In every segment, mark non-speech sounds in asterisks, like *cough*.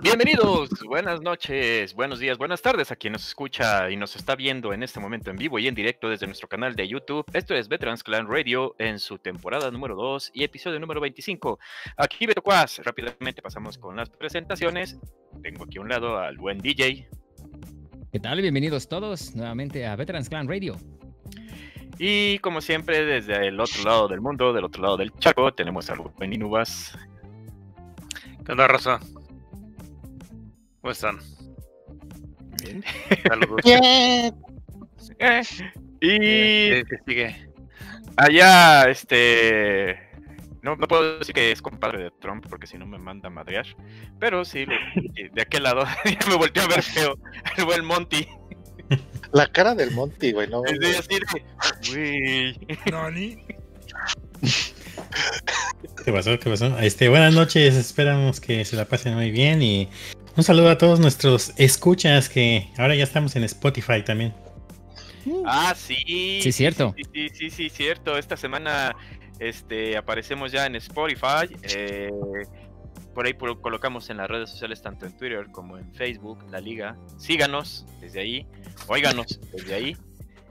Bienvenidos, buenas noches, buenos días, buenas tardes a quien nos escucha y nos está viendo en este momento en vivo y en directo desde nuestro canal de YouTube. Esto es Veterans Clan Radio en su temporada número 2 y episodio número 25. Aquí Beto Quaz, rápidamente pasamos con las presentaciones. Tengo aquí a un lado al buen DJ. ¿Qué tal? Bienvenidos todos nuevamente a Veterans Clan Radio. Y como siempre, desde el otro lado del mundo, del otro lado del charco, tenemos al buen Inubas. ¿Qué onda, raza? ¿Cómo están? Bien. Saludos. Eh, *laughs* y ¿Qué, sigue? allá, este. No, no puedo decir que es compadre de Trump porque si no me manda a madrear. Pero sí, de aquel lado *laughs* ya me volteó a ver feo. El buen Monty. La cara del Monty, güey, no. Es de decir, güey. Nani. ¿Qué pasó? ¿Qué pasó? Este, buenas noches, esperamos que se la pasen muy bien y un saludo a todos nuestros escuchas que ahora ya estamos en Spotify también. Ah, sí. Sí, cierto. Sí, sí, sí, sí, cierto. Esta semana este, aparecemos ya en Spotify. eh, por ahí por- colocamos en las redes sociales, tanto en Twitter como en Facebook, la liga. Síganos desde ahí. Óiganos *laughs* desde ahí.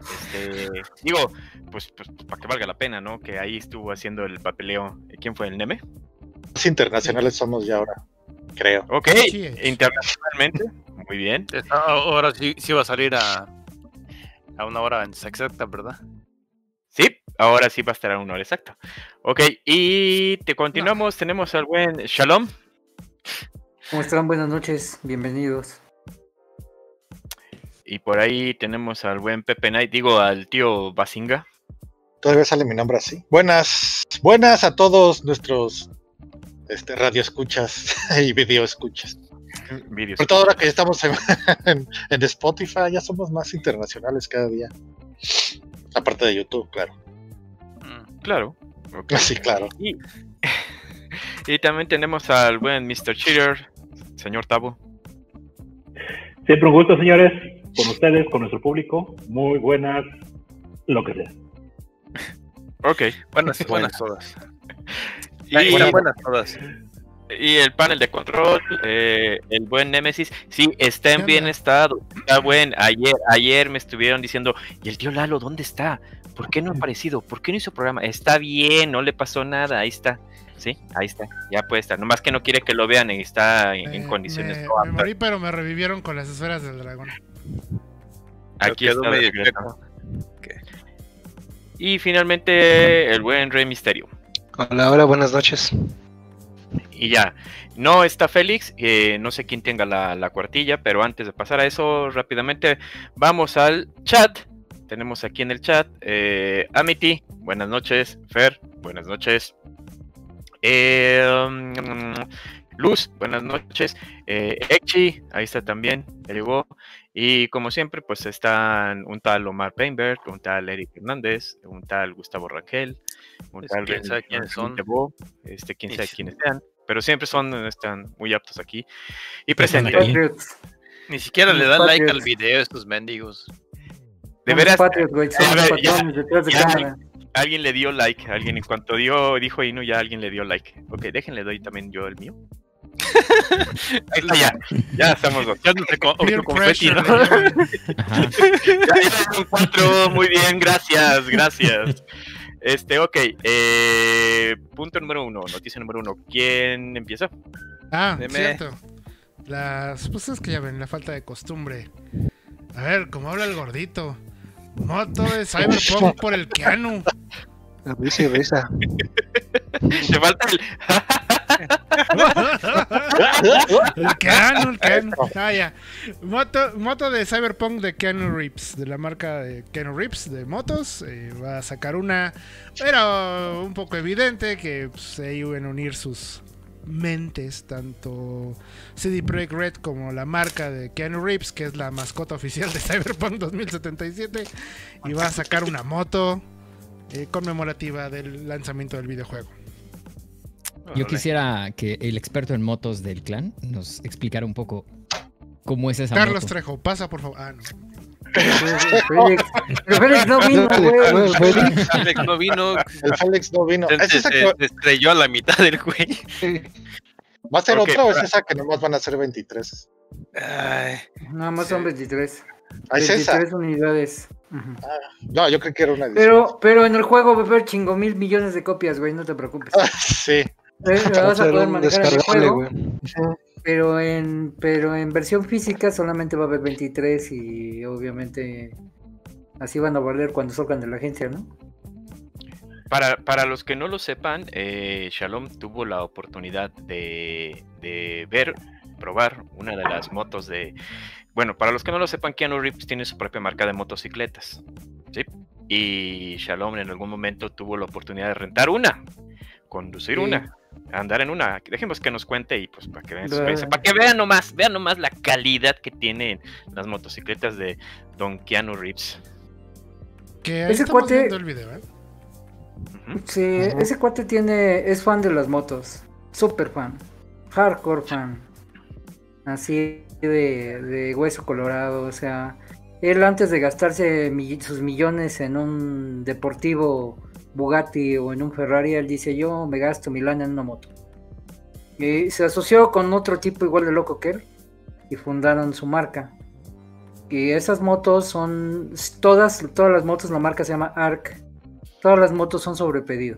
Este, digo, pues, pues para que valga la pena, ¿no? Que ahí estuvo haciendo el papeleo. ¿Quién fue el Neme? Más internacionales somos ya ahora, creo. Ok, internacionalmente. Muy bien. Ahora sí, sí va a salir a, a una hora exacta, ¿verdad? Sí, ahora sí va a estar a una hora exacta. Ok, y te continuamos. Tenemos al buen Shalom. ¿Cómo están? Buenas noches, bienvenidos. Y por ahí tenemos al buen Pepe Knight, digo al tío Basinga. Todavía sale mi nombre así. Buenas, buenas a todos nuestros este, radio escuchas *laughs* y video escuchas. Vídeos. Sobre todo ahora que ya estamos en, *laughs* en- en Spotify, ya somos más internacionales cada día. Aparte de YouTube, claro. Mm. Claro. *laughs* Sí, claro. Y, y también tenemos al buen Mr. Cheater, señor Tabo. Siempre un gusto, señores, con ustedes, con nuestro público. Muy buenas, lo que sea. Ok. Buenas, buenas todas. Y, Buenas, buenas todas. y el panel de control, eh, el buen Nemesis, sí, está en ¿Qué bien estado. Está buen. Ayer, ayer me estuvieron diciendo, ¿y el tío Lalo dónde está? ¿Por qué no ha aparecido? ¿Por qué no hizo programa? Está bien, no le pasó nada, ahí está. Sí, ahí está, ya puede estar. Nomás que no quiere que lo vean y está en, en Eh, condiciones me, me morí, pero me revivieron con las esferas del dragón. Aquí Quedó está. Y finalmente el buen Rey Misterio. Hola, hola, buenas noches. Y ya, no está Félix, eh, no sé quién tenga la, la cuartilla, pero antes de pasar a eso, rápidamente vamos al chat. Tenemos aquí en el chat eh, Amity, buenas noches. Fer, buenas noches. Eh, mm, Luz, buenas noches. Eh, Echi, ahí está también, llegó. Y como siempre, pues están un tal Omar Painberg, un tal Eric Hernández, un tal Gustavo Rangel, un Es tal quién sabe quiénes son. Tebo, este, quién sabe quiénes sean, pero siempre son, están muy aptos aquí. Y presentes. Ni siquiera le dan like al video estos mendigos. De veras, alguien le dio like, alguien en cuanto dio, dijo Inu, ya alguien le dio like. Ok, déjenle doy también yo el mío. *laughs* Ahí está ya, ya estamos dos. Echándose con Peer autoconfeti, pressure, ¿no? *laughs* Ya cuatro, muy bien, gracias, gracias. Este, ok, eh, punto número uno, noticia número uno. ¿Quién empieza? Ah, Deme. cierto. Las pues es que ya ven, la falta de costumbre. A ver, como habla el gordito. Moto de Cyberpunk por el Keanu. *laughs* Risa y risa. Te falta el. El Keanu, el Keanu. Ah, ya. Moto, moto de Cyberpunk de Keanu Reeves, de la marca de Keanu Reeves de motos. eh, va a sacar una. Era un poco evidente que pues, se iban a unir sus mentes, tanto CD Projekt Red como la marca de Keanu Reeves, que es la mascota oficial de Cyberpunk 2077. Y va a sacar una moto eh, conmemorativa del lanzamiento del videojuego. Yo quisiera que el experto en motos del clan nos explicara un poco cómo es esa Carlos moto. Trejo, pasa por favor. Ah, no. Félix, pero Félix no vino, güey. Félix. *laughs* Alex no vino. El Alex no vino. Se, Es esa se- que- se estrelló a la mitad del güey. ¿Va a ser otra o es esa que nomás van a ser 23? Ay, Nada más son 23. Ah, es esa. 23 unidades. Ujú. No, yo creo que era una edición. Pero, pero en el juego va a haber chingo mil millones de copias, güey, no te preocupes. Ah, *laughs* sí. *laughs* Vas a poder manejar el juego, pero en, pero en versión física solamente va a haber 23 y obviamente así van a valer cuando salgan de la agencia, ¿no? Para, para los que no lo sepan, eh, Shalom tuvo la oportunidad de, de ver, probar una de las motos de... Bueno, para los que no lo sepan, Keanu Reeves tiene su propia marca de motocicletas. ¿sí? Y Shalom en algún momento tuvo la oportunidad de rentar una, conducir Sí. una, andar en una. Dejemos que nos cuente y pues para que vean, su experiencia, para que vean nomás, vean nomás la calidad que tienen las motocicletas de Don Keanu Reeves. Que ahí Ese cuate- viendo el video, ¿eh? Sí, ese cuate tiene, es fan de las motos, super fan, hardcore fan, así de, de hueso colorado, o sea, él antes de gastarse mi- sus millones en un deportivo Bugatti o en un Ferrari, él dice yo me gasto mi lana en una moto. Y se asoció con otro tipo igual de loco que él y fundaron su marca. Y esas motos son, todas, todas las motos, la marca se llama ARC. Todas las motos son sobre pedido.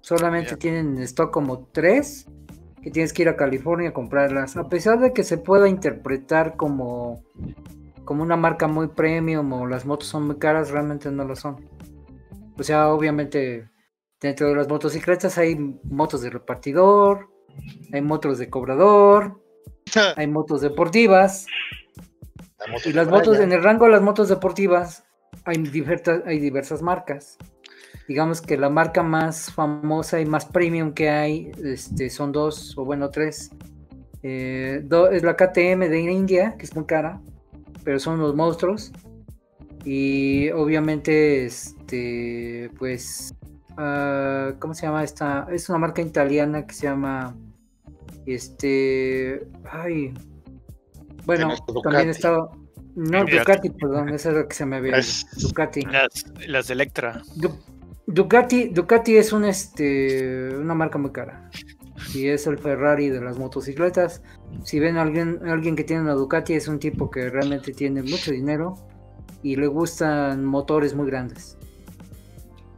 Solamente tienen en stock como tres que tienes que ir a California a comprarlas. A pesar de que se pueda interpretar como, como una marca muy premium o las motos son muy caras, realmente no lo son. O sea, obviamente dentro de las motocicletas hay motos de repartidor, hay motos de cobrador, *laughs* hay motos deportivas. La moto Y las motos, en el rango de las motos deportivas, hay diversas, hay diversas marcas. Digamos que la marca más famosa y más premium que hay este, son dos, o bueno, tres. Eh, do- es la KTM de India, que es muy cara, pero son unos monstruos. Y obviamente, este, pues, ah, ¿cómo se llama esta? Es una marca italiana que se llama, este, ay, bueno, también estaba, no, Ducati. Ducati, perdón, esa es la que se me había Es- Ducati. las, Electra. Du- Ducati, Ducati es un este una marca muy cara. Y es el Ferrari de las motocicletas. Si ven a alguien, alguien que tiene una Ducati, es un tipo que realmente tiene mucho dinero y le gustan motores muy grandes.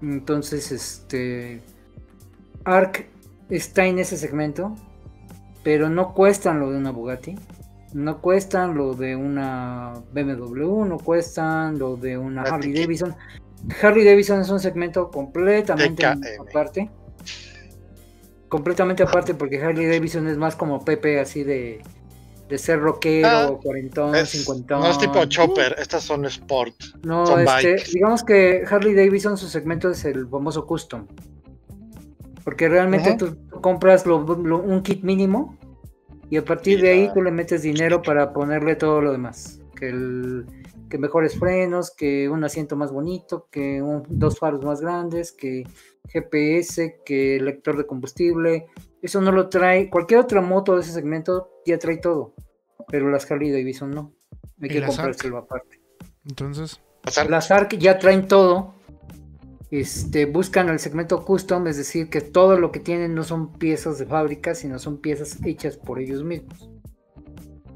Entonces, este Arc está en ese segmento, pero no cuestan lo de una Bugatti. No cuestan lo de una BMW, no cuestan lo de una Harley. Davidson. Harley Davidson es un segmento completamente aparte. Completamente aparte porque Harley Davidson es más como Pepe, así de, de ser rockero, Ah, cuarentón, Es- cincuentón. no es tipo Chopper, estas son Sport. No, son este, bikes. digamos que Harley Davidson su segmento es el famoso custom. Porque realmente Ajá. tú, tú compras lo- lo- un kit mínimo y a partir Y de ahí tú le metes dinero para ponerle todo lo demás. Que, el, que mejores frenos, que un asiento más bonito, que un- dos faros más grandes, que GPS, que lector de combustible. Eso no lo trae. Cualquier otra moto de ese segmento ya trae todo. Pero las Harley Davidson no. Hay ¿Y que comprárselo aparte. Entonces, Las ARC ya traen todo. Este, buscan el segmento custom, es decir, que todo lo que tienen no son piezas de fábrica, sino son piezas hechas por ellos mismos.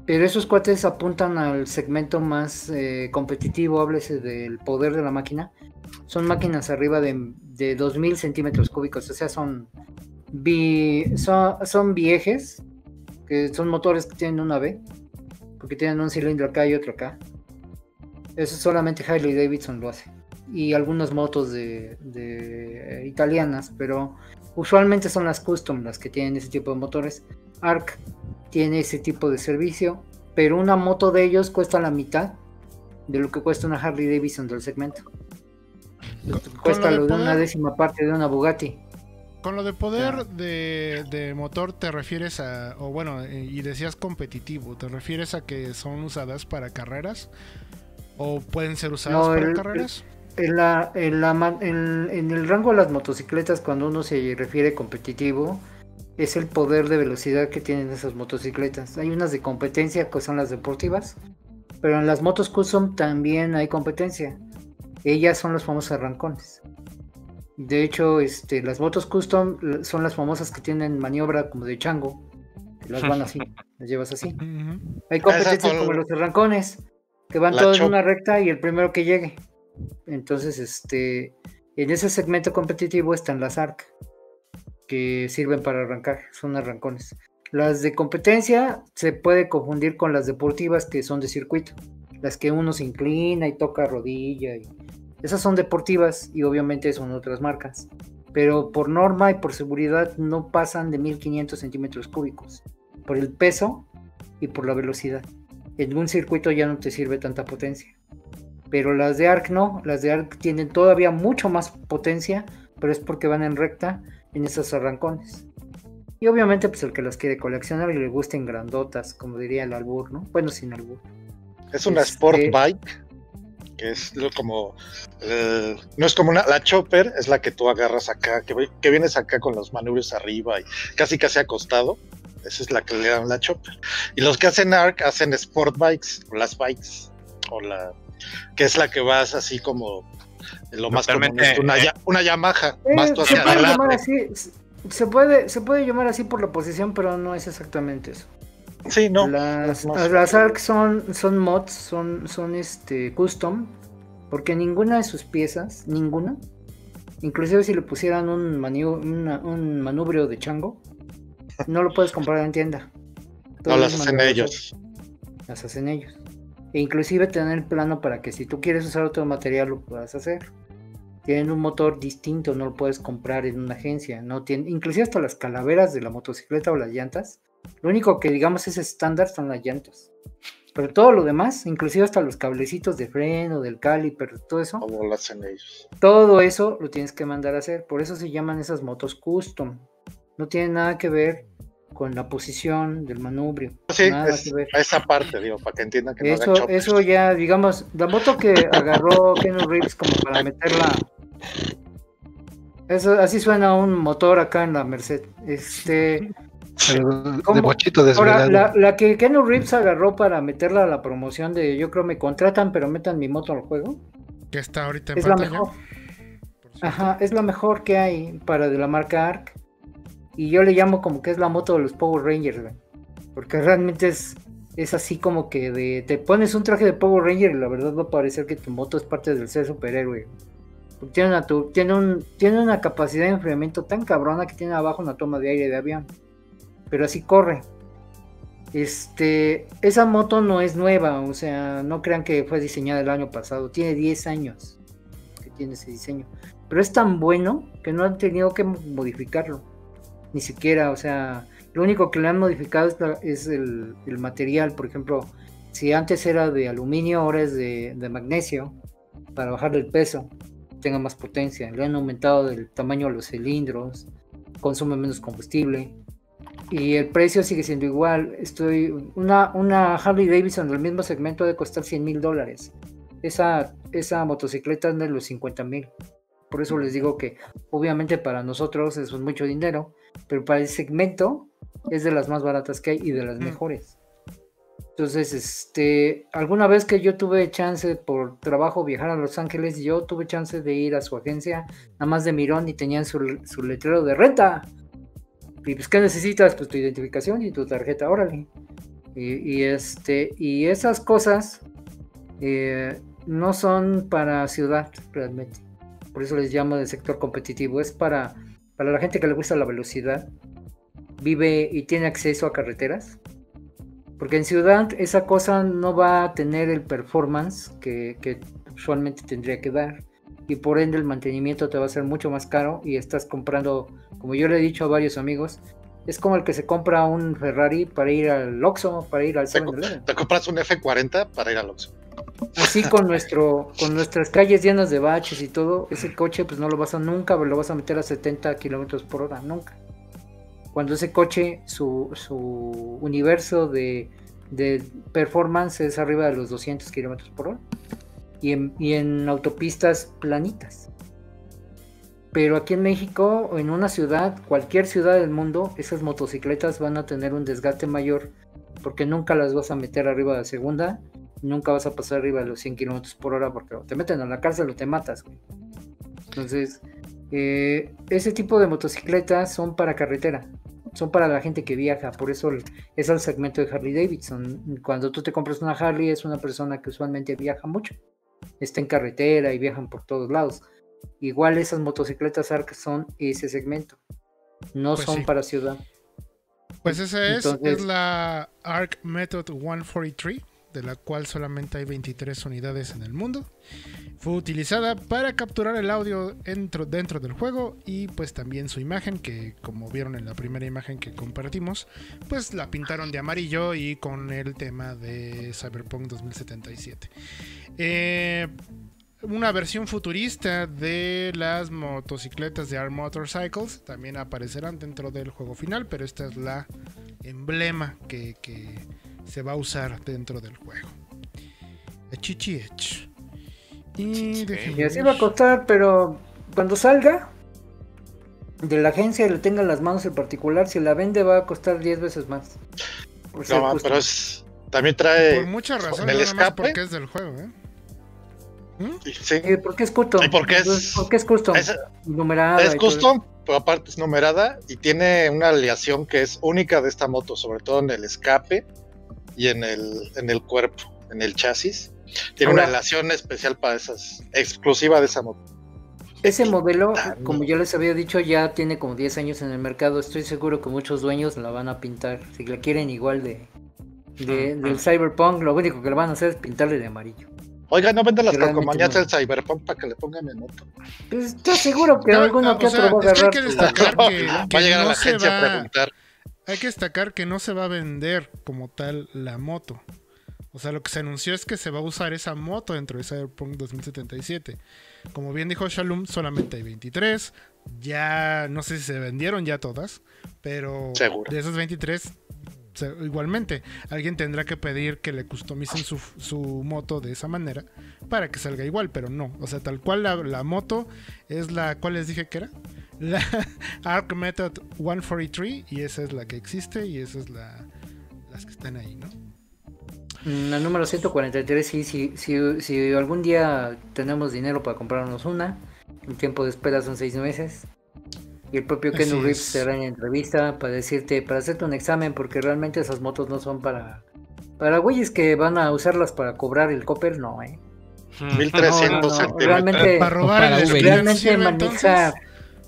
Pero esos cuates apuntan al segmento más eh, competitivo, háblese del poder de la máquina. Son máquinas arriba de, de 2000 centímetros cúbicos, o sea, son, son, son viejes, que son motores que tienen una B, porque tienen un cilindro acá y otro acá. Eso solamente Harley Davidson lo hace. Y algunas motos de, de, eh, italianas, pero usualmente son las custom las que tienen ese tipo de motores. Arc tiene ese tipo de servicio, pero una moto de ellos cuesta la mitad de lo que cuesta una Harley Davidson del segmento. Cuesta lo de una décima parte de una Bugatti. Con lo de poder de, de motor te refieres a, o bueno, eh, y decías competitivo, ¿te refieres a que son usadas para carreras? ¿O pueden ser usadas No, para el- carreras? En, la, en, la en- en el rango de las motocicletas, cuando uno se refiere competitivo, es el poder de velocidad que tienen esas motocicletas. Hay unas de competencia que son las deportivas, pero en las motos custom también hay competencia. Ellas son los famosos arrancones. De hecho, este, las motos custom son las famosas que tienen maniobra como de chango, Las van así, *laughs* las llevas así. Hay competencias con- como los arrancones, que van todos en una recta y el primero que llegue. Entonces, este, en ese segmento competitivo están las ARC, que sirven para arrancar, son arrancones. Las de competencia se puede confundir con las deportivas que son de circuito, las que uno se inclina y toca rodilla. Y... Esas son deportivas y obviamente son otras marcas. Pero por norma y por seguridad no pasan de 1500 centímetros cúbicos. Por el peso y por la velocidad. En un circuito ya no te sirve tanta potencia. Pero las de ARC no, las de ARC tienen todavía mucho más potencia, pero es porque van en recta en esos arrancones. Y obviamente pues el que las quiere coleccionar y le gusten grandotas, como diría el albur, ¿no? Bueno, sin albur. Es una Este- sport bike, que es lo como, eh, no es como una, la chopper es la que tú agarras acá, que, que vienes acá con los manubrios arriba y casi casi acostado. Esa es la que le dan la chopper. Y los que hacen ARC hacen sport bikes, o las bikes, o la, que es la que vas así como, lo más común es una, eh. una Yamaha, Eh, más tú se hacia puede llamar así, se puede, se puede llamar así por la posición, pero no es exactamente eso. Sí, no. Las, las ARC son, son mods, son, son este custom, porque ninguna de sus piezas, ninguna, inclusive si le pusieran un, maniu- una- un manubrio de chango, no lo puedes comprar en tienda. no las hacen ellos. Las hacen ellos. E inclusive tener el plano para que si tú quieres usar otro material lo puedas hacer. Tienen un motor distinto, no lo puedes comprar en una agencia. No tiene, inclusive hasta las calaveras de la motocicleta o las llantas. Lo único que digamos es estándar son las llantas. Pero todo lo demás, inclusive hasta los cablecitos de freno, del caliper, todo eso, Como lo hacen ellos. todo eso lo tienes que mandar a hacer. Por eso se llaman esas motos custom. No tiene nada que ver con la posición del manubrio. Sí, nada es, que ver. a esa parte, digo, para que entiendan que no Eso, choppers. eso ya, digamos, la moto que agarró Keanu Reeves como para meterla. Eso, así suena un motor acá en la Merced. Este, De bochito ahora, la, la que Keanu Reeves agarró para meterla a la promoción de yo creo me contratan, pero metan mi moto al juego. Que está ahorita en Es la mejor. Ajá, es la mejor que hay para de la marca ARC. Y yo le llamo como que es la moto de los Power Rangers, güey. Porque realmente es, es así como que de, te pones un traje de Power Ranger y la verdad va a parecer que tu moto es parte del ser superhéroe. Porque Tiene una, tu- tiene, un, tiene una capacidad de enfriamiento tan cabrona que tiene abajo una toma de aire de avión. Pero así corre. Este, esa moto no es nueva, o sea, no crean que fue diseñada el año pasado, tiene 10 años que tiene ese diseño. Pero es tan bueno que no han tenido que modificarlo. Ni siquiera, o sea, lo único que le han modificado es, el, material. Por ejemplo, si antes era de aluminio, ahora es de, magnesio para bajarle el peso, tenga más potencia. Le han aumentado el tamaño de los cilindros, consume menos combustible. Y el precio sigue siendo igual. Estoy. Una, una Harley Davidson del mismo segmento de costar 100 mil dólares. Esa, esa motocicleta es de los 50 mil. Por eso les digo que obviamente para nosotros es mucho dinero, pero para el segmento es de las más baratas que hay y de las mejores. Entonces, este, alguna vez que yo tuve chance por trabajo viajar a Los Ángeles, yo tuve chance de ir a su agencia, nada más de mirón y tenían su, su letrero de renta. Y pues, ¿qué necesitas? Pues tu identificación y tu tarjeta, órale. Y, este, y esas cosas eh, no son para ciudad realmente. Por eso les llamo de sector competitivo. Es para, para la gente que le gusta la velocidad, vive y tiene acceso a carreteras. Porque en ciudad esa cosa no va a tener el performance que, que usualmente tendría que dar. Y por ende el mantenimiento te va a ser mucho más caro y estás comprando, como yo le he dicho a varios amigos, es como el que se compra un Ferrari para ir al Oxxo, para ir al Te, 7-Eleven. te compras un F40 para ir al Oxxo. Así con nuestro, con nuestras calles llenas de baches y todo, ese coche pues no lo vas a nunca, lo vas a meter a 70 kilómetros por hora, nunca. Cuando ese coche, su, su universo de, de performance es arriba de los 200 kilómetros por hora. Y en, autopistas planitas. Pero aquí en México, en una ciudad, cualquier ciudad del mundo, esas motocicletas van a tener un desgaste mayor porque nunca las vas a meter arriba de segunda, nunca vas a pasar arriba de los 100 kilómetros por hora porque te meten a la cárcel o te matas. güey. Entonces, eh, ese tipo de motocicletas son para carretera. son para la gente que viaja, por eso es el segmento de Harley Davidson. Cuando tú te compras una Harley es una persona que usualmente viaja mucho, está en carretera y viajan por todos lados. Igual esas motocicletas ARC son ese segmento, no Pues son sí. para ciudad. Pues esa es, Entonces- es la Arc Method 143, de la cual solamente hay 23 unidades en el mundo. Fue utilizada para capturar el audio dentro, dentro del juego y pues también su imagen, que como vieron en la primera imagen que compartimos, pues la pintaron de amarillo y con el tema de Cyberpunk 2077. Eh, una versión futurista de las motocicletas de Art Motorcycles también aparecerán dentro del juego final, pero esta es la emblema que se va a usar dentro del juego. Chichi Ech. Y así va a costar, pero cuando salga de la agencia y le tenga en las manos el particular, si la vende va a costar 10 veces más. No, pero es. También trae. Por muchas razones, el más escape. porque es del juego, ¿eh? Sí. Eh, ¿Por qué es custom? ¿Y por qué es- Entonces, ¿por qué es custom? Es, Numerada es custom, pero aparte es numerada y tiene una aleación que es única de esta moto, sobre todo en el escape y en el, en el cuerpo, en el chasis. Tiene Ahora- una aleación especial para esas, exclusiva de esa moto. Ese modelo, Ah, como yo les había dicho, ya tiene como 10 años en el mercado. Estoy seguro que muchos dueños la van a pintar. Si la quieren igual de, de- del Cyberpunk, lo único que le van a hacer es pintarle de amarillo. Oiga, no venden las calcomanías no. del Cyberpunk para que le pongan mi moto. Pues estoy seguro que No, alguno que o sea, otro va a es que hay agarrar. que su- destacar que, *laughs* va a llegar a la se agencia a va- preguntar. Hay que destacar que no se va a vender como tal la moto. O sea, lo que se anunció es que se va a usar esa moto dentro de Cyberpunk 2077. Como bien dijo Shalom, solamente hay 23. Ya no sé si se vendieron ya todas, pero Seguro. de esas 23, se- igualmente, alguien tendrá que pedir que le customicen su, su moto de esa manera para que salga igual, pero no. O sea, tal cual la, la moto es la, ¿cuál les dije que era? La *laughs* Arc Method 143 y esa es la que existe y esa es la las que están ahí, ¿no? Mm, La número 143, sí, sí, si, si algún día tenemos dinero para comprarnos una, el tiempo de espera son seis meses. Y el propio Así Ken Reeves hará en entrevista para decirte, para hacerte un examen, porque realmente esas motos no son para. Para güeyes que van a usarlas para cobrar el copper, no, eh. 1300 *laughs* No, no, no, realmente- Para robar Realmente sirve maneja.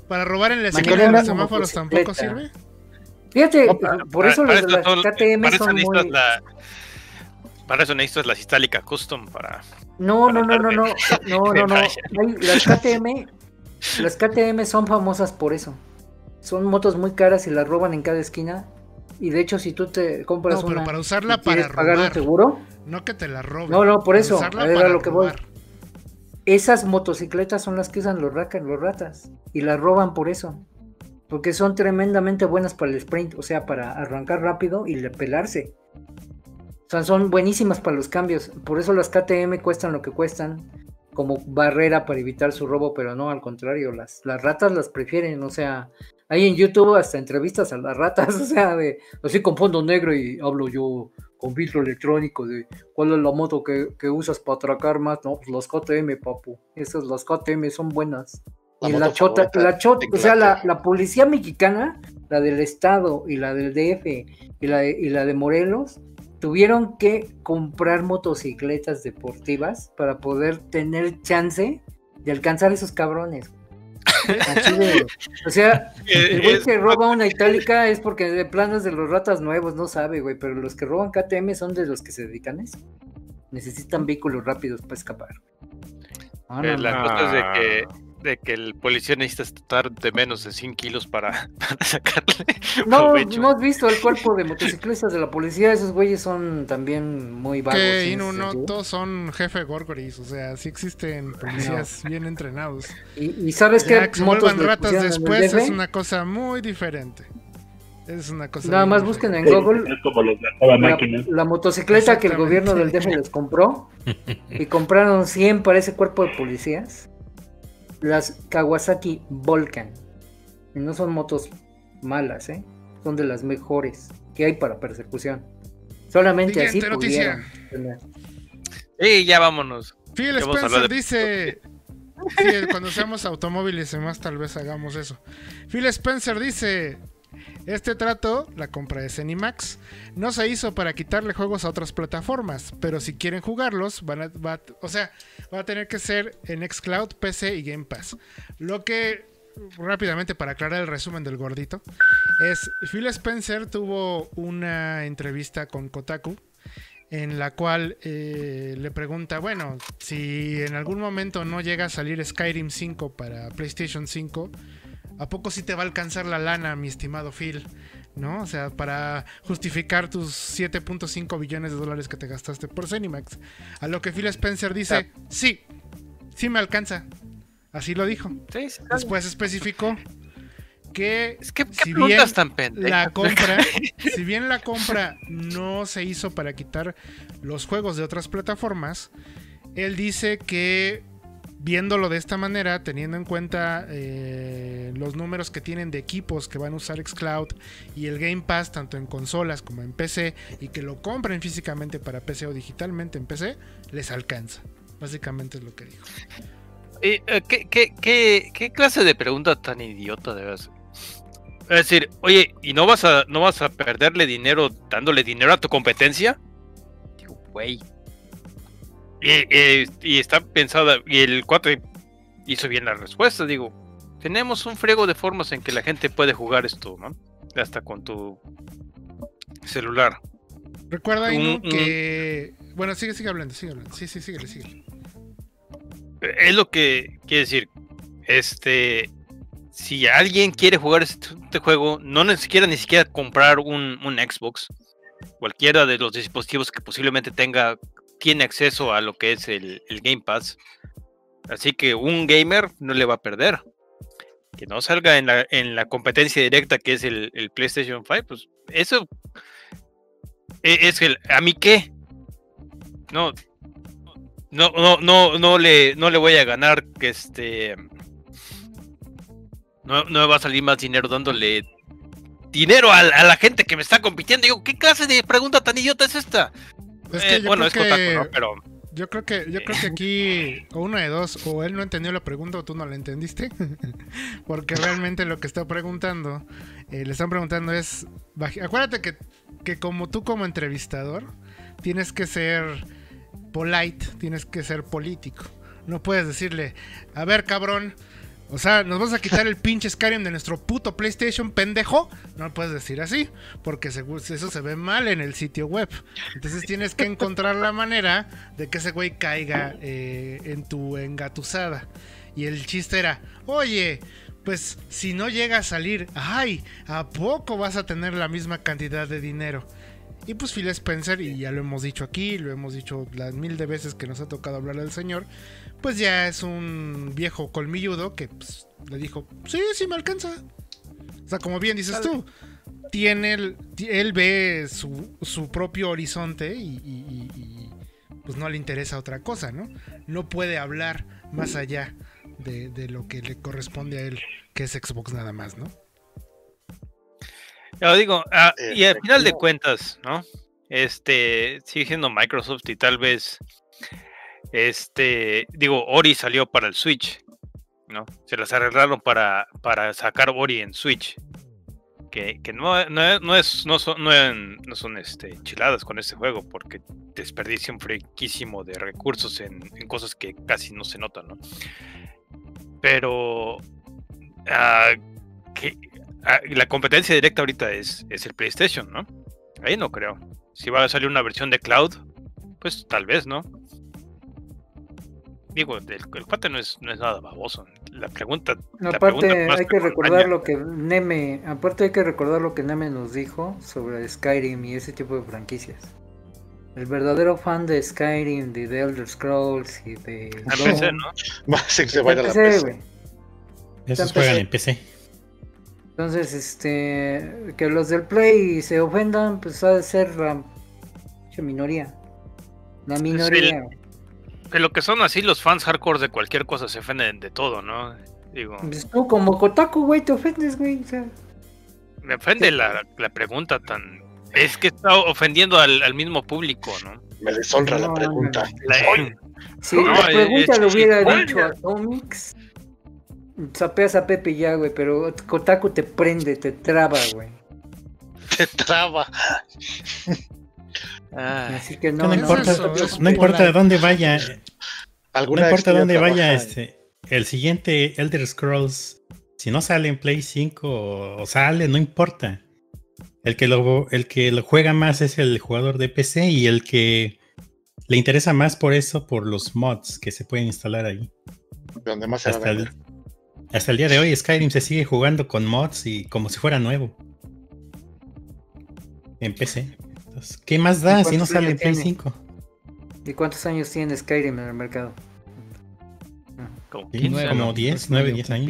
Para robar en la esquina de los semáforos tampoco sirve. Fíjate, No, para- por para- eso para los de las KTM para son muy. la- Para eso necesitas la Sistálica Custom para. No, no, no, no, no, Para no, no, *laughs* no. Las KTM, las KTM son famosas por eso. Son motos muy caras y las roban en cada esquina. Y de hecho, si tú te compras No, pero una para usarla y para pagar un robar. seguro, No que te la roben. No, no, por eso, usarla era para lo que voy. Esas motocicletas son las que usan los, los ratas y las roban por eso. Porque son tremendamente buenas para el sprint, o sea, para arrancar rápido y pelarse. O sea, son buenísimas para los cambios. Por eso las KTM cuestan lo que cuestan como barrera para evitar su robo, pero no, al contrario, las, las ratas las prefieren. O sea, hay en YouTube hasta entrevistas a las ratas, *laughs* o sea, de así con fondo negro y hablo yo con filtro electrónico de cuál es la moto que, que usas para atracar más. No, pues las KTM, papu. Esas, las KTM son buenas. La y la chota, la chota, o sea, la, la policía mexicana, la del estado y la del DF y la de, y la de Morelos, tuvieron que comprar motocicletas deportivas para poder tener chance de alcanzar esos cabrones. O sea, *laughs* el güey que roba una itálica es porque de plano es de los ratas nuevos, no sabe, güey, pero los que roban KTM son de los que se dedican a eso. Necesitan vehículos rápidos para escapar. Ah, no, Eh, la no. cosa es de que, Ah. De que el policía necesita estar de menos de 100 kilos para, *laughs* para sacarle No, provecho. no has visto el cuerpo de motociclistas de la policía, esos güeyes son también muy vagos. Que en no, no todos son jefe Gorgoris, o sea, sí existen policías bien entrenados. Y, y sabes Ya qué que se motos vuelvan les ratas después es una cosa muy diferente. Es una cosa Nada más busquen en Google como los la motocicleta que el gobierno del DF les compró y compraron 100 para ese cuerpo de policías. Las Kawasaki Volcan. Y no son motos malas, ¿eh? Son de las mejores que hay para persecución. Solamente así Siguiente pudieron. Sí, ya vámonos. Phil Spencer de- dice. *laughs* Sí, cuando seamos automóviles y más, tal vez hagamos eso. Phil Spencer dice: Este trato, la compra de Cenimax, no se hizo para quitarle juegos a otras plataformas, pero si quieren jugarlos, va- o sea, va a tener que ser en Xcloud, PC y Game Pass. Lo que, rápidamente para aclarar el resumen del gordito, es Phil Spencer tuvo una entrevista con Kotaku en la cual eh, le pregunta, bueno, si en algún momento no llega a salir Skyrim 5 para PlayStation 5, ¿a poco sí te va a alcanzar la lana, mi estimado Phil? ¿No? O sea, para justificar tus 7.5 billones de dólares que te gastaste por Zenimax. A lo que Phil Spencer dice, sí, sí me alcanza. Así lo dijo. Sí, sí, Después especificó que Es que, ¿qué si bien tan la compra, si bien la compra no se hizo para quitar los juegos de otras plataformas, él dice que viéndolo de esta manera, teniendo en cuenta eh, los números que tienen de equipos que van a usar Xcloud y el Game Pass, tanto en consolas como en PC, y que lo compren físicamente para PC o digitalmente en PC, les alcanza. Básicamente es lo que dijo. Eh, eh, ¿qué, qué, qué, qué clase de pregunta tan idiota de verdad? Es decir, oye, ¿y no vas a no vas a perderle dinero dándole dinero a tu competencia? Digo, güey. Y, eh, y está pensada, y el 4 hizo bien la respuesta, digo, tenemos un frego de formas en que la gente puede jugar esto, ¿no? Hasta con tu celular. Recuerda, Inu, un- que... Bueno, sigue, sigue hablando, sigue hablando. Sí, sí, síguele, síguele. Es lo que quiere decir. Este. Si alguien quiere jugar este, este juego, no ni siquiera ni siquiera comprar un, un Xbox. Cualquiera de los dispositivos que posiblemente tenga tiene acceso a lo que es el, el Game Pass. Así que un gamer no le va a perder. Que no salga en la, en la competencia directa que es el, el PlayStation 5, pues eso e- es el a mí qué. No, no, no, no, no le, no le voy a ganar que este. No, no me va a salir más dinero dándole dinero a, a la gente que me está compitiendo. Digo, ¿qué clase de pregunta tan idiota es esta? Es Eh, que yo bueno, creo es que- ¿no? Pero Yo creo que, yo creo que aquí, o una de dos, o él no entendió la pregunta o tú no la entendiste. *laughs* Porque realmente lo que está preguntando, eh, le están preguntando es. Acuérdate que, que como tú como entrevistador, tienes que ser polite, tienes que ser político. No puedes decirle, a ver, cabrón. O sea, nos vas a quitar el pinche Skyrim de nuestro puto PlayStation, pendejo. No puedes decir así, porque eso se ve mal en el sitio web. Entonces tienes que encontrar la manera de que ese güey caiga eh, en tu engatusada. Y el chiste era, oye, pues si no llega a salir, ay, ¿a poco vas a tener la misma cantidad de dinero? Y pues Phil Spencer, y ya lo hemos dicho aquí, lo hemos dicho las mil de veces que nos ha tocado hablar del señor, pues ya es un viejo colmilludo que pues, le dijo, sí, sí me alcanza. O sea, como bien dices tú, tiene el, él ve su, su propio horizonte y, y- y- y, pues no le interesa otra cosa, ¿no? No puede hablar más allá de, de lo que le corresponde a él, que es Xbox nada más, ¿no? Ya lo digo, ah, y al final de cuentas, ¿no? Este sigue siendo Microsoft y tal vez, este, digo, Ori salió para el Switch, ¿no? Se las arreglaron para, para sacar Ori en Switch, que, que no, no, no es, no son, no, son este, enchiladas con este juego, porque desperdicia un friquísimo de recursos en, en cosas que casi no se notan, ¿no? Pero que, ah, la competencia directa ahorita es, es el PlayStation, ¿no? Ahí no creo. Si va a salir una versión de cloud, pues tal vez, ¿no? Digo, el, el cuate no es, no es nada baboso. La pregunta. la Aparte, pregunta más hay que recordar lo que Neme, aparte hay que recordar lo que Neme nos dijo sobre Skyrim y ese tipo de franquicias. El verdadero fan de Skyrim, de The Elder Scrolls y de Ah, Doom, PC, ¿no? Más que se vaya a la PC, PC. Esos juegan en PC. Entonces, este, que los del Play se ofendan, pues ha de ser la minoría. La minoría. Que lo que son así los fans hardcore de cualquier cosa se ofenden de todo, ¿no? Digo, Pues tú como Kotaku, güey, te ofendes, güey. o sea, me ofende la, la pregunta tan. Es que está ofendiendo al, al mismo público, ¿no? Me deshonra la No, pregunta. La- si No, la eh, pregunta eh, le hubiera dicho a Tomix, Sapeas a Pepe ya, güey, pero Kotaku te prende, te traba, güey. Te traba. *laughs* Ay, Así que No, no, no, importa, eso, es no importa polar. dónde vaya, no ¿Alguna importa dónde ya vaya este, el siguiente Elder Scrolls, si no sale en Play 5 o, sale, no importa. El que, lo, el que lo juega más es el jugador de PC y el que le interesa más por eso, por los mods que se pueden instalar ahí. Donde más se va a el. Hasta el día de hoy Skyrim se sigue jugando con mods y como si fuera nuevo. En PC. Entonces, ¿Qué más da si no sale en Play tiene? 5? ¿Y cuántos años tiene Skyrim en el mercado? Como Sí, 15, como ¿no? 10, próximo 9, año 10 años.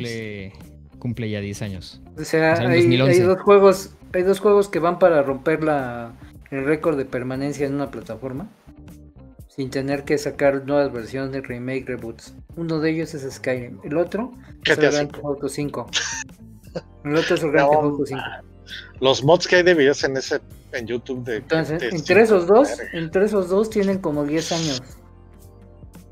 Cumple, ya 10 años. O sea, O sea, en hay, 2011. hay dos juegos, hay dos juegos que van para romper la, el récord de permanencia en una plataforma sin tener que sacar nuevas versiones, remake, reboots. Uno de ellos es Skyrim, el otro es el Grand. Theft Auto 5. El otro es el Grand No, Theft Auto 5. Los mods que hay de videos en ese en YouTube de Entonces, de entre esos dos, entre esos dos tienen como 10 años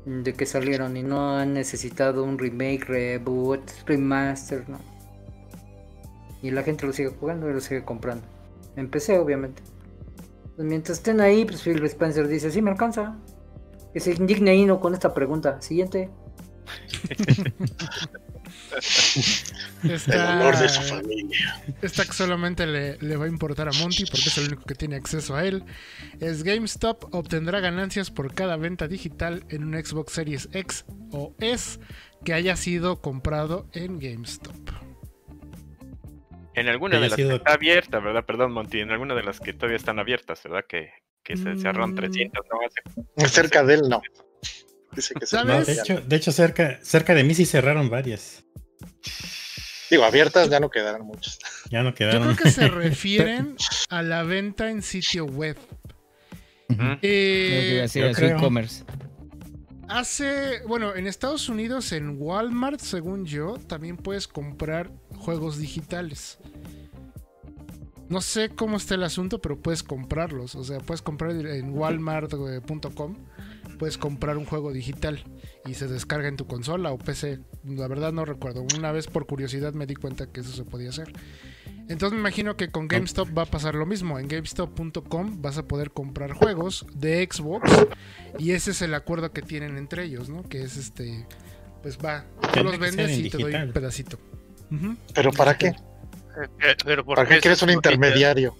de que salieron y no han necesitado un remake, reboot, remaster, no. Y la gente lo sigue jugando y lo sigue comprando. En PC, obviamente. Pues mientras estén ahí, pues Phil Spencer dice, sí me alcanza. Que se indigne Ino con esta pregunta. Siguiente. el honor de su familia. esta que solamente le, le va a importar a Monty porque es el único que tiene acceso a él. Es GameStop obtendrá ganancias por cada venta digital en un Xbox Series X o S que haya sido comprado en GameStop. En alguna de las sido- que está abierta, ¿verdad? Perdón, Monty. En alguna de las que todavía están abiertas, ¿verdad? Que, que se cerraron Mm. 300, ¿no? Hace- Cerca de él no. Dice que se. No, de hecho, de hecho cerca, cerca de mí sí cerraron varias. Digo, abiertas ya no quedarán muchas. Ya no Yo quedaron. creo que se *laughs* refieren a la venta en sitio web. Iba a Eh, yo e-commerce. Hace, bueno, en Estados Unidos, en Walmart, según yo, también puedes comprar juegos digitales. No sé cómo está el asunto, pero puedes comprarlos. O sea, puedes comprar en walmart.com, puedes comprar un juego digital y se descarga en tu consola o PC. La verdad no recuerdo. Una vez por curiosidad me di cuenta que eso se podía hacer. Entonces me imagino que con GameStop va a pasar lo mismo. En GameStop.com vas a poder comprar juegos de Xbox y ese es el acuerdo que tienen entre ellos, ¿no? Que es este, pues va, tú los vendes en y te doy un pedacito. ¿Pero para qué? Eh, pero ¿por ¿Para qué quieres un intermediario?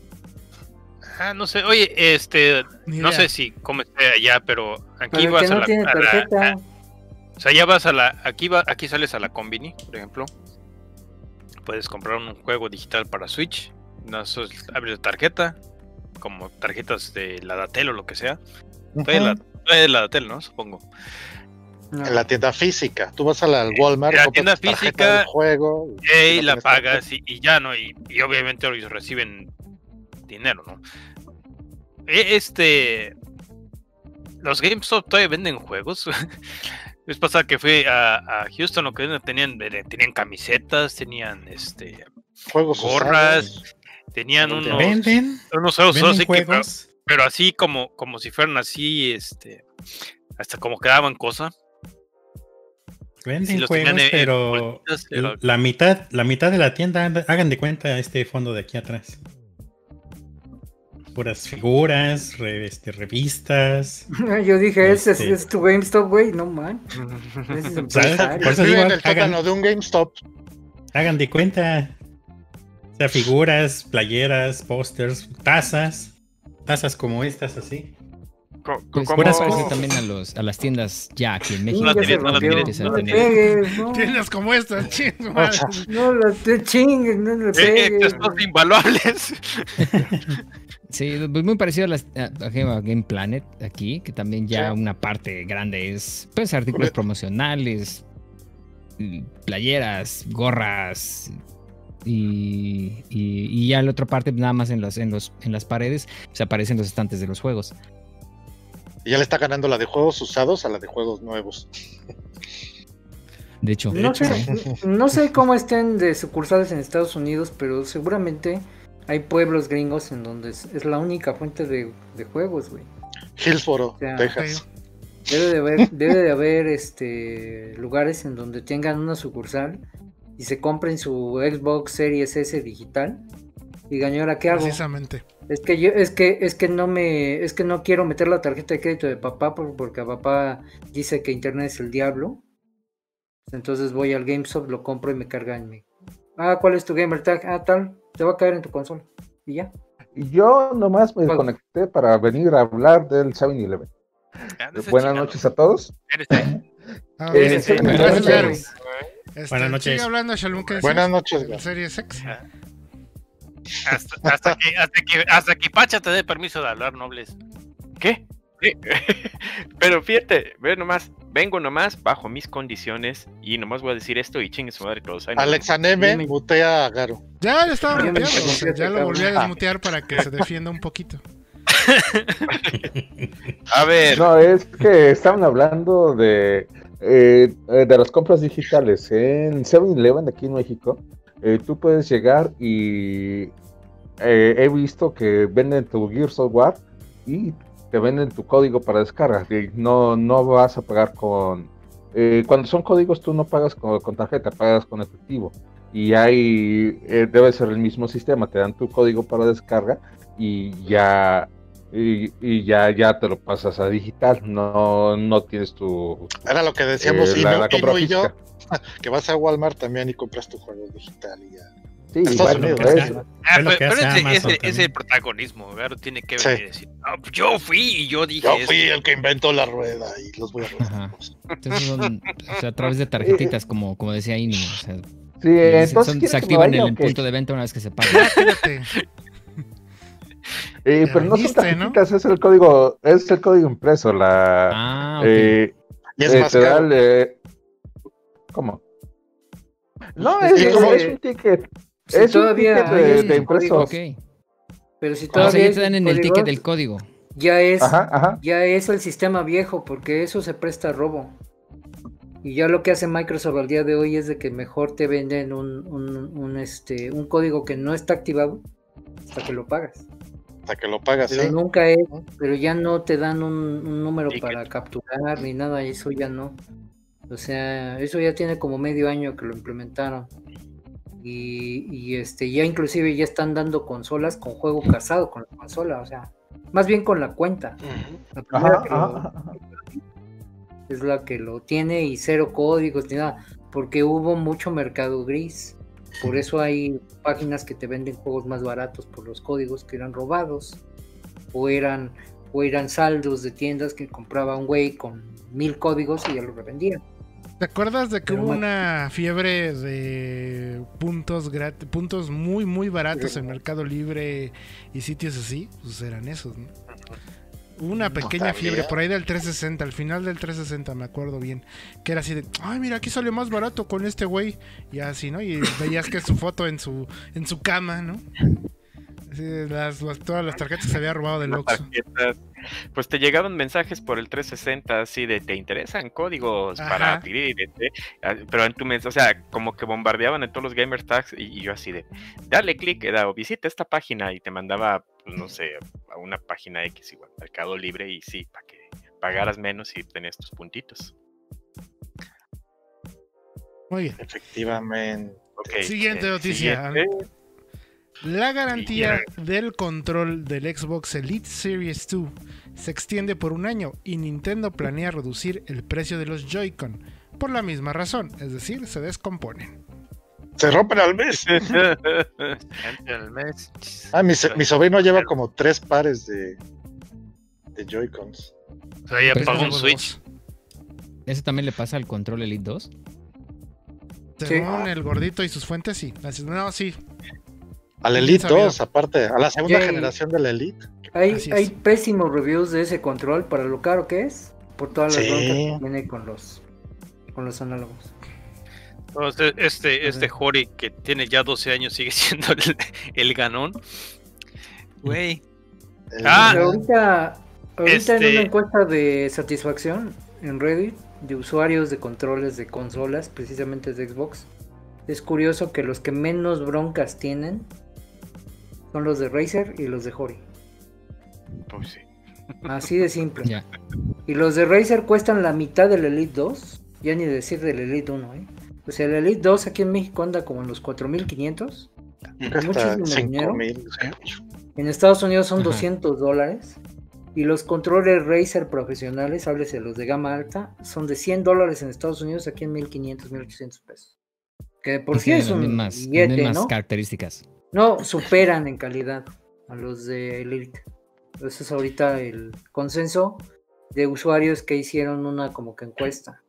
Ah, no sé. Oye, este, no sé si cómo esté allá, pero aquí vas que a la, tiene a la- tarjeta. a- o sea, ya vas a la, aquí va, aquí sales a la Combini, por ejemplo. Puedes comprar un juego digital para Switch. No, eso es- abres la tarjeta, como tarjetas de la Datel o lo que sea. Todavía la, todavía la Datel, ¿no? Supongo. No. En la tienda física. Tú vas a la al Walmart, En la tienda física, del juego. Y la pagas y, y ya, ¿no? Y, y obviamente ellos reciben dinero, ¿no? E- Este. Los GameStop todavía venden juegos. *laughs* Es pasada que fui a, a Houston, lo que tenían, eh, tenían camisetas, tenían este, Juegos gorras, usados. tenían ¿Dónde unos, Venden, unos juegos, venden así que- pero, juegos. pero así como, como si fueran así, este, hasta como quedaban cosas. Venden si juegos, pero bolsitas, pero- la mitad, la mitad de la tienda, hagan de cuenta este fondo de aquí atrás. Puras figuras, re- este, revistas. Yo dije, ese es, Este- es tu GameStop, güey. No man. *laughs* Es. *laughs* Por eso Vive digo, en el hagan- de un GameStop. Hagan de cuenta. O sea, figuras, playeras, pósters, tazas. Tazas como estas así. Pues ¿cómo- puedes parecer también a, los, a las tiendas ya aquí en México. tienes, no tienes, No le tener- pegues, no. Tienes *laughs* como esta, *laughs* ching, O madre. sea, No la te chingues, no le Eh, eh, pegues. estos invaluables. *laughs* Sí, pues muy parecido a, las, a, Game Planet aquí, que también ya Sí. una parte grande es pues artículos promocionales, playeras, gorras y, y, y ya la otra parte nada más en los en los en las paredes se aparecen los estantes de los juegos. Y ya le está ganando la de juegos usados a la de juegos nuevos. De hecho, No sé, no sé cómo estén de sucursales en Estados Unidos, pero seguramente hay pueblos gringos en donde es, es la única fuente de, de juegos, güey. Hillsboro. Texas. Debe de haber, debe de haber este lugares en donde tengan una sucursal y se compren su Xbox Series S digital. Y digan, "¿Y ahora qué hago? Precisamente. Es que yo, es que, es que no me, es que no quiero meter la tarjeta de crédito de papá por- porque a papá dice que internet es el diablo. Entonces voy al GameStop, lo compro y me carga en mi. Ah, ¿cuál es tu gamer tag? Ah, tal, te va a caer en tu consola. Y ya. Y yo nomás me Juego. conecté para venir a hablar del 7-Eleven. Ya, no seas Buenas noches a todos. Eres Eh, *laughs* sí, buenas noches. Este, Buenas noches. Sigue hablando, Shalom, ¿qué Buenas noches, ¿El Gary. Series X? Hasta, hasta que, hasta, que, hasta que Pacha te dé permiso de hablar, nobles. ¿Qué? ¿Qué? *laughs* Pero fíjate, ve nomás, vengo nomás bajo mis condiciones y nomás voy a decir esto y chingue su madre todos. Alexa Neme mutea a Garo. Ya le estaba muteando, o sea, desmuteaste, ya lo volví a desmutear para que se defienda un poquito. *laughs* A ver, No, es que estaban hablando de, eh, eh, de las compras digitales. En 7-Eleven aquí en México, eh, tú puedes llegar y eh, he visto que venden tu Gear Software y te venden tu código para descarga. No, no vas a pagar con... eh, cuando son códigos tú no pagas con, tarjeta, pagas con efectivo. Y ahí debe ser el mismo sistema, te dan tu código para descarga y ya y, y ya, ya te lo pasas a digital, no, no tienes tu Era lo que decíamos eh, Inu, la, la compra Inu y yo, *laughs* que vas a Walmart también y compras tu juego digital y ya. Sí, Estados bueno, Unidos, es- ¿eh? Ah, pero pero ese, ese- ese protagonismo, claro, tiene que Sí. venir y decir, "Ah, yo fui y yo dije Yo esto". fui el que inventó la rueda y los voy a Ajá. robar. Entonces son, *laughs* o sea, a través de tarjetitas, como, como decía Inu. O sea, sí, y se- entonces son- ¿quieres se activan en el punto de venta una vez que se *laughs* paga. Eh, pero no son viniste, ¿no? tarjetitas, es el código, es el código impreso, la Ah, ok. eh, Y es eh, más te da caro. el, eh, ¿cómo? No, Es es, como- es un ticket, Si es un todavía ticket hay de, de impreso. ok. Pero si O todavía sea, ya te dan en el ticket del código. ya es, Ajá, ajá. ya es el sistema viejo, porque eso se presta a robo. Y ya lo que hace Microsoft al día de hoy es de que mejor te venden un, un, un, este, un código que no está activado hasta que lo pagas. Hasta que lo pagas, Pero ¿sí? nunca es, pero ya no te dan un, un número Ticket. para capturar ni nada, eso ya no. O sea, eso ya tiene como medio año que lo implementaron. Y, y, este, ya inclusive ya están dando consolas con juego casado con la consola, o sea, más bien con la cuenta. Ujú. La primera Ajá, que lo- ajá, ajá. es la que lo tiene y cero códigos ni nada, porque hubo mucho mercado gris. Por eso hay páginas que te venden juegos más baratos por los códigos que eran robados o eran o eran saldos de tiendas que compraba un güey con mil códigos y ya lo revendían. ¿Te acuerdas de que Pero hubo una fiebre de puntos grat- puntos muy muy baratos en Mercado Libre y sitios así? Pues eran esos, ¿no? Una pequeña fiebre por ahí del 360, al final del 360 me acuerdo bien, que era así de, ay mira aquí sale más barato con este güey y así, ¿no? Y veías que su foto en su en su cama, ¿no? Las, las- todas las tarjetas se había robado del Oxxo. Pues te llegaban mensajes por el 360 así de te interesan códigos Ajá. para adquirir, eh, ah, pero en tu mensaje, o sea, como que bombardeaban en todos los gamer tags y, y yo así de dale clic era, o visita esta página y te mandaba, pues, no sé, a una página X igual, Mercado Libre y sí, para que pagaras menos y tenías tus puntitos. Muy bien. Efectivamente. Siguiente eh, noticia. siguiente. La garantía del control del Xbox Elite Series 2 se extiende por un año y Nintendo planea reducir el precio de los Joy-Con por la misma razón, es decir, se descomponen. Se rompen al mes. *laughs* Del mes. Ah, mi, so- mi sobrino lleva como tres pares de, de Joy-Cons. O sea, ya pagó un Switch. ¿Eso también le pasa al control Elite 2? Según el gordito y sus fuentes, sí. No, sí. Al Bien Elite sabido. 2, aparte, a la segunda Yay. generación del Elite. Hay, hay pésimos reviews de ese control para lo caro que es, por todas las Sí. broncas que tiene con los con los análogos. Este, este Ajá. Hori que tiene ya 12 años sigue *laughs* siendo el, el ganón. Güey. El- Ah. Ahorita, ahorita en Este- una encuesta de satisfacción en Reddit de usuarios de controles de consolas, precisamente de Xbox, es curioso que los que menos broncas tienen son los de Razer y los de Hori. Pues sí. Así de simple. Y los de Razer cuestan la mitad del Elite 2. Ya ni decir del Elite 1, ¿eh? O sea, el Elite 2 aquí en México anda como en los 4500. Hasta Muchísimo dinero. 5000. En Estados Unidos son Ajá. 200 dólares. Y los controles Razer profesionales, háblese los de gama alta, son de 100 dólares en Estados Unidos, aquí en 1500, 1800 pesos. Que de por sí Tienen es un billete, ¿no? características. No, superan en calidad a los de Elite. Ese es ahorita el consenso de usuarios que hicieron una como que encuesta.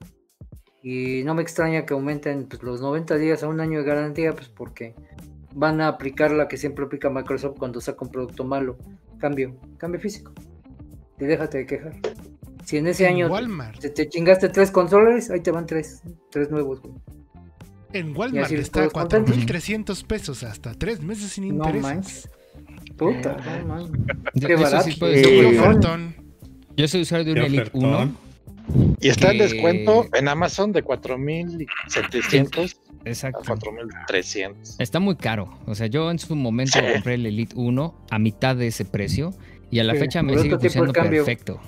Y no me extraña que aumenten pues, los 90 días a un año de garantía, pues porque van a aplicar la que siempre aplica Microsoft cuando saca un producto malo. Cambio, cambio físico. Y déjate de quejar. Si en ese En año Walmart. te, te chingaste tres controles, ahí te van tres, tres nuevos, güey. En Walmart así está a todos contentos. 4.300 pesos hasta tres meses sin No intereses. Puta, no manches. De- Qué eso barato. sí puede Eh, ser, Qué porque ofertón. Yo soy usuario de un Elite ofertón. 1. Y está que- descuento en Amazon de 4700 a Exacto. 4300. Está muy caro. O sea, yo en su momento Sí. compré el Elite 1 a mitad de ese precio y a la Sí, fecha me por sigue funcionando perfecto.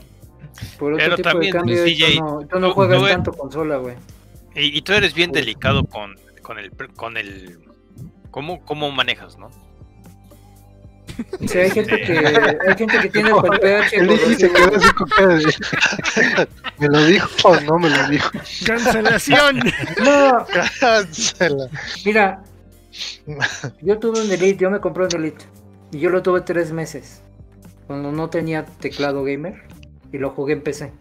Por otro Pero tipo también, de cambio, DJ, tú no, tú no tanto consola, güey. Y, y tú eres bien delicado con, con el con el cómo, cómo manejas, ¿no? Sea, hay gente que, hay gente que tiene el pH El se quedó así con *laughs* ¿Me lo dijo o no me lo dijo? ¡Cancelación! *laughs* No, Cancela. mira, *laughs* yo tuve un Elite, yo me compré un Elite y yo lo tuve tres meses cuando no tenía teclado gamer y lo jugué en PC.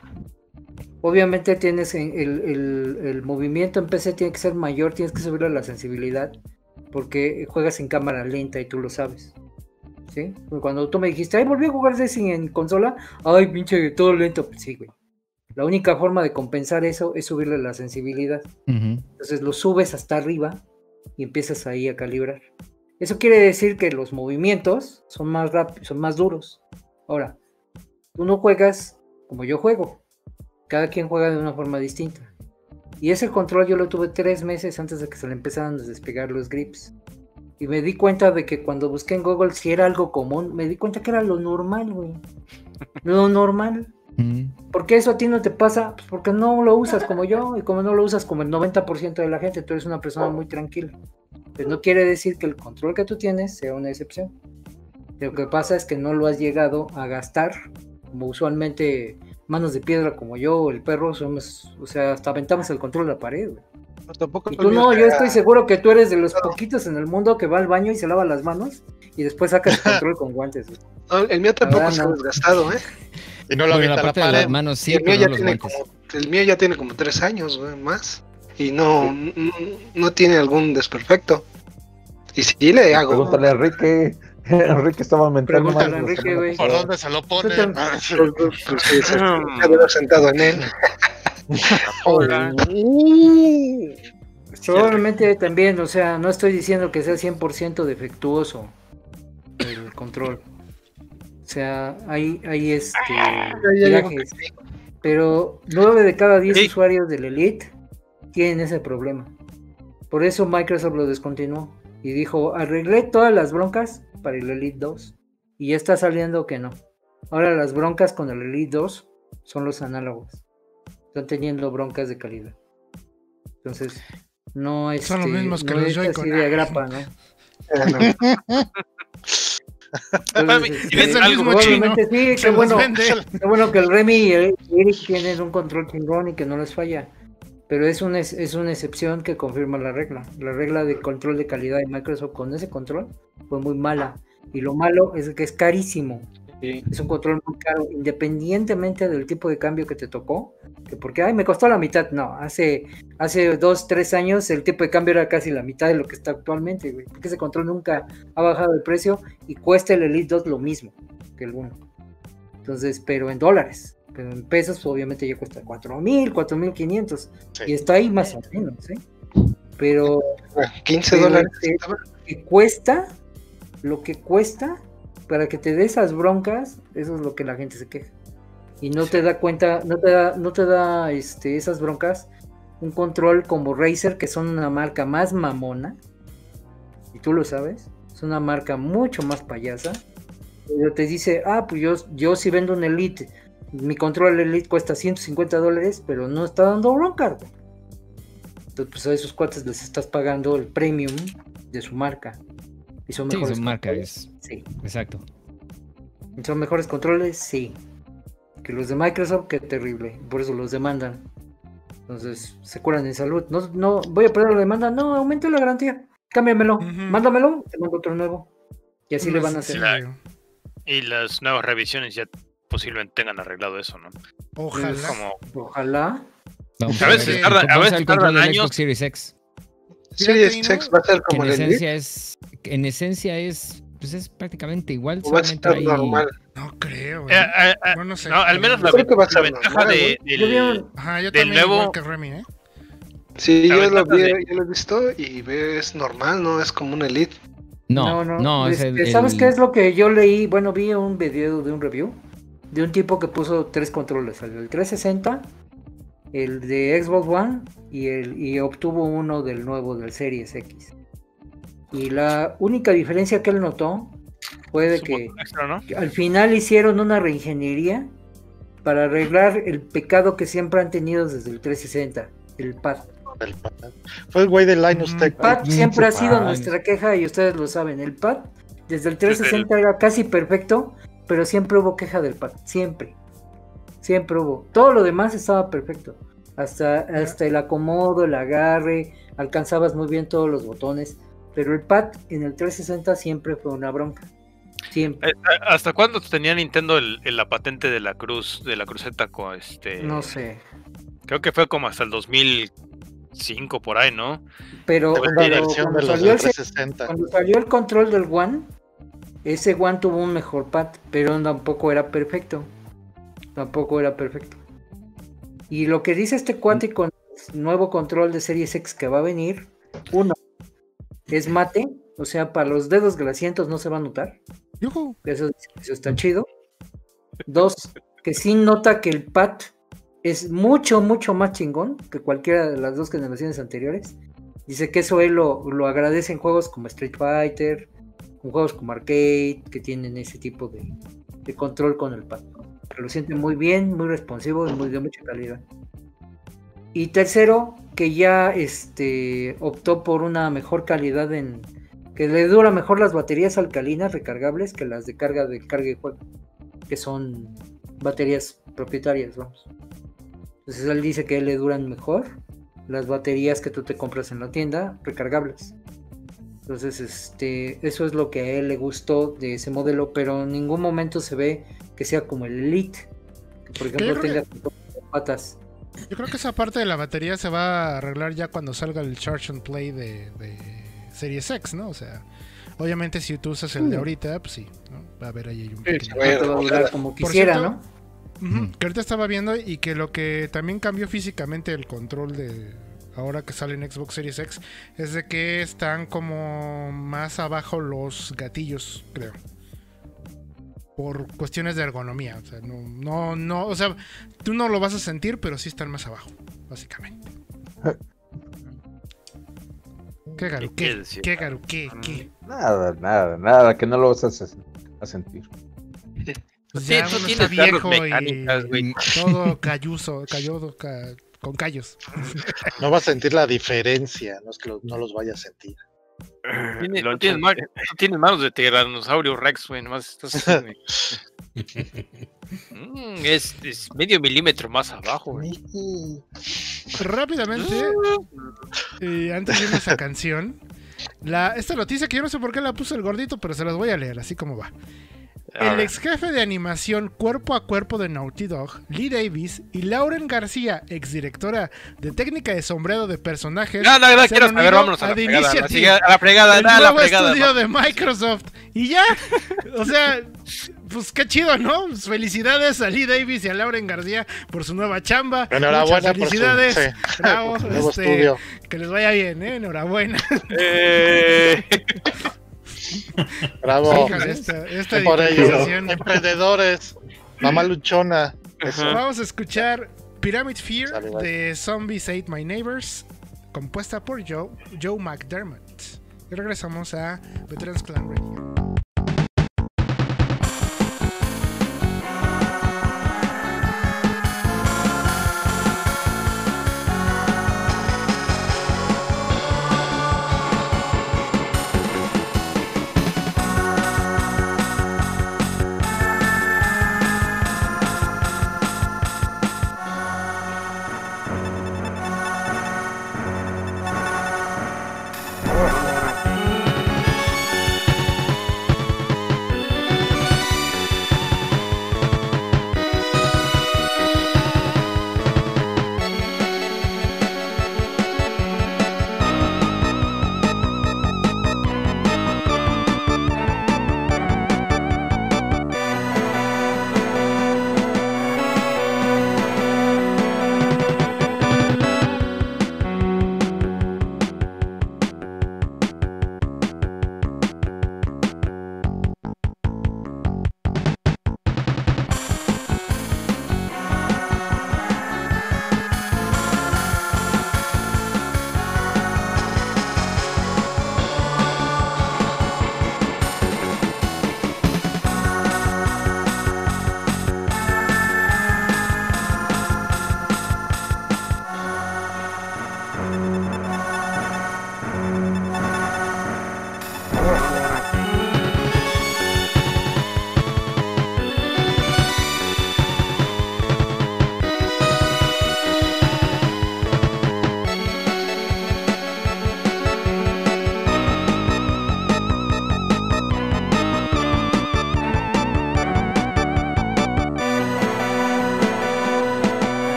Obviamente tienes en- el, el- el movimiento en PC tiene que ser mayor, tienes que subirle la sensibilidad porque juegas en cámara lenta y tú lo sabes. ¿Sí? Cuando tú me dijiste, ay, volví a jugar Destiny en consola, ay, pinche, todo lento. Pues sí, güey. La única forma de compensar eso es subirle la sensibilidad. Entonces lo subes hasta arriba y empiezas ahí a calibrar. Eso quiere decir que los movimientos son más rápidos, son más duros. Ahora, tú no juegas como yo juego. Cada quien juega de una forma distinta. Y ese control yo lo tuve tres meses antes de que se le empezaran a despegar los grips. Y me di cuenta de que cuando busqué en Google si era algo común, me di cuenta que era lo normal, güey. *laughs* Lo normal. Ujú. ¿Por qué eso a ti no te pasa? Pues porque no lo usas como yo y como no lo usas como el 90% de la gente, tú eres una persona muy tranquila. Pues no quiere decir que el control que tú tienes sea una excepción. Lo que pasa es que no lo has llegado a gastar, como usualmente manos de piedra como yo o el perro somos, o sea, hasta aventamos el control a la pared. güey. No, tampoco Y tú no, yo estoy seguro que tú eres de los poquitos en el mundo que va al baño y se lava las manos y después saca el *laughs* control con guantes. güey. No, el mío tampoco Ah, se ha no. desgastado, ¿eh? Y no lo avienta la de las manos sí, el, mío ya tiene como, el mío ya tiene como tres años, güey, más. Y no, no, no tiene algún desperfecto. Y sí le hago. Pregúntale a Enrique. *laughs* Enrique estaba mentando Pregúntale Enrique, güey. ¿Por dónde se lo pone? Pues, pues, pues, se, de haber sentado en él. *laughs* Probablemente también, o sea, no estoy diciendo que sea 100% defectuoso el control. O sea, hay, hay este digo tirajes, pero 9 de cada 10 Sí. usuarios del Elite tienen ese problema. Por eso Microsoft lo descontinuó y dijo, arreglé todas las broncas para el Elite 2 y ya está saliendo que no. Ahora las broncas con el Elite 2 son los análogos. Están teniendo broncas de calidad. Entonces, no es Son los mismos que no los es así de *laughs* agrapa, ¿no? Entonces, y ves este, algo probablemente sí, qué bueno, qué bueno que el Remy y el Eric tienen un control chingón y que no les falla. Pero es una, es una excepción que confirma la regla. La regla de control de calidad de Microsoft con ese control fue muy mala. Y lo malo es que es carísimo. Es un control muy caro, independientemente del tipo de cambio que te tocó. Que porque, ay, me costó la mitad. No, hace, hace dos, tres años el tipo de cambio era casi la mitad de lo que está actualmente, güey. Porque ese control nunca ha bajado el precio y cuesta el Elite 2 lo mismo que el 1. Entonces, pero en dólares. Pero en pesos, pues, obviamente ya cuesta 4.000, 4.500. Sí. Y está ahí más o menos, ¿eh? Pero 15 pero dólares. este, que cuesta, lo que cuesta para que te dé esas broncas, eso es lo que la gente se queja. Y no te da cuenta, no te da, no te da este, esas broncas un control como Razer, que son una marca más mamona, y tú lo sabes, es una marca mucho más payasa, pero te dice, ah, pues yo, yo si vendo un Elite Mi control Elite cuesta 150 dólares, pero no está dando bronca. güey. Entonces, pues a esos cuates les estás pagando el premium de su marca. Y son Sí, mejores su marca controles. es. Sí. Exacto. ¿Y ¿Son mejores controles? Sí. Que los de Microsoft, qué terrible. Por eso los demandan. Entonces, se curan en salud. No, no, voy a perder la demanda. No, aumente la garantía. Cámbiamelo. Mándamelo. Te mando otro nuevo. Y así le van a hacer. Sí, Y las nuevas revisiones ya posiblemente tengan arreglado eso, ¿no? Ojalá. Como Ojalá. Vamos A veces ver tarda- cómo a veces tardan años. Xbox Series X. Series Fíjate, X va a ser como en el esencia es. En esencia es. Pues es prácticamente igual. Va a estar hay. normal. No creo. Eh, ¿eh? eh, eh, Bueno, no sé. no, al menos la, Creo que va a la ser ventaja normal, de, ¿Ya del- vieron? Ajá, yo del nuevo- que Remy, ¿eh? Sí, La yo lo, vi, de- yo lo he visto y veo, es normal, no es como un Elite. No, no, es Este, el- ¿Sabes el- qué es lo que yo leí? Bueno, vi un video de un review de un tipo que puso tres controles, el 360, el de Xbox One y, el, y obtuvo uno del nuevo del Series X. Y la única diferencia que él notó fue de que botón extra, ¿no? al final hicieron una reingeniería para arreglar el pecado que siempre han tenido desde el 360, el pad. El pad. Fue el güey de Linus Mm, Tech. El pad siempre ha sido nuestra queja y ustedes lo saben. El pad desde el 360 era casi perfecto, pero siempre hubo queja del pad. Siempre. Siempre hubo. Todo lo demás estaba perfecto. Hasta, hasta el acomodo, el agarre, alcanzabas muy bien todos los botones. Pero el pad en el 360 siempre fue una bronca. Siempre. Eh, ¿Hasta cuándo tenía Nintendo el, el- la patente de la cruz, de la cruceta con este? No sé. Creo que fue como hasta el 2005 por ahí, ¿no? Pero cuando, cuando de los salió el 360. Cuando salió el control del One, ese One tuvo un mejor pad, pero tampoco era perfecto. Tampoco era perfecto. Y lo que dice este cuate con el nuevo control de Series X que va a venir, uno, es mate, o sea, para los dedos grasientos no se va a notar. Eso, eso está chido. Dos, que sí nota que el pad es mucho, mucho más chingón que cualquiera de las dos generaciones anteriores. Dice que eso él lo, lo agradece en juegos como Street Fighter, juegos como Arcade, que tienen ese tipo de, de control con el pad. Lo siente muy bien, muy responsivo y muy de mucha calidad. Y tercero, que ya este, optó por una mejor calidad en, que le dura mejor las baterías alcalinas recargables que las de carga de carga y juego, que son baterías propietarias, vamos. Entonces él dice que le duran mejor las baterías que tú te compras en la tienda recargables. Entonces, este, eso es lo que a él le gustó de ese modelo, pero en ningún momento se ve que sea como el Elite, que por ejemplo tenga patas. Yo creo que esa parte de la batería se va a arreglar ya cuando salga el Charge and Play de, de Series X, ¿no? O sea, obviamente si tú usas el de Mm. ahorita, pues sí, ¿no? Va a haber ahí un Sí, pequeño... Te va a durar ojalá. como quisiera, cierto, ¿no? Que ahorita estaba viendo y que lo que también cambió físicamente el control de ahora que sale en Xbox Series X es de que están como más abajo los gatillos, creo. Por cuestiones de ergonomía. O sea, no, no, no, o sea, tú no lo vas a sentir, pero sí están más abajo, básicamente. *laughs* ¿Qué ¿Y garu? qué ¿Qué? decir? ¿Qué garu? ¿Qué? ¿Qué? Nada, nada, nada, que no lo vas a, se- a sentir. *laughs* Pues Sí, ya tú uno tienes está carros viejo y todo calluso, calludo, ca- con callos. *laughs* No vas a sentir la diferencia, no es que lo- no los vaya a sentir. Tiene- Lo tú tienes, *laughs* tú tienes manos de tiranosaurio Rex, güey. Nomás estás. *laughs* Mm, es, es medio milímetro más abajo, güey. Rápidamente, eh, antes de esa canción, la, esta noticia que yo no sé por qué la puso el gordito, pero se las voy a leer, así como va. El ex jefe de animación cuerpo a cuerpo de Naughty Dog, Lee Davis, y Lauren García, ex directora de técnica de sombreado de personajes, No, no, no, quiero saber, vámonos a la fregada. A la fregada, el nuevo la fregada. estudio de Microsoft. Y ya, o sea, pues qué chido, ¿no? Pues felicidades a Lee Davis y a Lauren García por su nueva chamba. Enhorabuena Muchas por su, felicidades. sí, *laughs* Bravo, por su nuevo este, estudio. Que les vaya bien, ¿eh? Enhorabuena. Eh, *laughs* *laughs* Bravo. Esta, esta Por ello. Emprendedores. Mamá luchona. Eso. Vamos a escuchar Pyramid Fear de Zombies Ate My Neighbors, compuesta por Joe, Joe McDermott. Y regresamos a Veterans Clan Radio.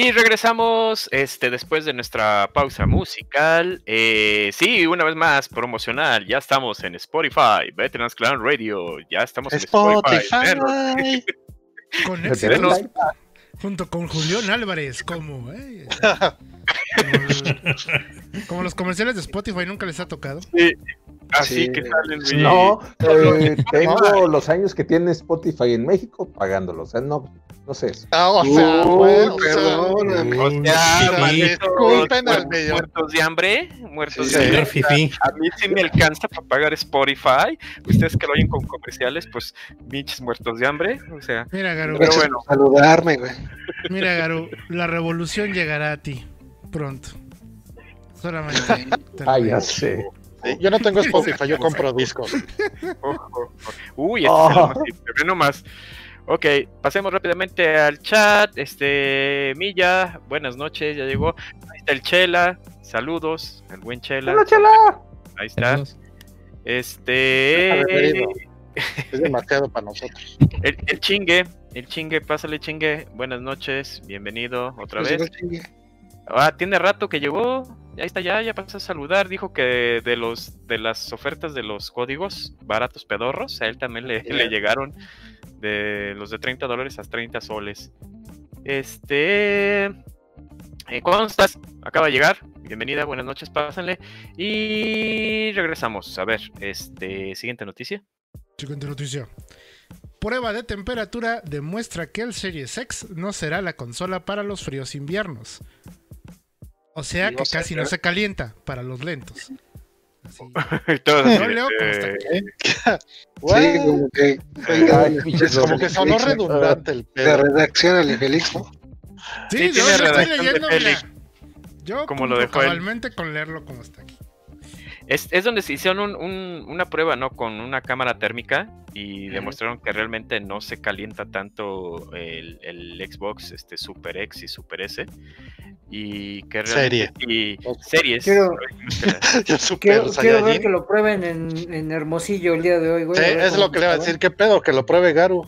Y regresamos este, después de nuestra pausa musical. Eh, sí, una vez más, promocional. Ya estamos en Spotify, Veterans Clan Radio. Ya estamos en Spotify. Spotify. *laughs* Con junto con Julián Álvarez, como, eh, como, *laughs* como los comerciales de Spotify nunca les ha tocado. Sí, así Sí. que salen. No, eh, tengo los años que tiene Spotify en México pagándolos. O sea, no, no sé. eso. Ah, o sea, Uy, bueno, perdóname. O sea, disculpen al millón. muertos de hambre, muertos Sí, de hambre. A mí sí me alcanza para pagar Spotify. Ustedes que lo oyen con comerciales, pues, pinches muertos de hambre. O sea, Mira, Garu, Pero bueno. saludarme, güey. mira, Garu, la revolución llegará a ti pronto. Solamente. *laughs* Ah, digo. ya sé. Sí, yo no tengo Spotify, yo compro discos. ojo. Uy, este es Oh. nomás. Ok, pasemos rápidamente al chat. Este, Milla, buenas noches, ya llegó. Ahí está el Chela, saludos, el buen Chela. ¡Hola, chala! Ahí está. Saludos. Este, Preferido. Es demasiado para nosotros. el, el chingue, el chingue, pásale chingue. Buenas noches, bienvenido otra Pues vez. Ah, tiene rato que llegó. Ahí está ya, ya pasó a saludar. Dijo que de los de las ofertas de los códigos baratos pedorros, a él también le, le llegaron de los de 30 dólares a 30 soles. Este. eh, ¿Cómo estás? Acaba de llegar. Bienvenida, buenas noches, pásenle. Y regresamos. A ver, este, siguiente noticia. Siguiente noticia. Prueba de temperatura demuestra que el Series X no será la consola para los fríos inviernos. O sea que casi no se calienta para los lentos. Así. *laughs* Todos así No, de, Leo, ¿cómo está? Sí, *laughs* como que. Félix, Como que sonó redundante el De pedo. redacción al Félix, ¿no? Sí, Sí, yo lo estoy de leyendo, mira. Yo Como lo cumplo dejó él. cabalmente con leerlo como está aquí. Es, es donde se hicieron un- un- una prueba, ¿no? Con una cámara térmica y demostraron que realmente no se calienta tanto el, el Xbox este, Super X y Super S. Y que realmente y series. Quiero- *laughs* *laughs* Quiero, quiero ver que lo prueben en, en Hermosillo el día de hoy, güey. Sí, es lo que le iba a decir. ¿Qué pedo? Que lo pruebe Garu.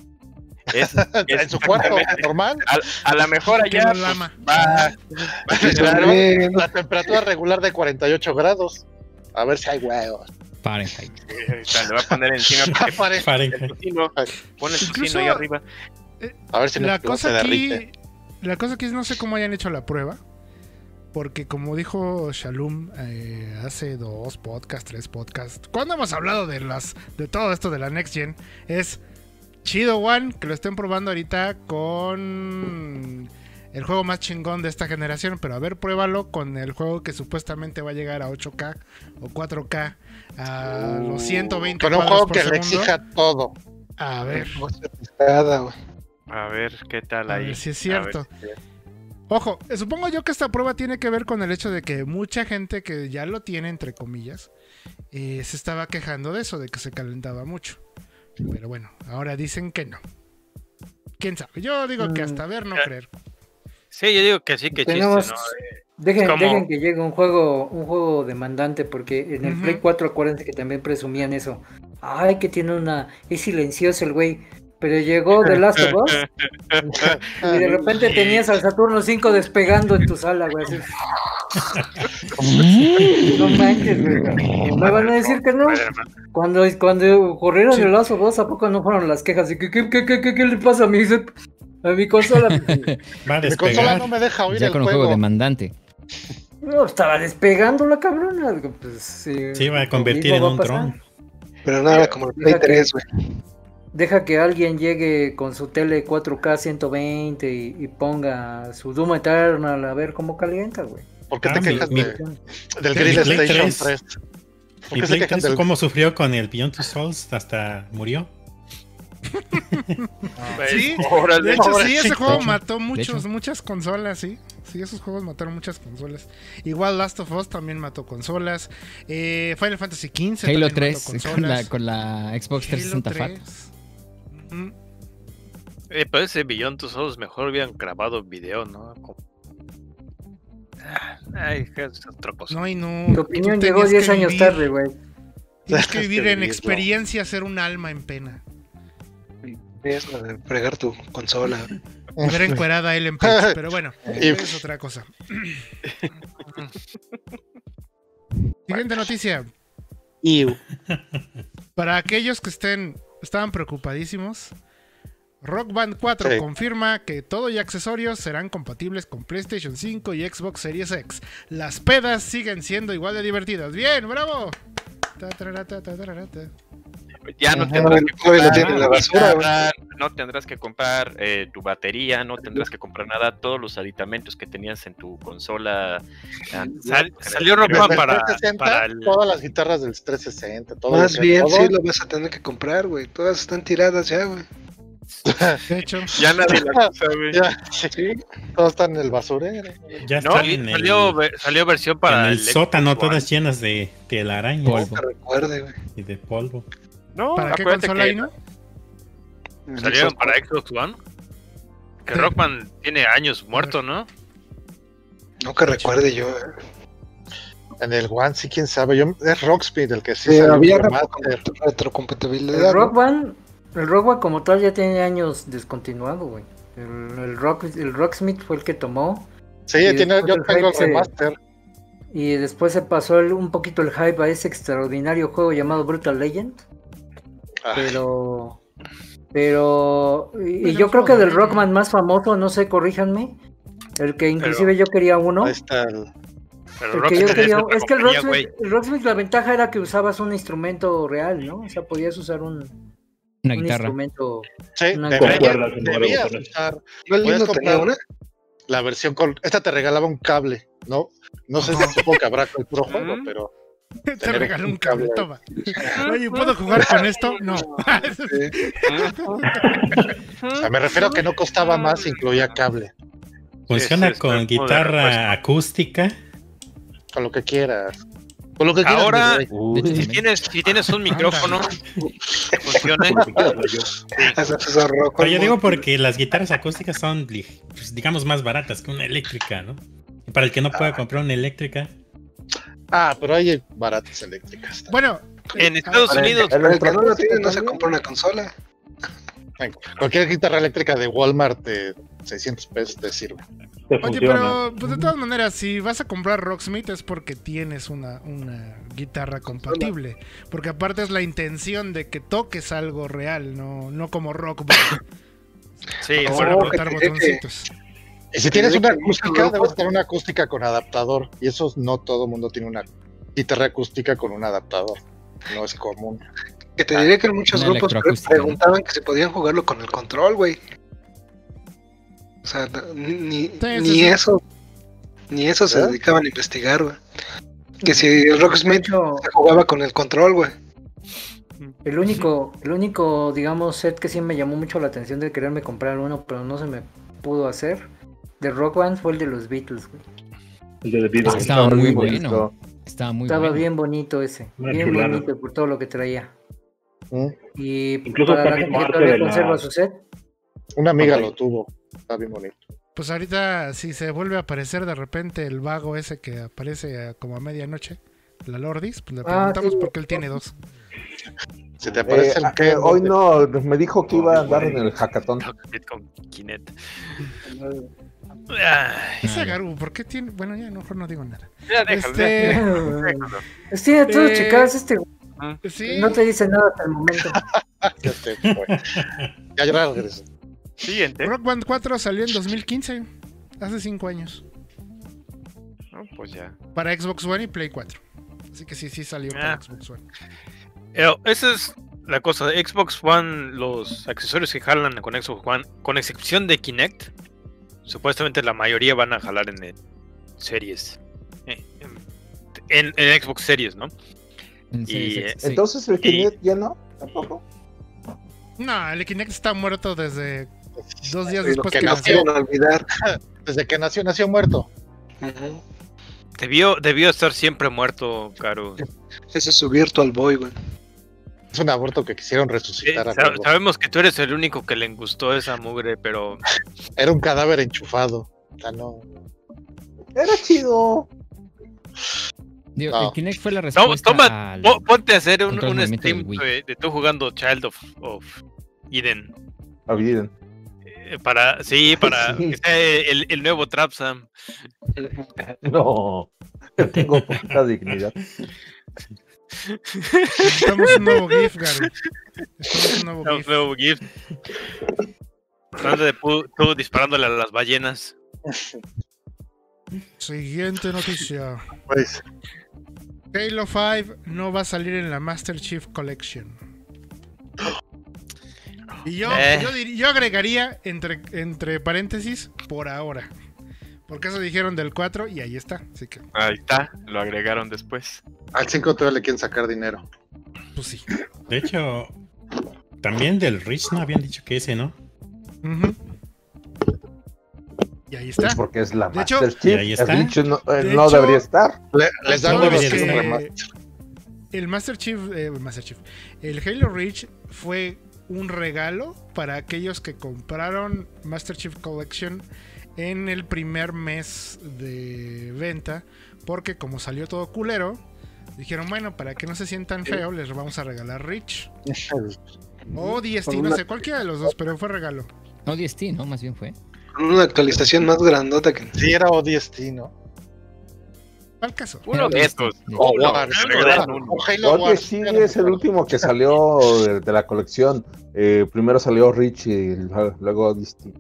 Es, *laughs* En su cuarto, normal. a, a lo mejor allá pues, lama. va, va a. La temperatura regular de 48 grados. A ver si hay huevos. Fahrenheit. eh, le va a poner encima Fahrenheit. pone el Incluso- ahí arriba. A ver si La no se cosa aquí, derrite. la cosa aquí es no sé cómo hayan hecho la prueba. Porque como dijo Shalom eh, hace dos podcasts, tres podcasts, cuando hemos hablado de las de todo esto de la Next Gen, es chido one que lo estén probando ahorita con el juego más chingón de esta generación, pero a ver, pruébalo con el juego que supuestamente va a llegar a 8K o 4K a los 120 Con un juego por que le segundo. exija todo. A ver. A ver qué tal A ahí. ver si es A ver cierto. si es cierto. Ojo, eh, supongo yo que esta prueba tiene que ver con el hecho de que mucha gente que ya lo tiene, entre comillas, eh, se estaba quejando de eso, de que se calentaba mucho. Pero bueno, ahora dicen que no. ¿Quién sabe? Yo digo que hasta ver, no creer. Sí, yo digo que sí, que chiste, Tenemos- ¿no? Dejen, como- dejen que llegue un juego, un juego demandante, porque en el Ujú. Play 4 acuérdense que también presumían eso. Ay, que tiene una. Es silencioso el güey. Pero llegó The Last of Us *laughs* y de repente tenías al Saturno 5 despegando en tu sala, güey. así. *laughs* No manches, güey. Me van a decir que no. Cuando, cuando ocurrieron Sí. The Last of Us, ¿a poco no fueron las quejas? ¿Y ¿Qué, qué, qué, qué, qué, qué le pasa a mi, a mi consola? *laughs* Va a Mi consola no me deja oír Ya el con un juego juego. demandante. No, estaba despegando la cabrona. Pues, sí, Se iba a convertir en va a un dron. Pero nada, como el Play Deja que- 3, güey. Deja que alguien llegue con su tele 4K 120 y, y ponga su Doom Eternal a ver cómo calienta, güey. ¿Por qué Ah, te mi- quejas mi- de- del Grid Station 3. 3? ¿Por qué se Play quejan 3, del ¿cómo sufrió con el Beyond Two Souls? Hasta murió. *laughs* Pues, Sí, Órale. de hecho sí, ese juego mató muchos, muchas consolas, sí. Sí, esos juegos mataron muchas consolas. Igual Last of Us también mató consolas. Eh, Final Fantasy XV Halo también mató 3 con la, con la Xbox Halo 360 Fat. 3. Mm, Eh, pero ese Beyond tus ojos mejor hubieran grabado video, ¿no? Como- Ah, Ay, es otra cosa. No, y no. Tu opinión llegó 10 que años vivir- tarde, güey. Tienes que *laughs* vivir en experiencia, ser un alma en pena. Es la de fregar tu consola. *laughs* Y ver encuerada Ellen Page, pero bueno, es otra cosa. *laughs* Siguiente noticia. Para aquellos que estén estaban preocupadísimos, Rock Band 4 Sí. confirma que todo y accesorios serán compatibles con PlayStation 5 y Xbox Series X. Las pedas siguen siendo igual de divertidas. Bien, bravo. Ya no tendrás que comprar, no tendrás que comprar eh, tu batería, no tendrás que comprar nada, todos los aditamentos que tenías en tu consola. Sal- salió el para, 360, para el. Todas las guitarras del 360, todo Más bien, todo, sí lo vas a tener que comprar, güey. Todas están tiradas ya, güey. De hecho, *laughs* Ya nadie las *laughs* usa, güey. ya, sí, todo está en el basurero. Ya No, Sali- en el, salió, ve- salió versión para en el Xbox sótano, One. todas llenas de telarañas Polvo. Que recuerde, güey. y de polvo. No, ¿para qué consola hay, no? Salieron para Xbox One. Que Sí. Rockman tiene años muerto, ¿no? No que recuerde yo. eh. En el One, sí, quién sabe. Yo, es Rocksmith el que sí Sí, salió había retro- retrocompatibilidad. El Rock ¿no? Band, el Rock como tal ya tiene años descontinuado, güey. El, el Rock, el Rocksmith fue el que tomó Sí, tiene, yo el tengo el se- remaster. y después se pasó el- un poquito el hype a ese extraordinario juego llamado Brutal Legend. Pero. Pero. Y, y yo creo que del de- Rockman más famoso, no sé, corríjanme. El que inclusive yo quería uno. Ahí está el. Pero El que yo quería, es que el Rocksmith, el Rocksmith, la ventaja era que usabas un instrumento real, ¿no? O sea, podías usar un, Una un guitarra. instrumento. Sí, Una usar ¿No el Puedes lindo tenía comprar- una? la versión con. Esta te regalaba un cable, ¿no? No sé si supongo que habrá con el puro juego, pero. *laughs* Te regaló un cable, toma. Oye, ¿puedo jugar con esto? No. O sea, me refiero a que no costaba más, incluía cable. Funciona sí, con guitarra acústica. Con lo que quieras. Con lo que quieras. Ahora. Uy, Si tienes, si tienes un micrófono que funcione, *laughs* el Pero yo digo porque las guitarras acústicas son, pues, digamos, más baratas que una eléctrica, ¿no? Y para el que no pueda comprar una eléctrica, Ah, pero hay baratas eléctricas. Bueno, en Estados Para el- Unidos, para el que no lo tiene, no se compra una consola. Cualquier guitarra eléctrica de Walmart de 600 pesos te sirve. Te Oye, funciona. pero pues, de todas maneras, si vas a comprar Rocksmith es porque tienes una, una guitarra compatible. Porque aparte es la intención de que toques algo real, no, no como rock band, sí, No, para que apretar que- botoncitos. Y si tienes una que acústica, debes tener una acústica con adaptador. Y eso no todo mundo tiene una guitarra acústica con un adaptador. No es común. Que te diré que en muchos grupos preguntaban que si podían jugarlo con el control, güey. O sea, ni, ni, sí, ni sí. eso, ni eso se ¿Eh? dedicaban a investigar, güey. Que si el Rocksmith hecho, se jugaba con el control, güey. el único, el único, digamos, set que sí me llamó mucho la atención de quererme comprar uno, pero no se me pudo hacer. De Rock Band fue el de los Beatles, güey. El de The Beatles. Estaba muy bueno. bonito. Estaba muy Estaba bueno. bien bonito ese, Una bien bonito por todo lo que traía. ¿Mm? Y Incluso para la gente que todavía la- conserva su set, Una amiga lo tuvo. Está bien bonito. Pues ahorita, si se vuelve a aparecer de repente el vago ese que aparece como a medianoche, la Lordis, pues le Ah, preguntamos sí. por qué él tiene dos. Se te aparece Eh, el ah, que hoy no, me dijo que iba a andar en el hackathon. *laughs* con Kinect. Ay, Ese ya. Garu, ¿por qué tiene? Bueno, ya mejor no digo nada. ya déjalo, Este, déjalo. tiene todo Eh, checadas este, güey. sí, no te dice nada hasta el momento. *laughs* Ya te fue. Ya ya regresó. Siguiente. Rock Band 4 salió en 2015, hace 5 años, No, pues ya. para Xbox One y Play 4. Así que sí, sí salió para Ah. Xbox One. Pero esa es la cosa. de Xbox One, los accesorios que jalan con Xbox One, con excepción de Kinect, supuestamente la mayoría van a jalar en el Series. eh, En, en- en Xbox Series, ¿no? Y, sí. Entonces el Kinect ya no, tampoco. No, el Kinect está muerto desde dos días después que que no nació. Olvidar. *laughs* Desde que nació, nació muerto. Debió, debió estar siempre muerto, Caro. Ese es su Virtual Boy, güey. Es un aborto que quisieron Eh, resucitar. a sa- huevo. sabemos que tú eres el único que le gustó esa mugre, pero *laughs* Era un cadáver enchufado. O sea, no. Era chido. Digo, No. el Kinect fue la Toma- respuesta toma, al- po- ponte a hacer un, un stream Wii. de, de tú jugando Child of, of Eden. Eh, Eh, Para, sí, para *laughs* Sí. que sea el, el nuevo Trap Sam. *laughs* No, yo tengo poca dignidad. Necesitamos un nuevo GIF, Gary. Necesitamos un nuevo Un GIF. nuevo. Hablando de pu- tú disparándole a las ballenas. Siguiente noticia. Pues, Halo 5 no va a salir en la Master Chief Collection. Y yo, Eh. yo, dir- yo agregaría entre, entre paréntesis por ahora. Porque eso dijeron del 4 y ahí está. Así que, Ahí está, lo agregaron después. al 5 todavía le quieren sacar dinero. pues sí. De hecho, también del Rich no habían dicho que ese, ¿no? Y ahí está. Es porque es la De hecho- Master Y Chief. ahí El está. no, eh, De no hecho- debería estar. Le- les dan No que. El Master Chief, eh, el Master Chief, el Halo Reach fue un regalo para aquellos que compraron Master Chief Collection en el primer mes de venta, porque como salió todo culero, dijeron, bueno, para que no se sientan feo, les vamos a regalar Reach. *laughs* O DST, no sé, cualquiera de los dos, pero fue regalo. No, DST, ¿no? Más bien fue. Con una actualización más grandota que. Sí, era ODST, ¿no? ¿Cuál caso? Uno de estos. O Uno, Wars. le regalaron O uno. Halo Oye, Wars. sí, es el último que salió de, de la colección. Eh, primero salió Rich y luego Disty.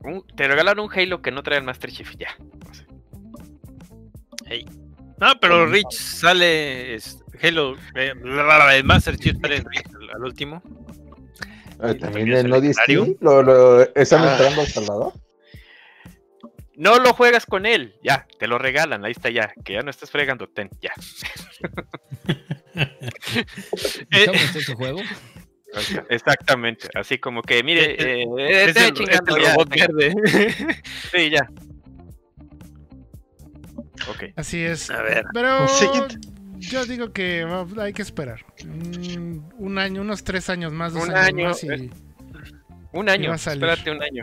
Un- te regalaron un Halo que no trae el Master Chief, ya. No, pero Rich sale. es- Halo. eh, el Master Chief sale Rich al, último. Eh, Y también en No. Lo, lo- ¿Están Ah. entrando al Salvador? No lo juegas con él, ya, te lo regalan, ahí está ya, que ya no estés fregando, ten, ya. *laughs* ¿Cómo está ese juego? Exactamente, así como que, mire, Eh, eh, Es esté el, chingando es el ya, robot verde. *laughs* Sí, ya. Ok. Así es. A ver. Pero Siguiente. yo digo que hay que esperar. Mm, un año, unos tres años más, dos Un años año, más y... eh. Un año, salir. espérate un año.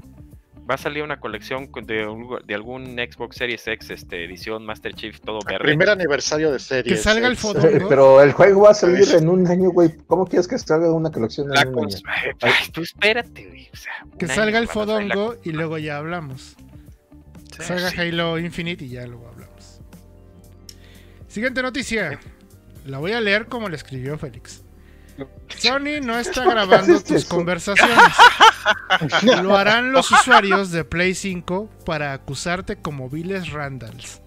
Va a salir una colección de, un- de algún Xbox Series X, este, edición Master Chief, todo verde. Primer aniversario de serie. Que salga el fodongo. *laughs* Pero el juego va a salir en un año, güey. ¿Cómo quieres que salga una colección La en un año? *laughs* Ay, tú espérate, güey. o sea, Que salga el salir la- fodongo y luego ya hablamos. Sí, salga sí. Halo Infinite y ya luego hablamos. Siguiente noticia. La voy a leer como la escribió Félix. Sony no está grabando tus eso? conversaciones. Lo harán los usuarios de Play 5 para acusarte como viles Randalls.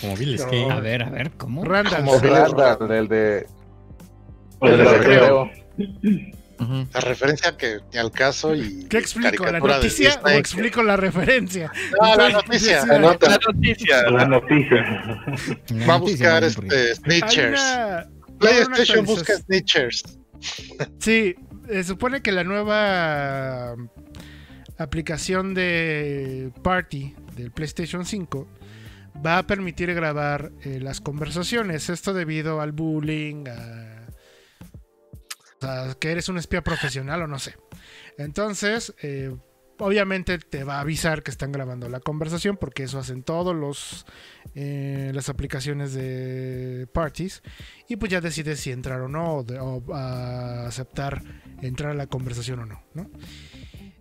Como No. Skate. A ver, a ver, ¿cómo? Randalls. Como Randall, el de. Pues, el de recreo. La referencia que ni al caso y. ¿Qué explico? ¿La noticia o explico la referencia? No, la noticia. decía, Anota. La noticia. La noticia. Va a buscar este hay Snitchers. PlayStation busca. Snitchers. Sí, se supone que la nueva aplicación de Party del PlayStation 5 va a permitir grabar eh, las conversaciones. Esto debido al bullying, a, a que eres un espía profesional o no sé. Entonces, eh, obviamente te va a avisar que están grabando la conversación porque eso hacen todos los eh, las aplicaciones de parties y pues ya decides si entrar o no o, aceptar entrar a la conversación o no, ¿no?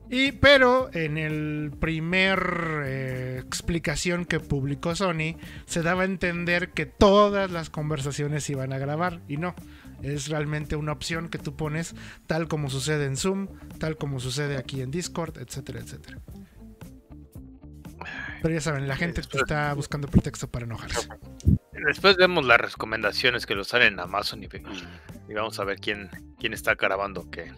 Y pero en el primer eh, explicación que publicó Sony se daba a entender que todas las conversaciones se iban a grabar y no. Es realmente una opción que tú pones tal como sucede en Zoom, tal como sucede aquí en Discord, etcétera, etcétera. Pero ya saben, la gente está buscando pretexto para enojarse. Después vemos las recomendaciones que lo salen en Amazon y, y- y vamos a ver quién, quién está grabando qué.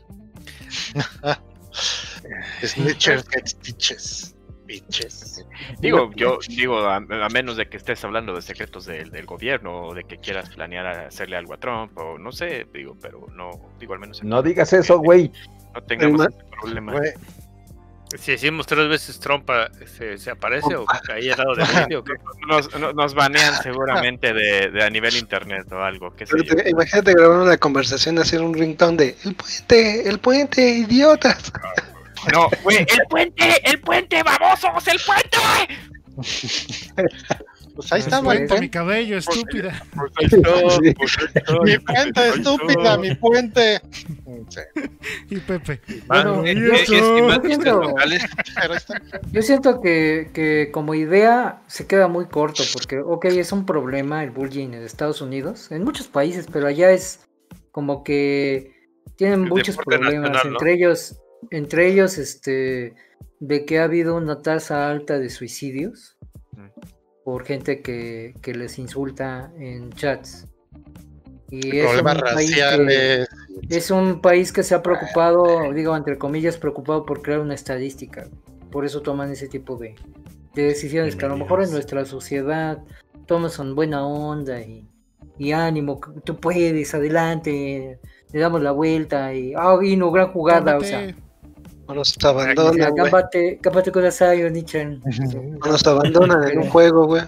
*laughs* Snitchers *laughs* get stitches. Bitches. *laughs* Digo, yo digo, a, a menos de que estés hablando de secretos del, del gobierno o de que quieras planear hacerle algo a Trump o no sé, digo, pero no, digo, al menos en- No digas eso, güey. no tengamos ese problema. Si decimos tres veces Trump ah, se, se aparece o ahí al lado de Wendy o qué. *laughs* Nos, no- nos banean seguramente de, de a nivel internet o algo, qué sé Pero te- imagínate grabar una conversación, hacer un ringtone de El puente, el puente, idiotas. No, güey, el puente, el puente, babosos, el puente. Pues ahí está, güey. mi cabello, estúpida. Mi puente, estúpida, mi puente. Y Pepe. Bueno, Yo siento que, que como idea se queda muy corto porque, ok, es un problema el bullying en Estados Unidos, en muchos países, pero allá es como que tienen El muchos problemas, nacional, ¿no? entre ellos, entre ellos, este, de que ha habido una tasa alta de suicidios por gente que, que les insulta en chats. Y es Problemas un país que- raciales. es un país que se ha preocupado, digo, entre comillas, preocupado por crear una estadística. Por eso toman ese tipo de, de decisiones que a lo mejor en nuestra sociedad tomas con buena onda y, y ánimo, tú puedes, adelante, le damos la vuelta y, ah, vino, gran jugada, o sea, No nos te o sea, abandonan, gámbate, gámbate con Asayo, Nichan. No nos abandonan en un juego, güey.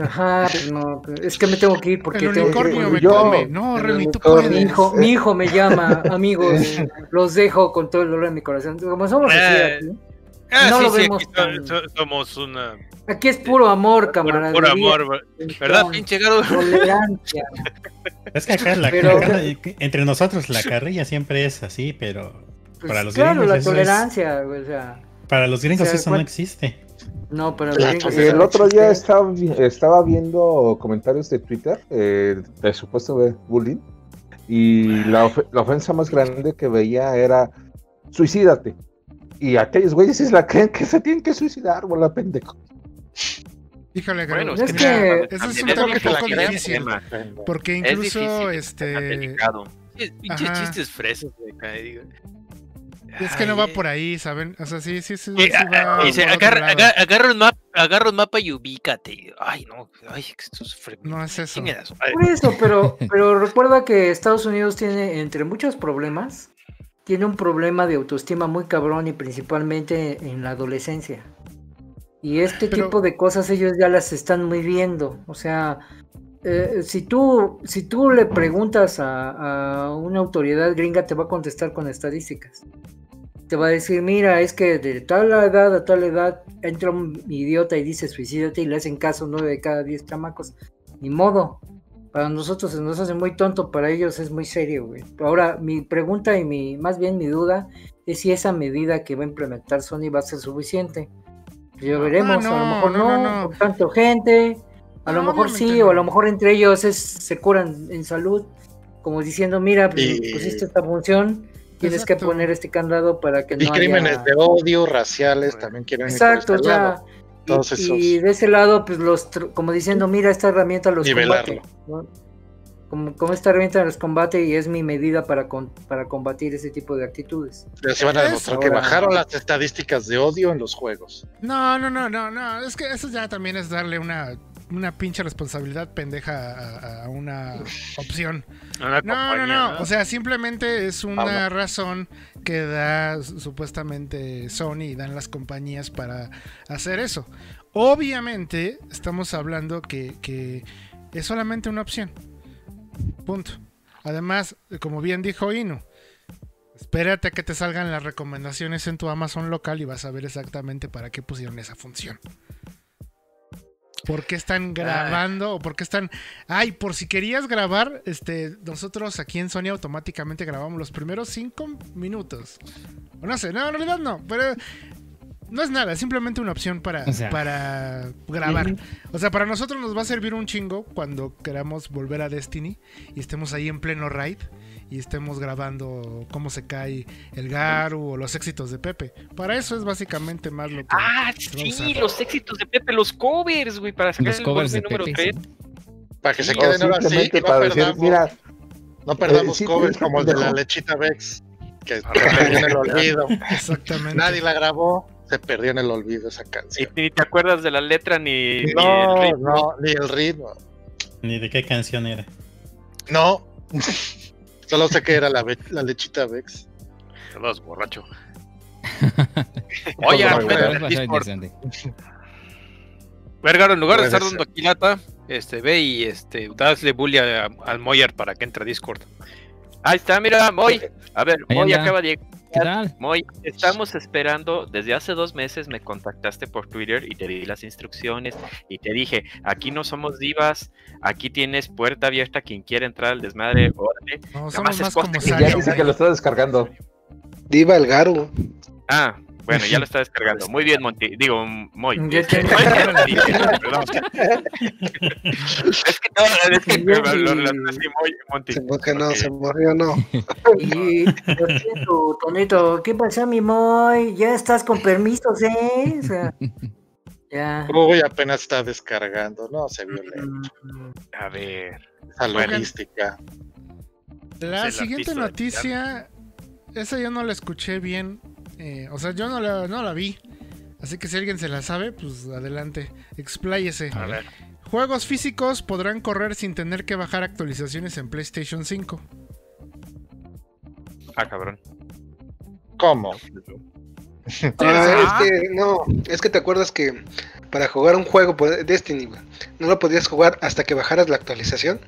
Ajá, no, es que me tengo que ir porque El tengo que me yo- come. No, Remy, tú unicornio. Mi puedes. hijo, mi hijo me llama, *laughs* amigos, los dejo con todo el dolor de mi corazón. Como somos así Eh, aquí, Ah, No sí, lo sí, vemos aquí tan- so- somos una. aquí es puro amor, camarada. por amor, ¿verdad, pinche Garo? Tolerancia. Es que acá la, Pero- acá, entre nosotros la carrilla siempre es así, pero Pues, Para los claro, gringos la eso es- tolerancia, o sea, para los gringos O sea, eso no ¿cuál- existe. no, pero los gringos. El eso otro día estaba, estaba viendo comentarios de Twitter eh, de supuesto bullying y la, of- la ofensa más grande que veía era suicídate. Y aquellos güeyes sí la creen que se tienen que suicidar, bola pendejo. Híjole, Bueno, es mira, que- eso es un es toque poco difícil. tema. Porque Es incluso, difícil, este. Pinches chistes frescos, güey, acá, digo. Es que no va Ay, por ahí, ¿saben? O sea, sí, sí, sí. eh, sí ah, va Dice, agarra, agarra, agarra un mapa, agarra un mapa y ubícate. Ay, no, ay, que esto es fre- No es eso. Por eso, pero, *laughs* pero recuerda que Estados Unidos tiene, entre muchos problemas, tiene un problema de autoestima muy cabrón y principalmente en la adolescencia. Y este Pero- tipo de cosas ellos ya las están muy viendo. O sea, eh, si, tú, si tú le preguntas a, a una autoridad gringa, te va a contestar con estadísticas. Te va a decir, mira, es que de tal edad a tal edad entra un idiota y dice suicídate y le hacen caso 9 de cada 10 chamacos. Ni modo. Para nosotros se nos hace muy tonto, para ellos es muy serio, güey. Ahora, mi pregunta y mi, más bien mi duda es si esa medida que va a implementar Sony va a ser suficiente. Ya veremos, a lo no, mejor no, no, no, no. por tanto gente, a lo No, mejor sí, o a no. lo mejor entre ellos es, se curan en salud, como diciendo, mira, pues, Y- pusiste esta función, tienes que poner este candado para que Y no crímenes haya... de odio, raciales, también quieren ir por Exacto, este o lado. sea, y- y, de ese lado, pues los, tr- como diciendo, mira, esta herramienta los Nivelarlo. combate. ¿no? Como, como esta herramienta los combate y es mi medida para, con- para combatir ese tipo de actitudes. Ya se van a demostrar que ahora- bajaron las estadísticas de odio en los juegos. No, no, no, no, no. Es que eso ya también es darle una, una pinche responsabilidad pendeja a, a una opción. Una No, no, compañía, no. O sea, simplemente es una Habla. razón que da su- supuestamente Sony y dan las compañías para hacer eso. Obviamente, estamos hablando que, que es solamente una opción. Punto. Además, como bien dijo Inu, espérate a que te salgan las recomendaciones en tu Amazon local y vas a ver exactamente para qué pusieron esa función. ¿Por qué están grabando o por qué están... Ay, por si querías grabar, este, nosotros aquí en Sony automáticamente grabamos los primeros cinco minutos. O no sé, no, en realidad no, pero no es nada, es simplemente una opción para, O sea. para grabar. O sea, para nosotros nos va a servir un chingo cuando queramos volver a Destiny y estemos ahí en pleno raid y estemos grabando cómo se cae el Garu o los éxitos de Pepe. Para eso es básicamente más lo que... Ah, sí, los éxitos de Pepe, los covers, güey, para sacar Los el covers de número Pepe. 3. Para que se O queden ahora sí, y no para decir, perdamos, mira, no perdamos eh, sí, covers sí, como el de la lechita Vex, que se perdió en el *laughs* olvido. Exactamente. Nadie la grabó, se perdió en el olvido esa Y canción. ni te acuerdas de la letra ni, ni el No, ritmo. no, ni el ritmo. Ni de qué canción era. No. Solo sé que era la, lechita Vex. Saludos, borracho. *laughs* Oye. Vergaro, en lugar de estar dando aquí lata, este, ve y este, dale bully a- al Moyer para que entre a Discord. Ahí está, mira, Moy. A ver, Moy acaba de, ¿Qué tal? Moy, estamos esperando, desde hace dos meses me contactaste por Twitter y te di las instrucciones y te dije, aquí no somos divas, aquí tienes puerta abierta, quien quiera entrar al desmadre, órale. No, somos más como que Ya dice que lo está descargando. Diva el Garo. Ah, bueno, ya lo está descargando. Muy bien, Monty. Digo, *laughs* *laughs* Moy. Es que no, es que Ya lo, Moy, Monty. Se murió, no, se murió, no. Y lo siento, Tonito, ¿qué pasa, mi Moy? Ya estás con permisos, ¿eh? O sea, ya. Uy, apenas está descargando. No, se violenta. A ver. Esa logística. La siguiente noticia, esa yo no la escuché bien. Eh, o sea, yo no la, no la vi. Así que si alguien se la sabe, pues adelante, expláyese. A ver. Juegos físicos podrán correr sin tener que bajar actualizaciones en PlayStation 5. Ah, cabrón. ¿Cómo? Ah, es que, no, es que te acuerdas que para jugar un juego Destiny, no lo podías jugar hasta que bajaras la actualización.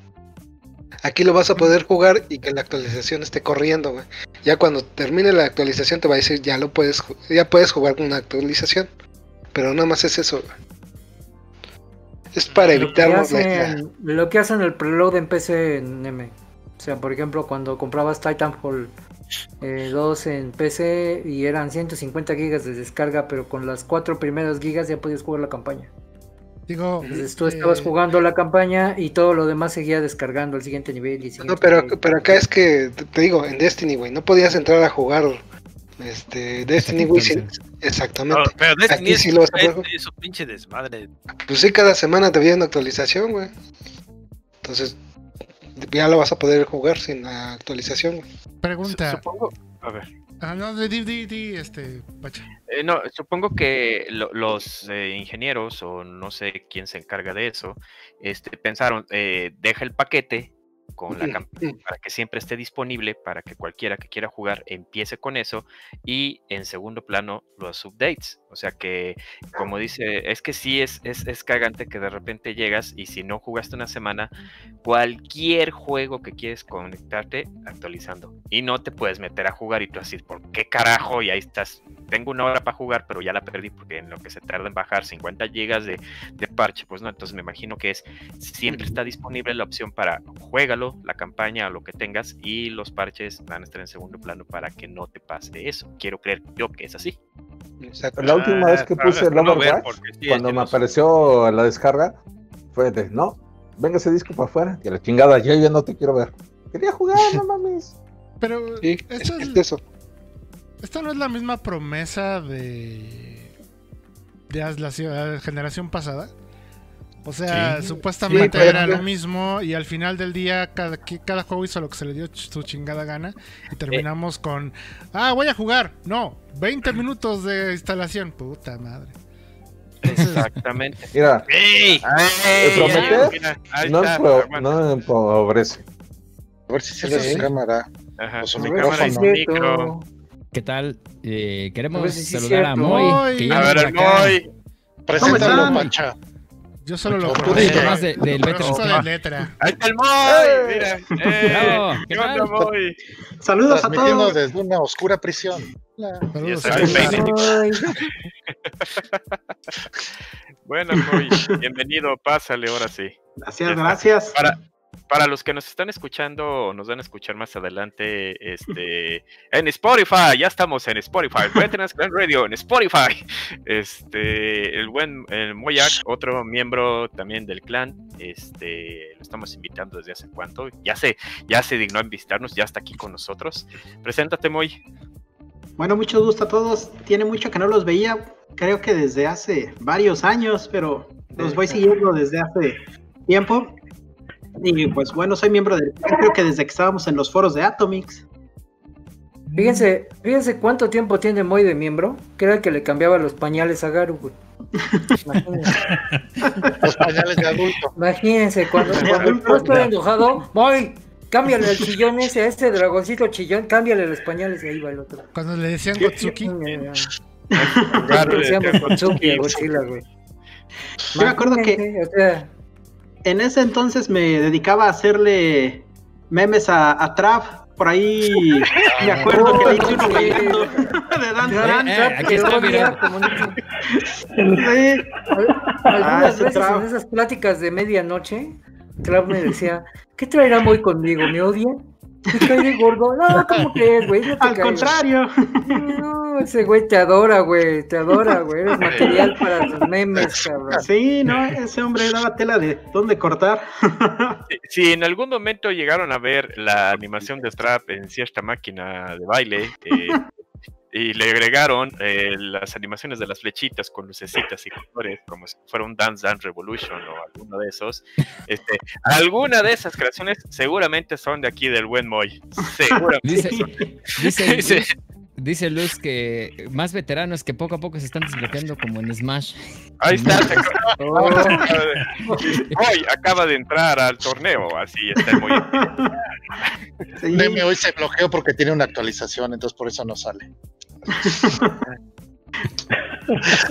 Aquí lo vas a poder jugar y que la actualización esté corriendo, güey. Ya cuando termine la actualización te va a decir ya lo puedes, ya puedes jugar con una actualización. Pero nada más es eso, güey. Es para Lo que, evitar hacen, lo que hacen el preload en PC en M. O sea, por ejemplo, cuando comprabas Titanfall eh, 2 en PC y eran 150 gigas de descarga, pero con las cuatro primeras gigas ya podías jugar la campaña. Digo, Entonces tú eh, estabas jugando la campaña y todo lo demás seguía descargando al siguiente nivel. Y siguiente No, pero, nivel. pero acá es que, te digo, en Destiny, güey, no podías entrar a jugar este Destiny, güey, sin- exactamente. No, pero Destiny Aquí es, sí lo vas a es, poder- es un pinche desmadre. Pues sí, cada semana te viene una actualización, güey. Entonces, ya lo vas a poder jugar sin la actualización, güey. pregunta. Supongo. A ver. Ah, no, de este, Pacha. Eh, no, supongo que lo- los eh, ingenieros o no sé quién se encarga de eso, este, pensaron, eh, deja el paquete con la campaña para que siempre esté disponible para que cualquiera que quiera jugar empiece con eso y en segundo plano los updates. O sea que, como dice, es que sí es, es, es cagante que de repente llegas y si no jugaste una semana, cualquier juego que quieres conectarte actualizando y no te puedes meter a jugar y tú así, ¿por qué carajo? Y ahí estás, tengo una hora para jugar, pero ya la perdí porque en lo que se tarda en bajar 50 gigas de, de parche, pues no, entonces me imagino que es, siempre está disponible la opción para juégalo, la campaña o lo que tengas y los parches van a estar en segundo plano para que no te pase eso. Quiero creer yo que es así. Exacto. La última Ah, vez que para puse el Overwatch, sí, cuando me apareció la descarga, fue de, no, venga ese disco para afuera, que la chingada, yo ya no te quiero ver. Quería jugar, no mames. *laughs* Pero Sí, esto, es es- eso. esto no es la misma promesa de, de la ci- generación pasada. O sea, Sí. supuestamente Sí, era lo mismo y al final del día cada, cada juego hizo lo que se le dio su chingada gana y terminamos con, ah, voy a jugar. No, 20 minutos de instalación. Puta madre. Exactamente. Mira, ¡Ey! Mira, no, está, no empobrece. A ver si se ve sí. su cámara. Ajá, o su su A ver cámara y micro. ¿Qué tal? Eh, queremos si saludar a. Moy, que A ver. Moy. Preséntalo, están? Yo solo lo conozco. Más de- del de letra. Ahí está el Moy. ¡Eh! Mira. *laughs* Eh, ¿Qué ¿qué onda? Moy? Saludos a todos. desde una oscura prisión. Saludos. Saludos. Ay, *laughs* Bueno, Moy, bienvenido, pásale ahora sí. Gracias, gracias. Para, para los que nos están escuchando o nos van a escuchar más adelante, este, en Spotify, ya estamos en Spotify, Veterans Clan Radio en Spotify. Este, el buen el Moyak, otro miembro también del clan, este, lo estamos invitando desde hace cuánto, ya se, ya se dignó en visitarnos, ya está aquí con nosotros. Preséntate, Moy. Bueno, mucho gusto a todos. Tiene mucho que no los veía. Creo que desde hace varios años, pero los voy siguiendo desde hace tiempo. Y pues bueno, soy miembro del creo que desde que estábamos en los foros de Atomix. Fíjense, fíjense cuánto tiempo tiene Moy de miembro, que era el que le cambiaba los pañales a Garu, güey. Imagínense, *laughs* Los pañales de adulto. imagínense, cuando, cuando estoy enojado, Moy, cámbiale el chillón ese, a ese dragoncito chillón, cámbiale los pañales y ahí va el otro. Cuando le decían Gotsuki. Claro, Decíamos le- Gotsuki a Godzilla, güey. Yo me acuerdo que o sea, en ese entonces me dedicaba a hacerle memes a, a Trav Por ahí *laughs* me acuerdo que le hice uno *laughs* bailando de Dan Gran eh, aquí que está, mira. Sí. Ah, Algunas ese veces en esas pláticas de medianoche, Trap me decía, ¿qué traerá Moy conmigo? ¿Me odia? ¿Me cae de gordo? No, ¿cómo *laughs* crees, güey? No Al contrario. No, ese güey te adora, güey, te adora, güey. Eres material para sus memes, cabrón. Sí, no, ese hombre daba tela de dónde cortar. *laughs* Si, si en algún momento llegaron a ver la animación de Strap en cierta máquina de baile eh, y le agregaron eh, las animaciones de las flechitas con lucecitas y colores, como si fuera un Dance Dance Revolution o alguno de esos, este, alguna de esas creaciones seguramente son de aquí del buen Moy. Seguramente. Dice, dice, *laughs* Dice- dice Luz que más veteranos que poco a poco se están desbloqueando como en Smash. Ahí está. *laughs* se acaba- Oh, Hoy acaba de entrar al torneo, así está el Moy. Sí. Deme hoy se bloqueó porque tiene una actualización, entonces por eso no sale. *laughs*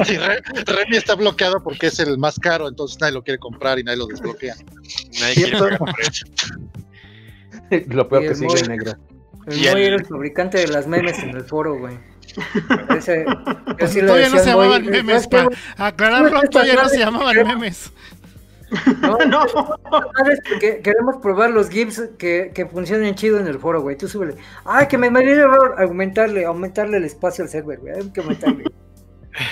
Sí, Remy está bloqueado porque es el más caro, entonces nadie lo quiere comprar y nadie lo desbloquea. Nadie quiere pagar por eso. *laughs* Lo peor Y que sigue Moy. negro. el Moy era el fabricante de las memes en el foro, güey. *laughs* Ese, Pues todavía no se llamaban ¿sabes memes, para aclararlo, todavía no se llamaban memes. *laughs* No, No. ¿Sabes? Que queremos probar los GIFs que, que funcionen chido en el foro, güey. Tú súbele. Ay, que me me dio error. Aumentarle, aumentarle el espacio al server, güey. Hay que aumentarle. *laughs*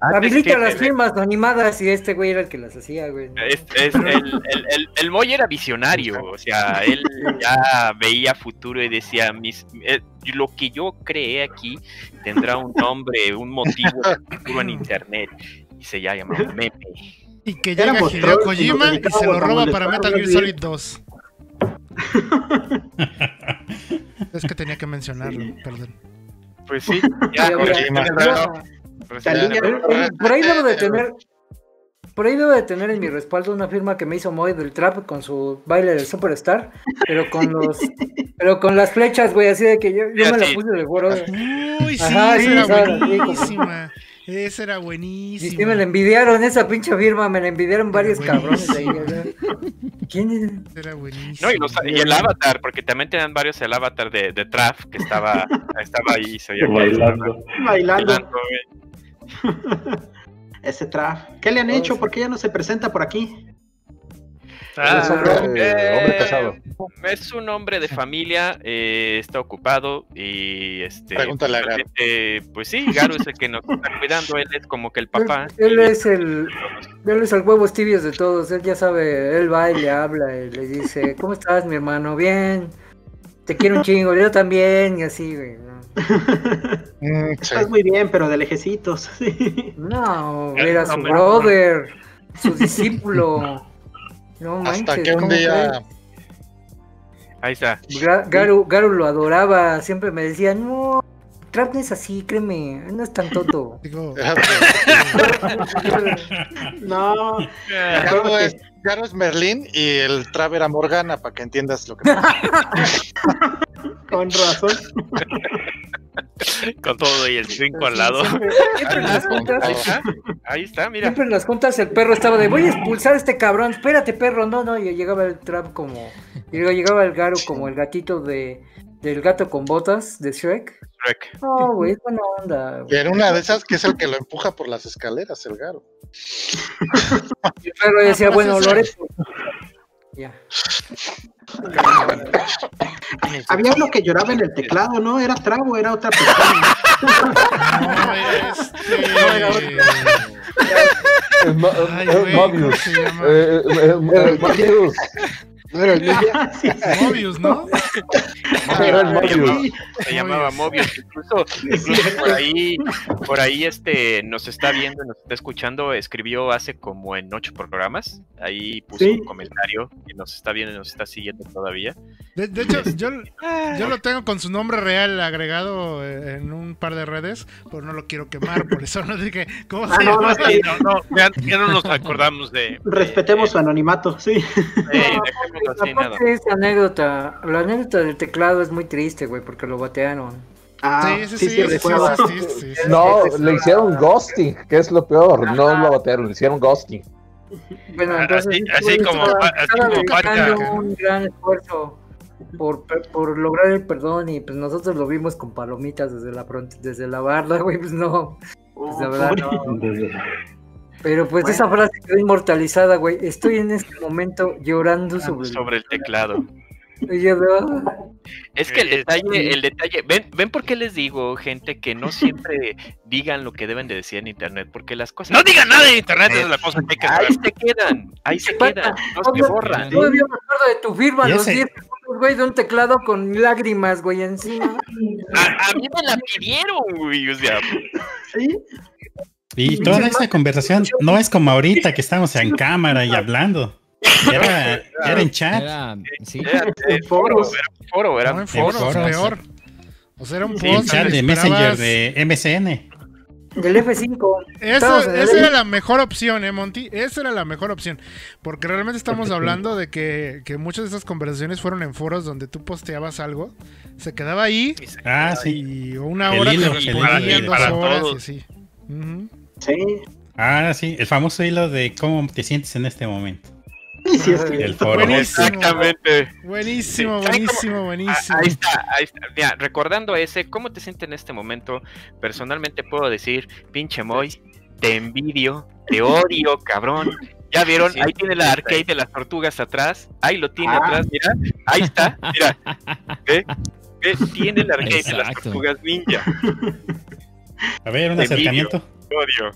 Antes Habilita que- las firmas animadas y este güey era el que las hacía, güey. Es- es- el, el, el, el Moy era visionario, o sea, él ya veía futuro y decía, mis, eh, lo que yo creé aquí tendrá un nombre, un motivo en *laughs* internet, y se ya llamaba meme. Y que llega Hideo Kojima y se lo roba para Metal Gear Solid 2. *laughs* Es que tenía que mencionarlo, perdón. Pues sí, *laughs* ya, razón. Pues Eh, Por ahí debo de tener. Por ahí debo de tener en mi respaldo una firma que me hizo Moy del Trap con su baile del Superstar, pero con los, *laughs* pero con las flechas, güey, así de que yo, yo me la puse de foro. Uy, sí, Ajá, sí, era buenísima. Esa era Y sí buenísima. me la envidiaron, esa pinche firma, me la envidiaron varios cabrones ahí. ¿Quién es? Era buenísima. No, y, los- y el avatar, porque también tenían varios el avatar de, de Traf que estaba, *laughs* estaba ahí, se que Bailando. Bailando. *laughs* Ese traf. ¿Qué le han hecho? ¿Por qué ya no se presenta por aquí? Ah, Es hombre, Eh, hombre casado. Es un hombre de familia, eh, está ocupado y este. Pregúntale a Garo. realmente, Pues sí, Garo es el que nos está cuidando, él es como que el papá. Él, él es el, él es el huevos tibios de todos, él ya sabe, él va y le habla y le dice, ¿cómo estás mi hermano? Bien, te quiero un chingo, yo también, y así, güey. ¿no? Mm, sí. Estás muy bien, pero de lejecitos. sí. *laughs* No, era su brother, su discípulo. No Hasta manches, que un ¿cómo día Ahí está. Garu, Garu lo adoraba, siempre me decía, no, Trap no es así, créeme, no es tan tonto. *laughs* Digo, *laughs* No, Garo es, Garo es Merlín y el Trav era Morgana, para que entiendas lo que *laughs* con razón. *laughs* con todo y el 5 al lado. Siempre, siempre en las Ahí juntas, está, ahí está, mira. siempre en las juntas el perro estaba de, voy a expulsar a este cabrón, espérate perro, no, no, y llegaba el Trap como, y luego llegaba el Garu como el gatito de, del gato con botas de Shrek. Shrek. No, güey, es buena onda. güey. Y era una de esas que es el que lo empuja por las escaleras, el Garo. Y el perro decía, bueno, Loreto. Ya. *laughs* Había uno que lloraba en el teclado, ¿no? ¿Era Travo? ¿Era otra persona? no, este. Es Mo- Ay, es güey, ¿cómo Mobius. se llama? Eh, eh, eh, *laughs* eh, Mobius. *laughs* ¿No *laughs* era el ninja? Mobius, ¿no? Era el Se Mobius. llamaba, se llamaba Mobius. Incluso, incluso por ahí, por ahí este nos está viendo, nos está escuchando, escribió hace como en ocho programas. Ahí puso Sí. un comentario y nos está viendo y nos está siguiendo todavía. De, de hecho, yo, *laughs* yo lo tengo con su nombre real agregado eh, en un par de redes, pero no lo quiero quemar, por eso no dije cómo Ah, se no, llama. no, Sí, no, no, ya, ya no nos acordamos de. Respetemos su anonimato, sí. Eh, así, nada. Esa anécdota, la anécdota del teclado es muy triste, güey, porque lo batearon. Ah, Sí, sí, sí, sí, sí, sí, sí, sí, sí, sí. No, le hicieron ghosting, que es lo peor. No lo batearon, le hicieron ghosting. Bueno, entonces así- como estaba- así como un gran esfuerzo por, por lograr el perdón y pues nosotros lo vimos con palomitas desde la desde la barra, güey, pues no. Pues la verdad no. *laughs* Pero pues esa frase quedó inmortalizada, güey. Estoy en este *laughs* momento llorando sobre, Sobre el teclado. "Ah". Es que el detalle, el detalle, ven, ven por qué les digo, gente, que no siempre *laughs* digan lo que deben de decir en internet, porque las cosas No digan nada en internet, es la cosa que hay que ahí se quedan, ahí se quedan, no se borran. Todavía me acuerdo de tu firma, los ese- 10 segundos, güey, de un teclado con lágrimas, güey, encima. *laughs* A, a mí me la pidieron, güey, o sea, Sí, Y toda esta conversación no es como ahorita que estamos en *laughs* cámara y hablando. Era, era en chat. Era, sí. era en foros. era un foro, era en foro. foros, foros. peor. O sea, era un Sí, post. chat de Messenger de MSN. Del F5. Esa, en era la mejor opción, ¿eh, Monty? Esa era la mejor opción. Porque realmente estamos hablando de que, que muchas de esas conversaciones fueron en foros donde tú posteabas algo, se quedaba ahí Ah, sí. y una El hora hilo, te respondían dos Para horas y todos. así. Ujú. Sí. Ah, sí. El famoso hilo de cómo te sientes en este momento. Sí, es que- El foro. Buenísimo. Exactamente. Buenísimo, Sí, ¿saben buenísimo, buenísimo. Ahí está, ahí está. Mira, recordando ese, ¿cómo te sientes en este momento? Personalmente puedo decir, pinche Moy, te envidio, te *laughs* odio, cabrón. Ya vieron, Sí, ahí tiene la sí, arcade de las tortugas atrás, ahí lo tiene Ah. atrás, mira, ahí está, mira. *laughs* ¿Ve? ¿Ve? Tiene el arcade de las tortugas ninja, *laughs* A ver, un Te acercamiento. Odio.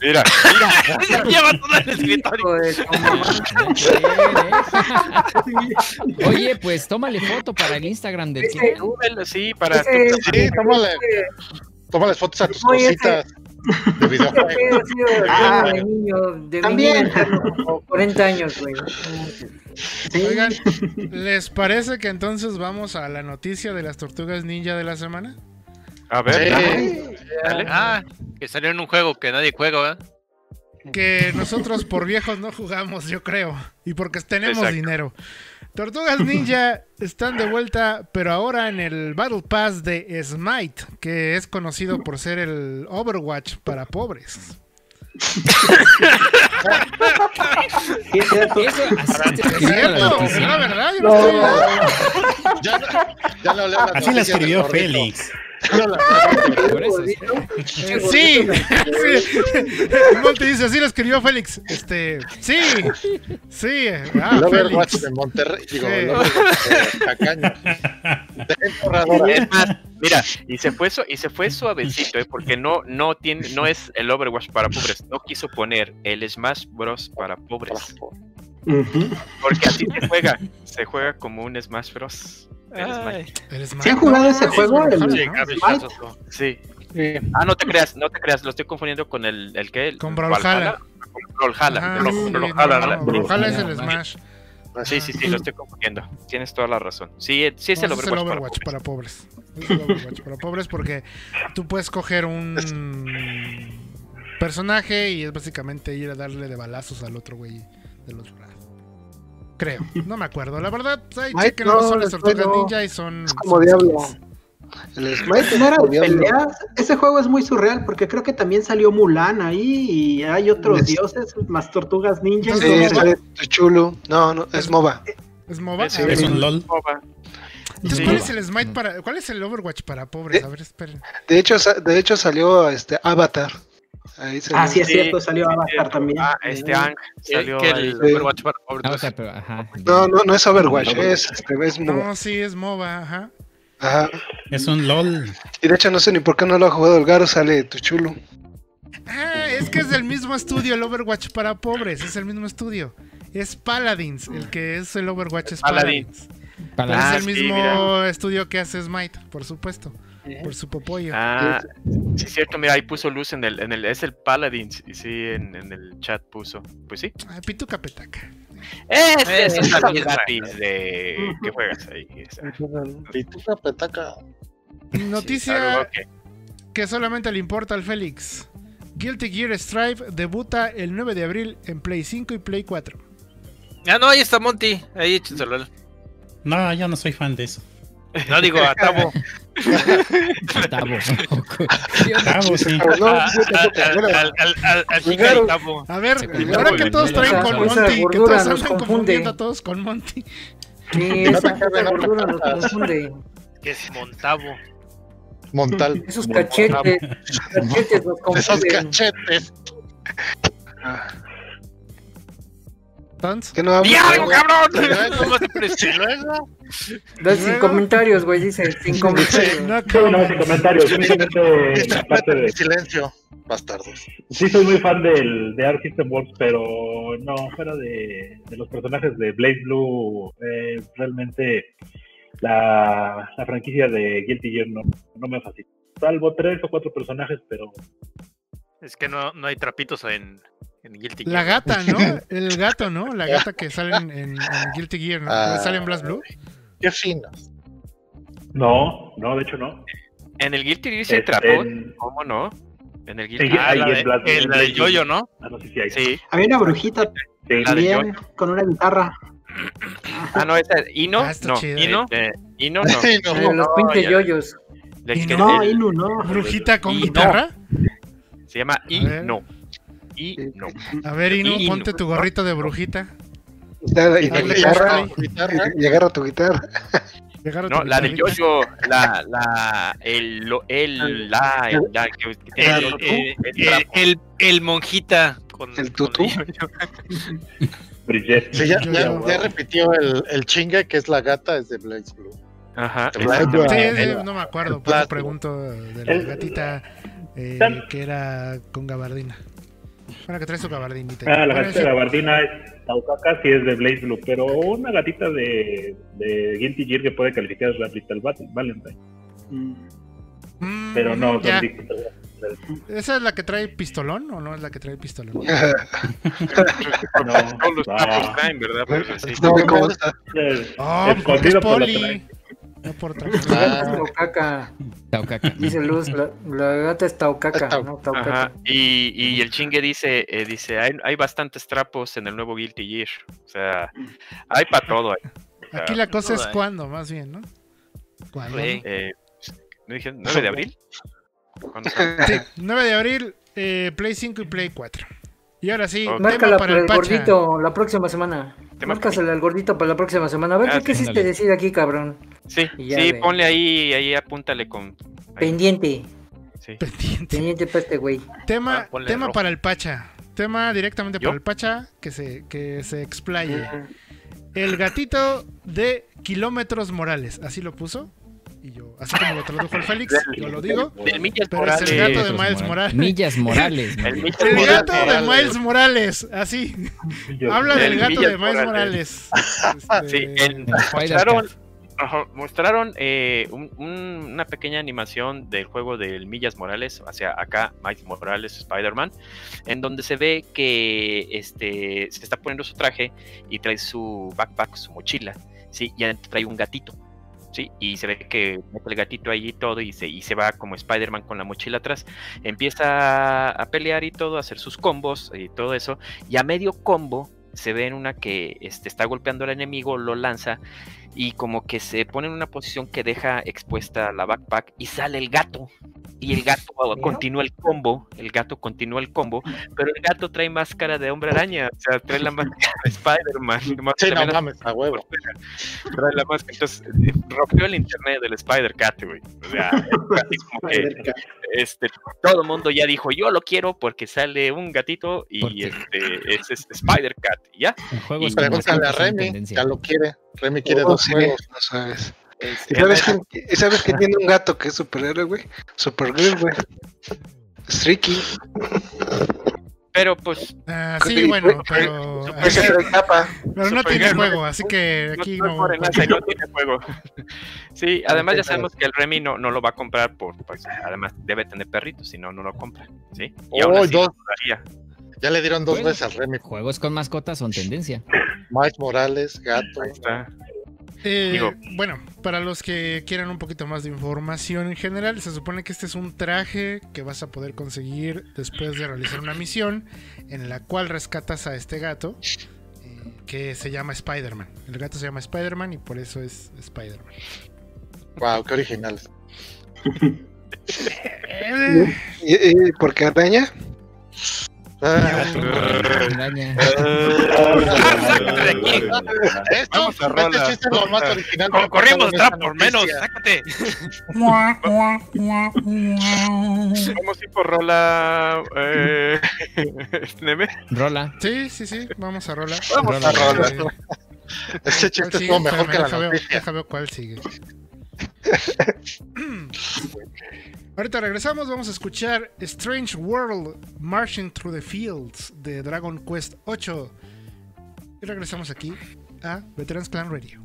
Mira, mira, *laughs* Lleva todo el escritorio. De *laughs* mamá. Oye, pues tómale foto para el Instagram Ken. súbelo, sí, para tu- Sí, tómale, tómale fotos a tus Oye, cositas de. Ese Ah, de niño, de también. niño interno, como 40 años, güey. sí. Oigan, ¿les parece que entonces vamos a la noticia de las tortugas ninja de la semana? A ver, Sí. dale, dale. Ah, que salió en un juego que nadie juega, ¿verdad? Que nosotros por viejos no jugamos, yo creo. Y porque tenemos Exacto. dinero. Tortugas Ninja están de vuelta, pero ahora en el Battle Pass de Smite, que es conocido por ser el Overwatch para pobres. *laughs* Es cierto. Eso, así te ¿Es escribe la cierto? noticia. ¿Es la verdad? Yo no estoy- Ya, ya no leo Así la escribió gordito. Félix. *laughs* Por eso. Sí, sí. Monty dice, así lo escribió Félix. Este, sí, sí. Ah, Overwatch Félix. de Monterrey, digo, Sí. de. *laughs* Es más, mira, y se fue y se fue suavecito, ¿eh? porque no, no tiene, no es el Overwatch para pobres, no quiso poner el Smash Bros para pobres, porque así se juega, se juega como un Smash Bros. ¿Sí han jugado ese No, juego? El- Sí. Ah, no te creas, no te creas, lo estoy confundiendo con el, el que Con Brawlhalla. Con Brawlhalla, Brawlhalla, es el. Smash. Sí, sí, sí, lo estoy confundiendo. Tienes toda la razón. Sí, eh, sí es el Overwatch, es el Overwatch para para pobres. Es el Overwatch para pobres porque tú puedes coger un personaje y es básicamente ir a darle de balazos al otro güey del otro lado. Creo, no me acuerdo. La verdad, pues, ahí Ay, chequen, no, son las tortugas no. ninja y son. Es como son Diablo. El Smite No era es peleas. Ese juego es muy surreal porque creo que también salió Mulan ahí y hay otros Es- dioses más tortugas ninja. Entonces, Sí, sale chulo. No, no, es MOBA. ¿Es MOBA? Sí, A ver, Es un LOL. Entonces, Sí. ¿cuál es el Smite para. ¿Cuál es el Overwatch para pobres? A ver, esperen. De hecho, de hecho salió este Avatar. Ahí Ah, sí, es Sí, cierto, salió sí, Avatar cierto. también. Ah, este Ang salió que el Overwatch para. Ah, o no sea, pero, ajá. No, no, no es Overwatch, es, este, es MOBA. No, sí, es MOBA, ajá. Ajá. Es un LOL. Y de hecho, no sé ni por qué no lo ha jugado el Garo, sale tu chulo. Ah, es que es del mismo estudio el Overwatch para pobres, es el mismo estudio. Es Paladins, el que es el Overwatch es Paladins. Paladins. Pero Ah, es el sí, mismo mira. estudio que hace Smite, por supuesto. Por su popollo. Ah, sí, es cierto, mira, ahí puso luz en el, en el, es el Paladins, y sí, en, en el chat puso. Pues sí. Ah, Pituca Petaca. Este es Eh, el gratis de que juegas ahí. *laughs* esa. Pituca, petaca. Noticia que- que solamente le importa al Félix. Guilty Gear Strive debuta el 9 de abril en Play 5 y Play 4. Ah, no, ahí está Monty. Ahí échenselo. No, yo no soy fan de eso. No digo a Tabo. *laughs* *laughs* Tabo. Tabo, *laughs* sí. Pero no, A- ver, ahora que todos traen con Monty, que todos andan confundiendo a todos con Monty. Sí, *laughs* esa, gordura nos confunde. Que es Montavo. Montal. Esos cachetes, cachetes nos Esos confunden. cachetes. Entonces, que no hablo. ¡Y algo, cabrón! *laughs* Da sin comentarios, güey, dice, sin comentarios. no, no, sin comentarios. Simplemente, aparte de. Silencio, bastardos. Sí, soy muy fan del, de Arc System Works, pero no, fuera de, de los personajes de Blaze Blue, eh, realmente la, la franquicia de Guilty Gear no, no me fascina. Salvo tres o cuatro personajes, pero Es que no, no hay trapitos en, en Guilty La gata, ¿no? *laughs* El gato, ¿no? La gata que sale en, en- en Guilty Gear, ¿no? Ah. sale en Blast Blue. Qué fino. no, no, de hecho no. En el Guilty Gear se Este, en- ¿Cómo no? En el Guilty Gear. Ah, la en de, Blast- el- en la de Yoyo, ¿no? Ah, no sé si hay. Sí. Había una brujita Sí. La de también con una guitarra. Ah, no, esa es Ino. Ah, está no. chido. Ino. Eh, Ino no. *laughs* Eh, los no, pinches yoyos. No, Inu, no. Brujita con Y no. guitarra. Se llama. Ino. Y no. A ver, Inu, Y- ponte tu gorrito de brujita. Está- y, tu guitarra, y- agarra tu guitarra. No, la de guitarrita. Yoyo, la, la, el, lo- el, la, el, la, que, que tiene El, el, el, el el, trapo. el- el monjita con El tutú. *laughs* Ya, repitió el, el chingue, que es la gata, es de Blaze Blue. Ajá. No me acuerdo, Plástico. pregunto de la El- gatita eh, que era con gabardina. Bueno, que trae su gabardinita. Ah, la Bueno, gatita de gabardina es Taukaka, sí es de Blaze Blue, pero una gatita de, de Guilty Gear que puede calificar es la Val- Valentine. mm, Pero no, son. ¿Esa es la que trae pistolón o no es la que trae pistolón? *laughs* No, ah, sí. No, porque es por la. No por otra Es cosa. Ah. Taucaca. Taucaca. Dice Luz, la, la gata es Taucaca, Tau- no Taucaca. Y, y el chingue dice, eh, dice, hay, hay bastantes trapos en el nuevo Guilty Gear. O sea, hay para todo. Aquí la cosa es cuándo, más bien, ¿no? ¿Cuándo? Sí. Eh, ¿Me dije 9 de abril? *laughs* Sí, 9 de abril, eh, Play 5 y Play 4. Y ahora sí, Márcala para el gordito la próxima semana. Tema al gordito para la próxima semana. A ver, Ah, ¿qué quisiste decir aquí, cabrón? Sí, sí, ve. ponle ahí, ahí apúntale con. ahí, Pendiente. sí. *laughs* Pendiente. Pendiente para este güey. Tema, Ah, tema rojo. para el Pacha. Tema directamente ¿Yo? para el Pacha que se, que se explaye. El gatito de kilómetros morales. Así lo puso. Y yo, así como lo tradujo el Félix, *laughs* yo lo digo. Del Millas Pero es el Morales. gato de Miles Morales. Millas Morales. El. Millas El Morales. gato de Miles Morales. Así. yo- Habla del El gato Millas de Miles Morales. Morales. *laughs* Sí, Este, en- mostraron, mostraron eh, un- un- una pequeña animación del juego del Millas Morales, o sea, acá Miles Morales, Spider-Man, en donde se ve que este, se está poniendo su traje y trae su backpack, su mochila, ¿sí? y trae un gatito. ¿Sí? Y se ve que mete el gatito ahí y todo y se, y se va como Spider-Man con la mochila atrás. Empieza a pelear y todo, a hacer sus combos y todo eso. Y a medio combo se ve en una que este, está golpeando al enemigo, lo lanza y como que se pone en una posición que deja expuesta la backpack y sale el gato. Y el gato continúa el combo, el gato continúa el combo, pero el gato trae máscara de hombre araña, o sea, trae la máscara de Spider-Man. Sí, no mames, a huevo. *laughs* trae la máscara, entonces eh, rompió el internet del Spider-Cat, güey. O sea, es *laughs* así como que este, todo el mundo ya dijo, yo lo quiero porque sale un gatito y este, es, es Spider-Cat, ¿ya? Y Pregúntale a Remy, ya lo quiere. Remy quiere Oh, dos sí, juegos. no sabes. Este, ¿Y sabes quién, y sabes quién tiene un gato que es superhéroe, güey? Supergirl, güey. Streaky. Pero pues, ah, sí, bueno, pero, capa. pero no tiene Supergirl. juego, así que aquí no, no. *laughs* no tiene juego. sí, además ya sabemos que el Remy no, no lo va a comprar por, pues, además debe tener perritos, si no, no lo compra, ¿sí? Y aún Oh, así dos. Ya le dieron dos Bueno. veces al Remy. Juegos con mascotas son tendencia. Miles Morales, gato. Ahí está. Eh, Digo- bueno, para los que quieran un poquito más de información en general, se supone que este es un traje que vas a poder conseguir después de realizar una misión en la cual rescatas a este gato eh, que se llama Spider-Man. El gato se llama Spider-Man y por eso es Spider-Man. Wow, qué original. *laughs* Eh, ¿Y, y por qué araña? Ah, Araña. sácate de aquí. Esto, Vamos a rola. este chiste es lo más original. que ha Co- Corrimos por menos, sácate. *laughs* Vamos a ir por rola. Eh, *laughs* Neme. Rola. sí, sí, sí, vamos a rolar. Vamos a Rola. rolar. Ese chiste mejor que la noticia. deja veo cuál sigue. *clears throat* Ahorita regresamos, vamos a escuchar Strange World Marching Through the Fields de Dragon Quest 8. Y regresamos aquí a Veterans Clan Radio.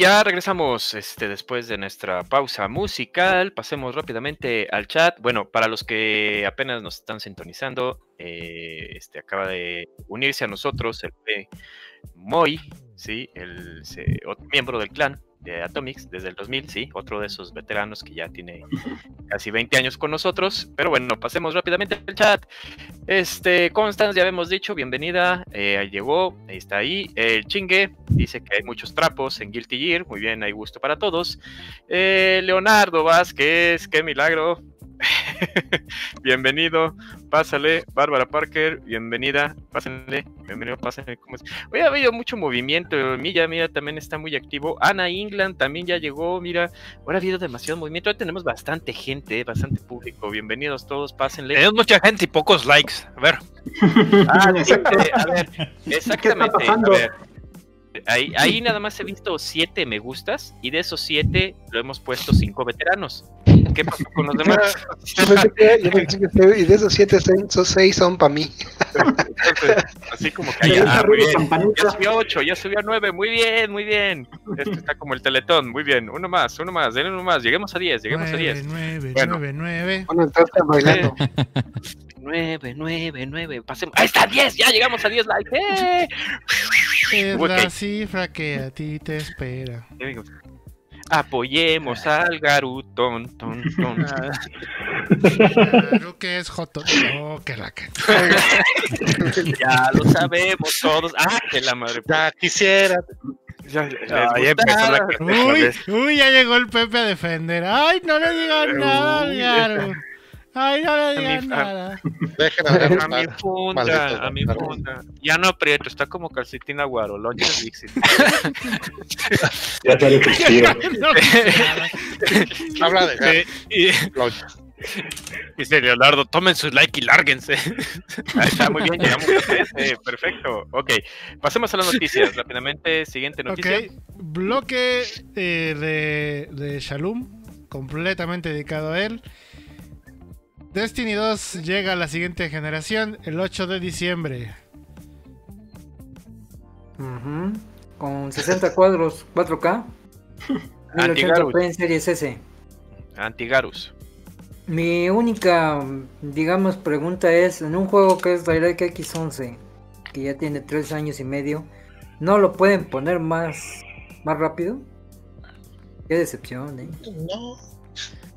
Ya regresamos este, después de nuestra pausa musical. Pasemos rápidamente al chat. Bueno, para los que apenas nos están sintonizando, eh, este, acaba de unirse a nosotros el P. Moy, ¿sí? el otro miembro del clan de Atomics desde el 2000, sí, otro de esos veteranos que ya tiene casi 20 años con nosotros. Pero bueno, pasemos rápidamente al chat. Este, Constance, ya habíamos dicho, bienvenida, eh, llegó, ahí está ahí. El chingue dice que hay muchos trapos en Guilty Gear, muy bien, hay gusto para todos. Eh, Leonardo Vázquez, qué milagro. *laughs* Bienvenido, pásale. Bárbara Parker, bienvenida, pásenle, bienvenido, pásenle. ¿cómo es? Hoy ha habido mucho movimiento, Milla, mira, también está muy activo. Ana England también ya llegó, mira, ahora ha habido demasiado movimiento, hoy tenemos bastante gente, bastante público. Bienvenidos todos, pásenle. Tenemos mucha gente y pocos likes. A ver. *laughs* Ah, sí, eh, a ver, exactamente. pasando? a ver. Ahí, *laughs* ahí nada más he visto siete me gustas y de esos siete lo hemos puesto cinco veteranos. ¿Qué pasó con los demás? Yo pensé que- yo *laughs* pensé que seis- y de esos siete, esos seis son para mí. Entonces, así como que ya, ah, muy Rudy bien. Campanita. Ya subió a ocho, ya subió a nueve, muy bien, muy bien. Este está como el teletón, muy bien. Uno más, uno más, denle uno más. Lleguemos a diez, lleguemos a 9, diez. 9, Bueno. 9, 9. Bueno, entonces están bailando. Nueve, nueve, nueve. Pasemos. Ahí está, diez, ya llegamos a diez likes. ¡Eh! Es Ok. la cifra que a ti te espera. Ya Apoyemos al garutón. Ton, ton. *laughs* Claro que es Joto. No, que la que. *laughs* Ya lo sabemos todos. Ah, que la madre. Ya quisiera. Ya, Ah, ya empezó la. Uy, uy, ya llegó el Pepe a defender. Ay, no le digan nada, al Uy. Ay, no le A mi- digan a- nada. *laughs* Dejen. A mi funda, a mi funda. Ya no aprieto, está como calcetina guaro, lonche Dixit. *laughs* Ya. No, *laughs* nada. Habla de y-. Dice Leonardo, tomen su like y lárguense. Ahí está, muy bien, llegamos a 13, perfecto. Ok, pasemos a las noticias rápidamente. Siguiente noticia. Bloque eh, de, de Shalom, completamente dedicado a él. Destiny 2 llega a la siguiente generación el 8 de diciembre. Con 60 cuadros 4K. *laughs* Anti-Garus. 1080p en Series S. Antigarus. Mi única, digamos, pregunta es, en un juego que es DirectX 11, que ya tiene 3 años y medio, ¿no lo pueden poner más, más rápido? Qué decepción, eh. No.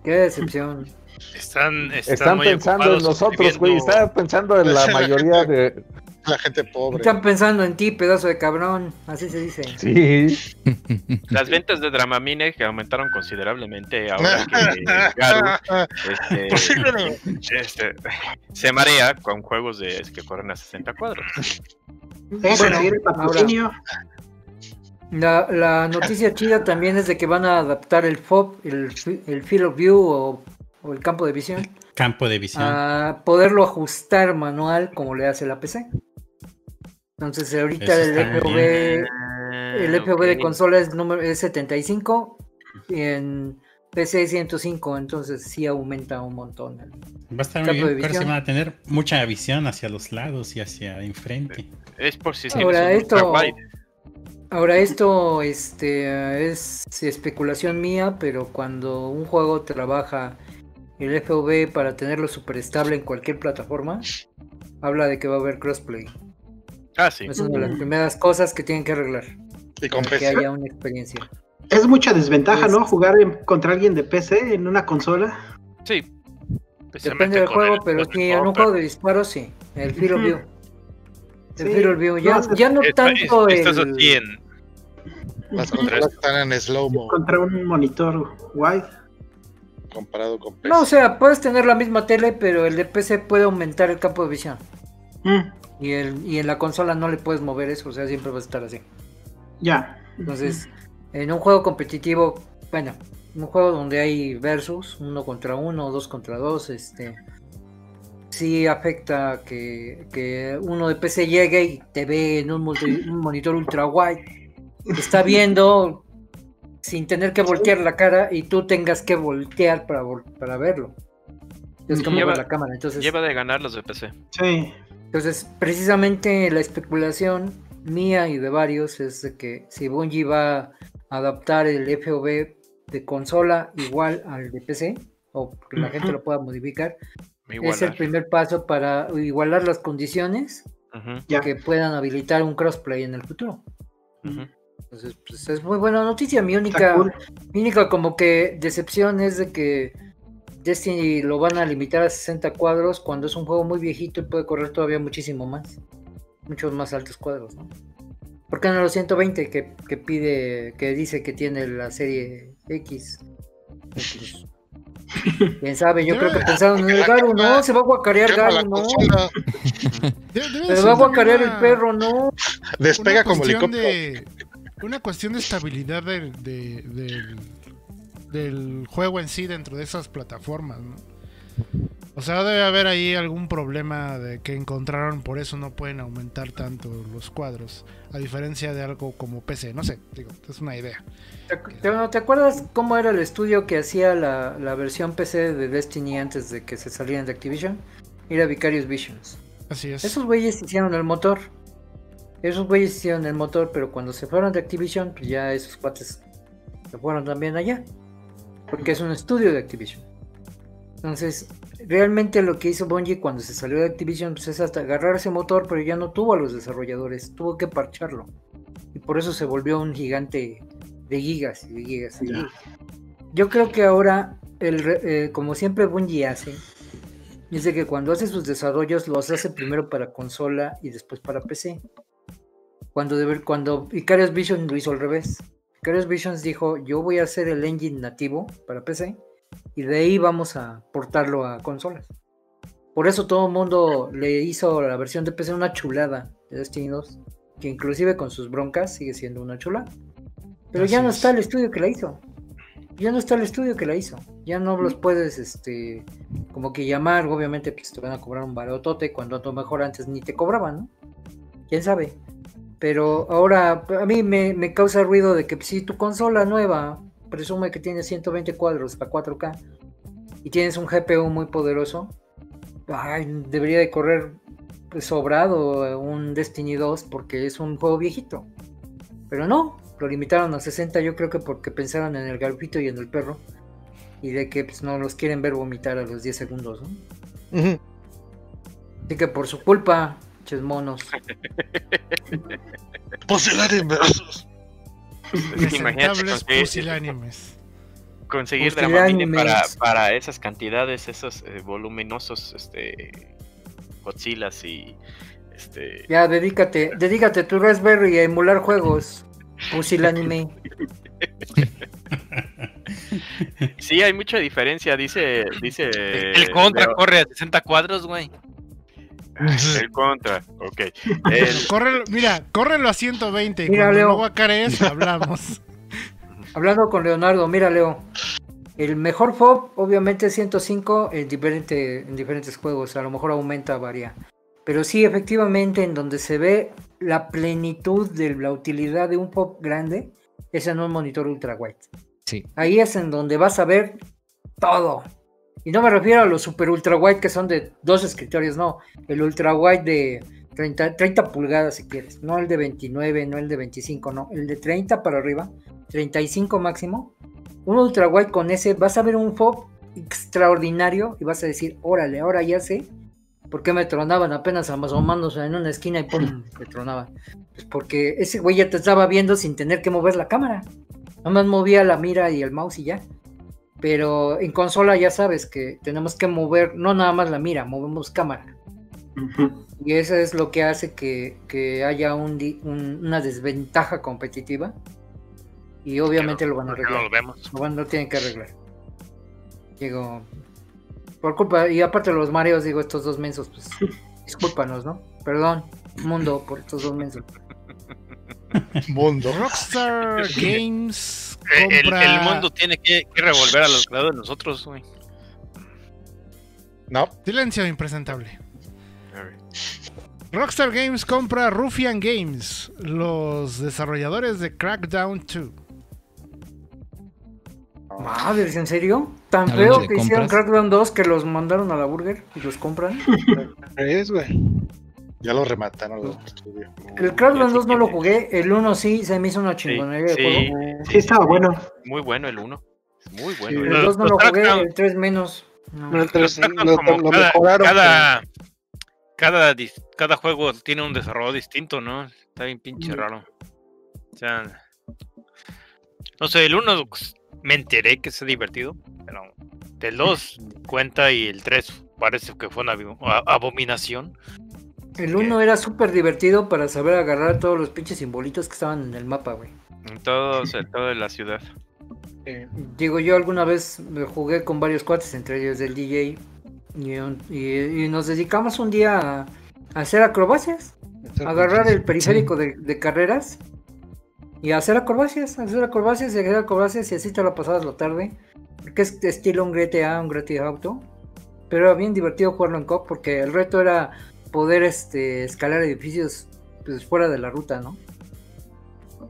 Qué decepción. Están, están, Están muy pensando en nosotros, güey. Están pensando en la mayoría de. *laughs* La gente pobre. Están pensando en ti, pedazo de cabrón. Así se dice. Sí. *laughs* Las ventas de Dramamine que aumentaron considerablemente ahora *laughs* que Garu este, este, se marea con juegos de, que corren a 60 cuadros. Dejen Bueno, seguir el patrocinio. La, la noticia chida también es de que van a adaptar el FOB, el, el Field of View o, o el campo de visión, Campo de visión. a poderlo ajustar manual como le hace la PC. Entonces ahorita el bien. el FOV de Ok. consola es, número, es 75 y en PC es 105, entonces sí aumenta un montón. Va a estar muy campo de bien. Pero se van a tener mucha visión hacia los lados y hacia enfrente. Es por si Ahora esto, ahora esto este, es especulación mía, pero cuando un juego trabaja el FOV para tenerlo super estable en cualquier plataforma, habla de que va a haber crossplay. Ah, sí. Es una de las primeras cosas que tienen que arreglar. Y con para que haya una experiencia. Es mucha desventaja, Es- ¿no? Jugar en- contra alguien de PC en una consola. Sí. Depende del juego, el- pero sí, en un juego de disparos sí. El of Ujú. View. El Sí, of View. Ya, no, ya no tanto es- el... así en *laughs* Las consolas están en slow-mo Contra un monitor wide. Comparado con PC. No, o sea, puedes tener la misma tele, pero el de PC puede aumentar el campo de visión. Mm, Y, el, y en la consola no le puedes mover eso, o sea, siempre va a estar así. ya. Entonces, en un juego competitivo, bueno, un juego donde hay versus, uno contra uno, dos contra dos, este, sí afecta que, que uno de PC llegue y te ve en un, multi- un monitor ultra wide, está viendo sin tener que voltear la cara y tú tengas que voltear para, vol- para verlo. Es como Lleva- la cámara, entonces... Lleva de ganar los de PC. Sí. Entonces, precisamente la especulación mía y de varios es de que si Bungie va a adaptar el FOV de consola igual al de PC, o que la gente lo pueda modificar, es el primer paso para igualar las condiciones Ya. que puedan habilitar un crossplay en el futuro. ujú. Entonces, pues es muy buena noticia. Mi única, cool. mi única como que decepción es de que Destiny lo van a limitar a 60 cuadros cuando es un juego muy viejito y puede correr todavía muchísimo más. Muchos más altos cuadros, ¿no? ¿Por qué no los 120 que, que pide, que dice que tiene la serie X? Pues, *laughs* Quién sabe, yo creo que pensaron en el Garu, no, se va a guacarear Garu, no. *laughs* Se va a guacarear el perro, no. despega como helicóptero. de una cuestión de estabilidad del, de- del, del juego en sí dentro de esas plataformas ¿no? o sea debe haber ahí algún problema de que encontraron por eso no pueden aumentar tanto los cuadros a diferencia de algo como PC no sé digo es una idea ¿Te, te- te acuerdas cómo era el estudio que hacía la, la versión PC de Destiny antes de que se salieran de Activision? Era Vicarious Visions. así es Esos güeyes hicieron el motor. Esos güeyes hicieron el motor, pero cuando se fueron de Activision, pues ya esos cuates se fueron también allá. Porque es un estudio de Activision. Entonces, realmente lo que hizo Bungie cuando se salió de Activision pues es hasta agarrar ese motor, pero ya no tuvo a los desarrolladores, tuvo que parcharlo. Y por eso se volvió un gigante de gigas y de gigas. y. Yo creo que ahora, el, eh, como siempre Bungie hace, es de que cuando hace sus desarrollos los hace primero para consola y después para PC. Cuando, debe- cuando Vicarious Vision lo hizo al revés. Vicarious Visions dijo, yo voy a hacer el engine nativo para PC y de ahí vamos a portarlo a consolas. Por eso todo el mundo le hizo la versión de PC una chulada de Destiny 2, que inclusive con sus broncas sigue siendo una chulada. Pero ya no es. está el estudio que la hizo. Ya no está el estudio que la hizo. Ya no los puedes, este, como que llamar. Obviamente, pues te van a cobrar un barotote cuando a lo mejor antes ni te cobraban, ¿no? Quién sabe. Pero ahora a mí me, me causa ruido de que si tu consola nueva presume que tiene 120 cuadros a 4K y tienes un GPU muy poderoso, ay, debería de correr sobrado un Destiny 2 porque es un juego viejito. Pero no, lo limitaron a 60 yo creo que porque pensaron en el garfito y en el perro y de que pues, no los quieren ver vomitar a los 10 segundos, ¿no? Así que por su culpa, ches monos. *laughs* Pusilánimes. Es que imagínate presentables conseguir, pusilánimes conseguir. Dramamine para, para esas cantidades, esos eh, voluminosos este, Godzillas y este, Ya, dedícate, dedícate tu Raspberry a emular juegos. Pusilánime. Sí, hay mucha diferencia, dice, dice el contra Leo. corre a 60 cuadros, güey. *laughs* El contra, ok. El- Córrelo- mira córrelo a 120 y Mira, cuando Leo. no *laughs* hablamos Hablando con Leonardo, mira Leo. El mejor FOB obviamente es 105 en, diferente, en diferentes juegos. A lo mejor aumenta, varía. Pero sí, efectivamente, en donde se ve la plenitud de la utilidad de un FOB grande, es en un monitor ultra wide. Sí. Ahí es en donde vas a ver todo. Y no me refiero a los super ultra wide que son de dos escritorios, no. El ultra wide de 30, 30 pulgadas si quieres. No el de 29, no el de 25, no. El de 30 para arriba, 35 máximo. Un ultra wide con ese, vas a ver un FOB extraordinario y vas a decir, órale, ahora ya sé por qué me tronaban apenas asomándose en una esquina y pum, *laughs* me tronaban. Pues porque ese güey ya te estaba viendo sin tener que mover la cámara. Nada más movía la mira y el mouse y ya. Pero en consola ya sabes que tenemos que mover, no nada más la mira, movemos cámara. Y eso es lo que hace que, que haya un di- un- una desventaja competitiva. Y obviamente lo van a Porque no arreglar. lo vemos. Lo, van- lo tienen que arreglar. Digo, por culpa, y aparte de los mareos, digo, estos dos mensos, pues *laughs* discúlpanos, ¿no? Perdón, mundo, por estos dos mensos. *laughs* Mundo. Rockstar *laughs* Games Eh, El, mundo tiene que, que revolver a los creadores de nosotros, güey. No, silencio impresentable Rockstar Games compra Ruffian Games, los desarrolladores de Crackdown 2. Madre, ¿en serio? ¿Tan feo que hicieron. Crackdown 2 que los mandaron a la burger y los compran? *laughs* Es, güey. Ya lo remataron los estudios. El Crackdown Ya 2 sé no lo jugué, el 1 sí, se me hizo una Sí, chingonería de sí, juego. Sí, estaba bueno. Muy bueno el 1. Muy bueno. El el Los- 2 no lo jugué, el 3 menos. No. No, como lo cada, mejoraron. cada, cada, cada juego tiene un desarrollo distinto, ¿no? Está bien pinche Mm. raro. O sea, no sé, el 1 me enteré que es divertido, pero del 2 cuenta y el 3 parece que fue una abominación. El 1 era súper divertido para saber agarrar todos los pinches simbolitos que estaban en el mapa, güey. En todos, en toda la ciudad. Digo, yo alguna vez me jugué con varios cuates, entre ellos el DJ, y, un- y- y nos dedicamos un día a, a hacer acrobacias, a agarrar el periférico de, de carreras y a hacer acrobacias, a hacer acrobacias y a hacer acrobacias y así te la pasabas la tarde, porque es estilo un GTA, un GTA Auto, pero era bien divertido jugarlo en COP porque el reto era poder este, escalar edificios pues, fuera de la ruta, ¿no?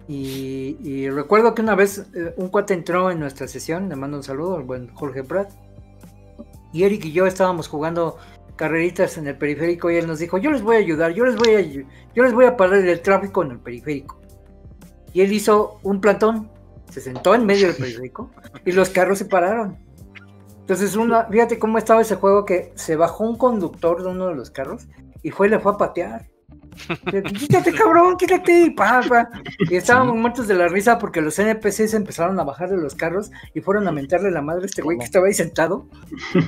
Y, y recuerdo que una vez eh, un cuate entró en nuestra sesión, le mando un saludo al buen Jorge Prat. Y Eric y yo estábamos jugando carreritas en el periférico y él nos dijo, yo les voy a ayudar, yo les voy a, yo les voy a parar el tráfico en el periférico. Y él hizo un plantón, se sentó en medio del periférico y los carros se pararon. Entonces, una, fíjate cómo estaba ese juego que se bajó un conductor de uno de los carros y fue y le fue a patear. Quítate, *laughs* cabrón, quítate, y pa, pa. Y estábamos muertos de la risa porque los NPCs empezaron a bajar de los carros y fueron a mentarle la madre a este güey que estaba ahí sentado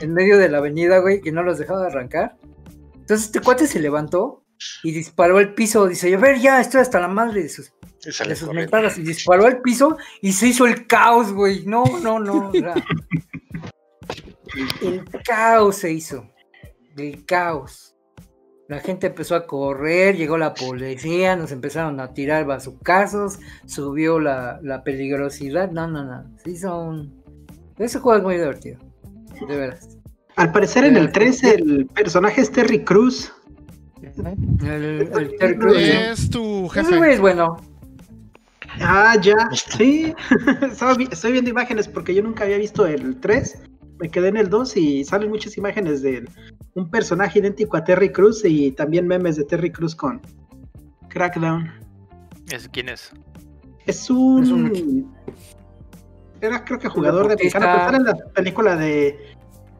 en medio de la avenida, güey, que no los dejaba arrancar. Entonces este cuate se levantó y disparó al piso. Dice, a ver, ya estoy hasta la madre de sus, Y sale de sus mentadas. Y disparó al piso y se hizo el caos, güey. No, no, no. o sea, *laughs* el caos se hizo. El caos. La gente empezó a correr, llegó la policía, nos empezaron a tirar bazucazos, subió la, la peligrosidad. No, no, no. Se hizo un. Ese juego es muy divertido. De veras. Al parecer en el 3 el personaje es Terry Cruz. El, el Terry ¿no? Es tu jefe. es bueno. Ah, ya, sí. *laughs* Estoy viendo imágenes porque yo nunca había visto el 3. Me quedé en el 2 y salen muchas imágenes de un personaje idéntico a Terry Cruz y también memes de Terry Cruz con Crackdown. ¿Ese ¿Quién es? Es un. Es un- Era creo que jugador de mexicano, pero sale en la película de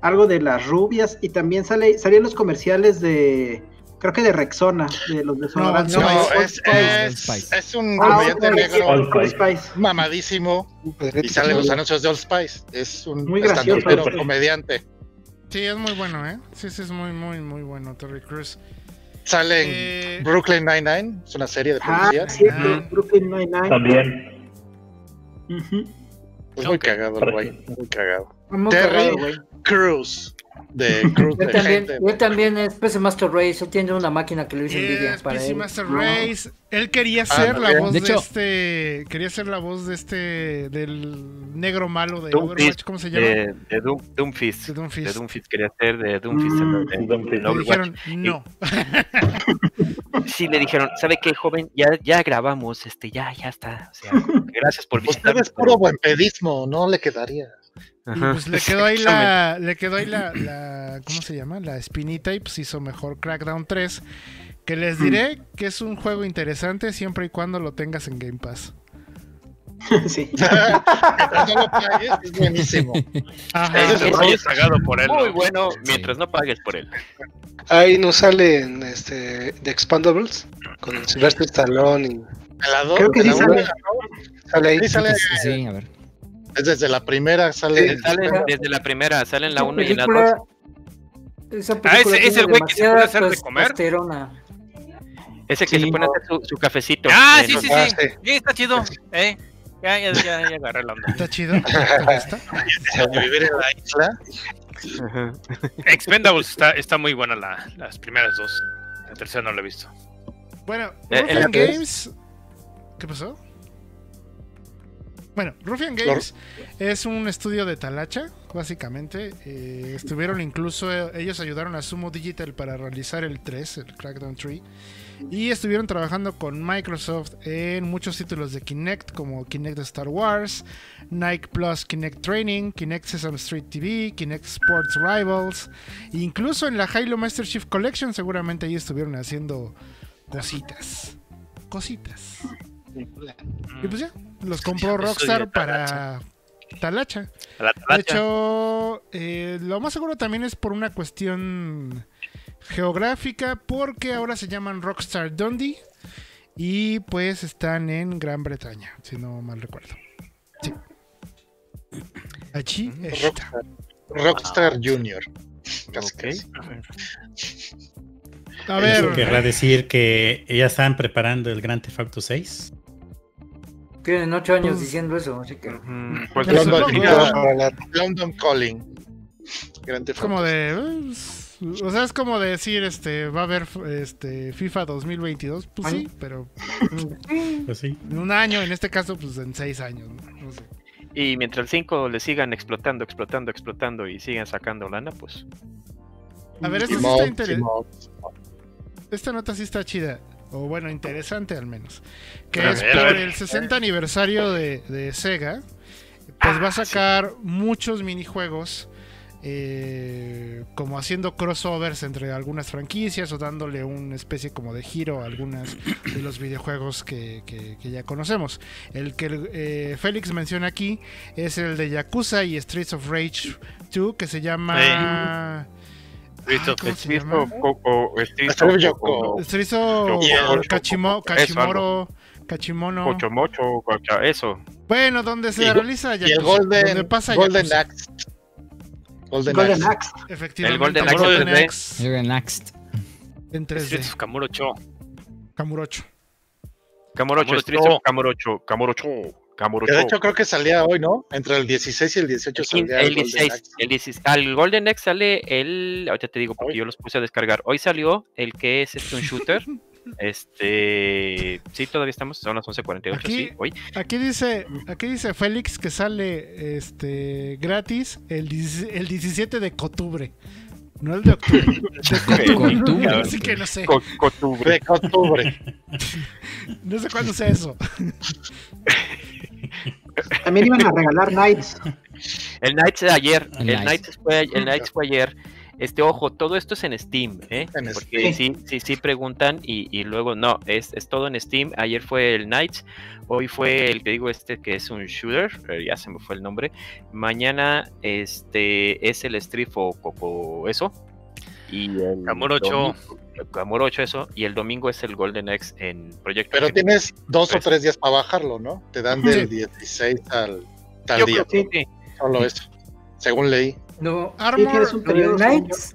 algo de las rubias y también sale salían los comerciales de creo que de Rexona, de los desodorantes. no, No, es, es, es un Ah, comediante negro mamadísimo y sale los anuncios de Old Spice. Es un Muy gracioso. comediante. Sí, es muy bueno, ¿eh? Sí, sí, es muy, muy, muy bueno, Terry Crews. Sale en Eh, Brooklyn Nine-Nine, es una serie de Ah, policías. sí, Ah. Brooklyn Nine-Nine. También. Es muy cagado el güey, muy cagado. Muy Terry cagado. Cruz, de *laughs* Cruz Él de también, gente. él también es PC Master Race, él tiene una máquina que lo hizo Nvidia para PC él. Master No. Race. Él quería ser la también. voz De de, hecho- este. Quería ser la voz de este. Del negro malo de Doomfist, Overwatch. ¿Cómo se llama? De, de Doom, Doomfist. De Doomfist. De Doomfist quería ser de Doomfist. en Mm. de- en Le Overwatch. dijeron no. *laughs* Sí, le dijeron, ¿sabe qué, joven? Ya, ya grabamos, este, ya, ya está. O sea, *laughs* gracias por Usted visitarnos. es puro buen pedismo, no le quedaría. Y pues le quedó ahí la. Le quedó ahí la, la. ¿Cómo se llama? La espinita y pues hizo mejor Crackdown 3. Que les diré que es un juego interesante siempre y cuando lo tengas en Game Pass. *laughs* sí. *laughs* Mientras no lo pagues, es buenísimo. *laughs* Ajá. Ese es el Oye, rollo. pagado por él. Muy ¿no? bueno, mientras no pagues por él. Ahí no sale en este de Expandables con Sylvester Stallone y la dos- Creo que sí la sale. sale ahí. Sí, sale, Sí, a ver. Es desde la primera, sale. Sí, desde la primera, salen la Esa 1 y en la película- 2. esa Ah, película ese- tiene ese güey que se pone a demasiada hacer de comer. Ese que Sí, se pone a hacer su, su cafecito. Ah, Eh, sí, sí, sí. está chido. Eh, ya, ya, ya, ya agarré la onda. Está chido. De *laughs* vivir en la isla. Ajá. Expendables está, está muy buena la- las primeras dos. La tercera no la he visto. Bueno, Eh, en la Wolfenstein tres. Games. ¿Qué pasó? Bueno, Ruffian Games es un estudio de Talacha, básicamente. Eh, estuvieron incluso, eh, ellos ayudaron a Sumo Digital para realizar el 3, el Crackdown 3. Y estuvieron trabajando con Microsoft en muchos títulos de Kinect, como Kinect de Star Wars, Nike Plus Kinect Training, Kinect Sesame Street TV, Kinect Sports Rivals. e incluso en la Halo Master Chief Collection, seguramente ahí estuvieron haciendo cositas. Cositas. Y pues ya, los compró de Rockstar Talacha. para Talacha. De hecho, eh, lo más seguro también es por una cuestión geográfica, porque ahora se llaman Rockstar Dundee y pues están en Gran Bretaña, si no mal recuerdo. Sí. Allí está. Rockstar, Rockstar Junior. Casi, Ok. casi. A ¿Eso querrá decir que ya están preparando el Grand Theft Auto 6? Tienen ocho años Pues- diciendo eso, así que. Mm, *laughs* Pues London, Calling. Es como de... eh, O sea, es como de decir, este, va a haber este, FIFA 2022. Pues sí, pero *laughs* Pues sí. en un año, en este caso, pues en seis años. ¿no? No sé. Y mientras el 5 le sigan explotando, explotando, explotando y sigan sacando lana, pues A ver, esto sí está interesante. Esta nota sí está chida. O bueno, interesante al menos. Que A es ver, por el 60 aniversario de, de Sega. Pues va a sacar muchos minijuegos. eh, como haciendo crossovers entre algunas franquicias o dándole una especie como de giro a algunas de los videojuegos que, que- que ya conocemos. El que eh, Félix menciona aquí es el de Yakuza y Streets of Rage 2 que se llama... Ay, of- ¿cómo se Streets llama? of Coco, of Yo- yo- Kachimo- eso. Bueno, donde se Y- realiza Y el Golden, donde pasa Golden. Axe. Golden, Golden Axe. Efectivamente, El Golden Axe Golden 3D. Axe next. en Streets 3D, of Kamurocho. Kamurocho. Camorocho, Camurocho. Streets Que de hecho creo que salía hoy, ¿no? Entre el 16 y el 18 El, salía el el Golden 16, Axe. el 16, al Golden X sale el, ahorita te digo porque Hoy. yo los puse a descargar. Hoy salió el que es este un shooter. *laughs* Este, sí, todavía estamos, son las 11:48, Aquí- sí, hoy. Aquí dice, aquí dice Félix que sale este gratis el, 17 el 17 de octubre. No el de octubre. *laughs* De Octubre. Así *laughs* que no sé. Co- Cotubre. De octubre. No sé cuándo sea eso. También iban a regalar Knights. El Knights de ayer, El el, Knights. Knights fue, el Knights fue ayer. Este, ojo, todo esto es en Steam, ¿eh? En Porque sí, sí, sí preguntan y, y luego no, es, es todo en Steam. Ayer fue el Knights, hoy fue el que digo este que es un shooter, eh, ya se me fue el nombre. Mañana este es el Street o eso. Y el Kamurocho. domingo- Kamurocho eso. Y el domingo es el Golden X en Proyecto. Pero Gemini. tienes dos o Pues- tres días para bajarlo, ¿no? Te dan del 16 al tal Yo día. creo que sí. Solo eso. Según leí. No, Armor, tienes un Knights.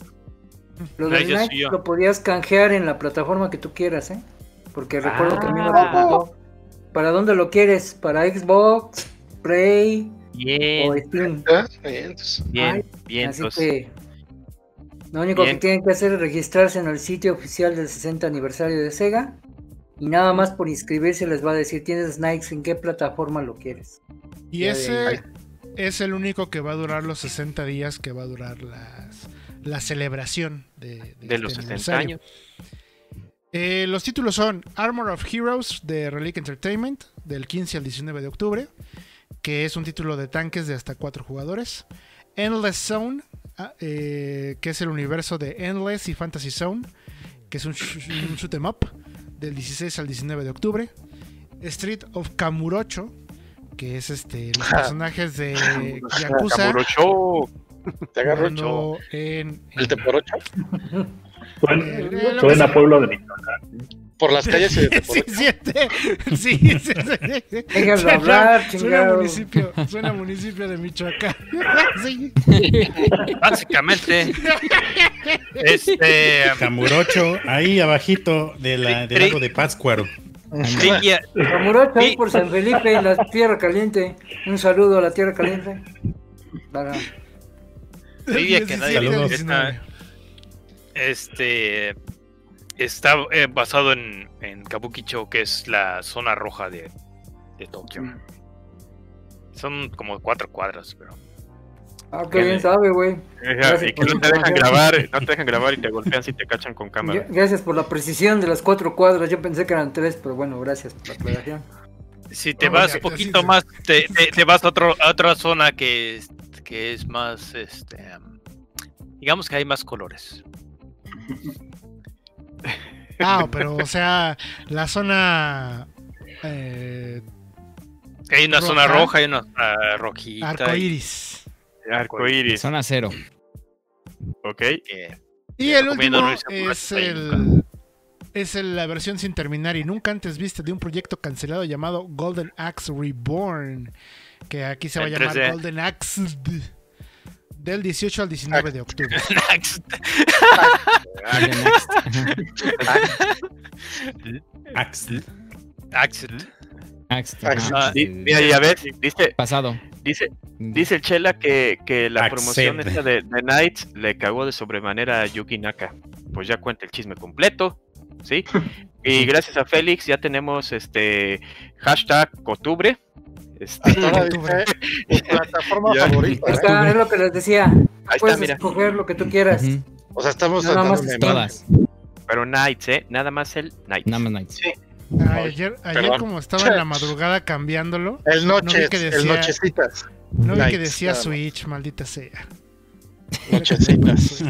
Lo ya Knights lo podías canjear en la plataforma que tú quieras, ¿eh? Porque recuerdo que a mí me Ah. preguntó, ¿para dónde lo quieres? ¿Para Xbox? ¿Play? Bien, ¿O Steam? Ah, bien, bien, Ay, bien. Así entonces, que lo único Bien. que tienen que hacer es registrarse en el sitio oficial del 60 aniversario de Sega y nada más por inscribirse les va a decir tienes Nikes en qué plataforma lo quieres. Y Ya de ese es el único que va a durar los 60 días que va a durar las, la celebración de, de los este 60 aniversario. años. Eh, los títulos son Armor of Heroes de Relic Entertainment del 15 al 19 de octubre, que es un título de tanques de hasta 4 jugadores. Endless Zone, eh, que es el universo de Endless y Fantasy Zone, que es un, sh- un shoot 'em up del 16 al 19 de octubre. Street of Kamurocho, que es este los personajes de *laughs* Yakuza Kamurocho. Te agarro jugando en, el Teporocho. Suena, Eh, pueblo de Michoacán. Por las calles de *laughs* Sí, siete. Sí, sí, Suena- hablar, Suena chingado. municipio, suena municipio de Michoacán. *laughs* Sí. Básicamente, este. Camurocho, ahí abajito de la, del lago de Pátzcuaro. Camurocho ahí Sí. por San Felipe, en la Tierra Caliente. Un saludo a la Tierra Caliente. Para- que nadie Del 17 al Saludos. 19. este. Está eh, basado en, en Kabukicho, que es la zona roja de, de Tokio. Son como cuatro cuadras, pero. Ah, qué bien sabe, güey. Y que no te dejan grabar, no te dejan grabar y te golpean si te cachan con cámara. Gra- Gracias por la precisión de las cuatro cuadras. Yo pensé que eran tres, pero bueno, gracias por la aclaración. Si te vas un poquito sí, más, te, te- te vas a, otro, a otra zona que es, que es más, este, digamos que hay más colores. *laughs* Ah, pero o sea, la zona eh, Hay una zona Roja. y una ah, rojita. y arcoíris. Arcoiris, Zona cero. ok. Y el último es el es la versión sin terminar y nunca antes viste de un proyecto cancelado llamado Golden Axe Reborn, que aquí se va a llamar 3D. Golden Axe del 18 al 19 de octubre. Axel. Axel. Axel. Mira, ya ves, dice, Pasado. dice, dice el Chela que, que la promoción esta de, de Knights le cagó de sobremanera a Yuki Naka. Pues ya cuenta el chisme completo, ¿sí? *laughs* Y gracias a Félix ya tenemos este hashtag Cotubre. Este, Hasta *laughs* ahora dice *laughs* mi plataforma Ya. favorita. ¿eh? está, es lo que les decía. ahí está, Puedes mira. escoger lo que tú quieras. O sea, estamos Nada más Todas. Pero Knights, ¿eh? Nada más el Knights. Nada más Knights. Ay, ayer ayer como estaba en la *laughs* madrugadada cambiándolo, El No vi noches, que el nochecitas. no vi que decía. Switch, maldita sea. Nochecitas.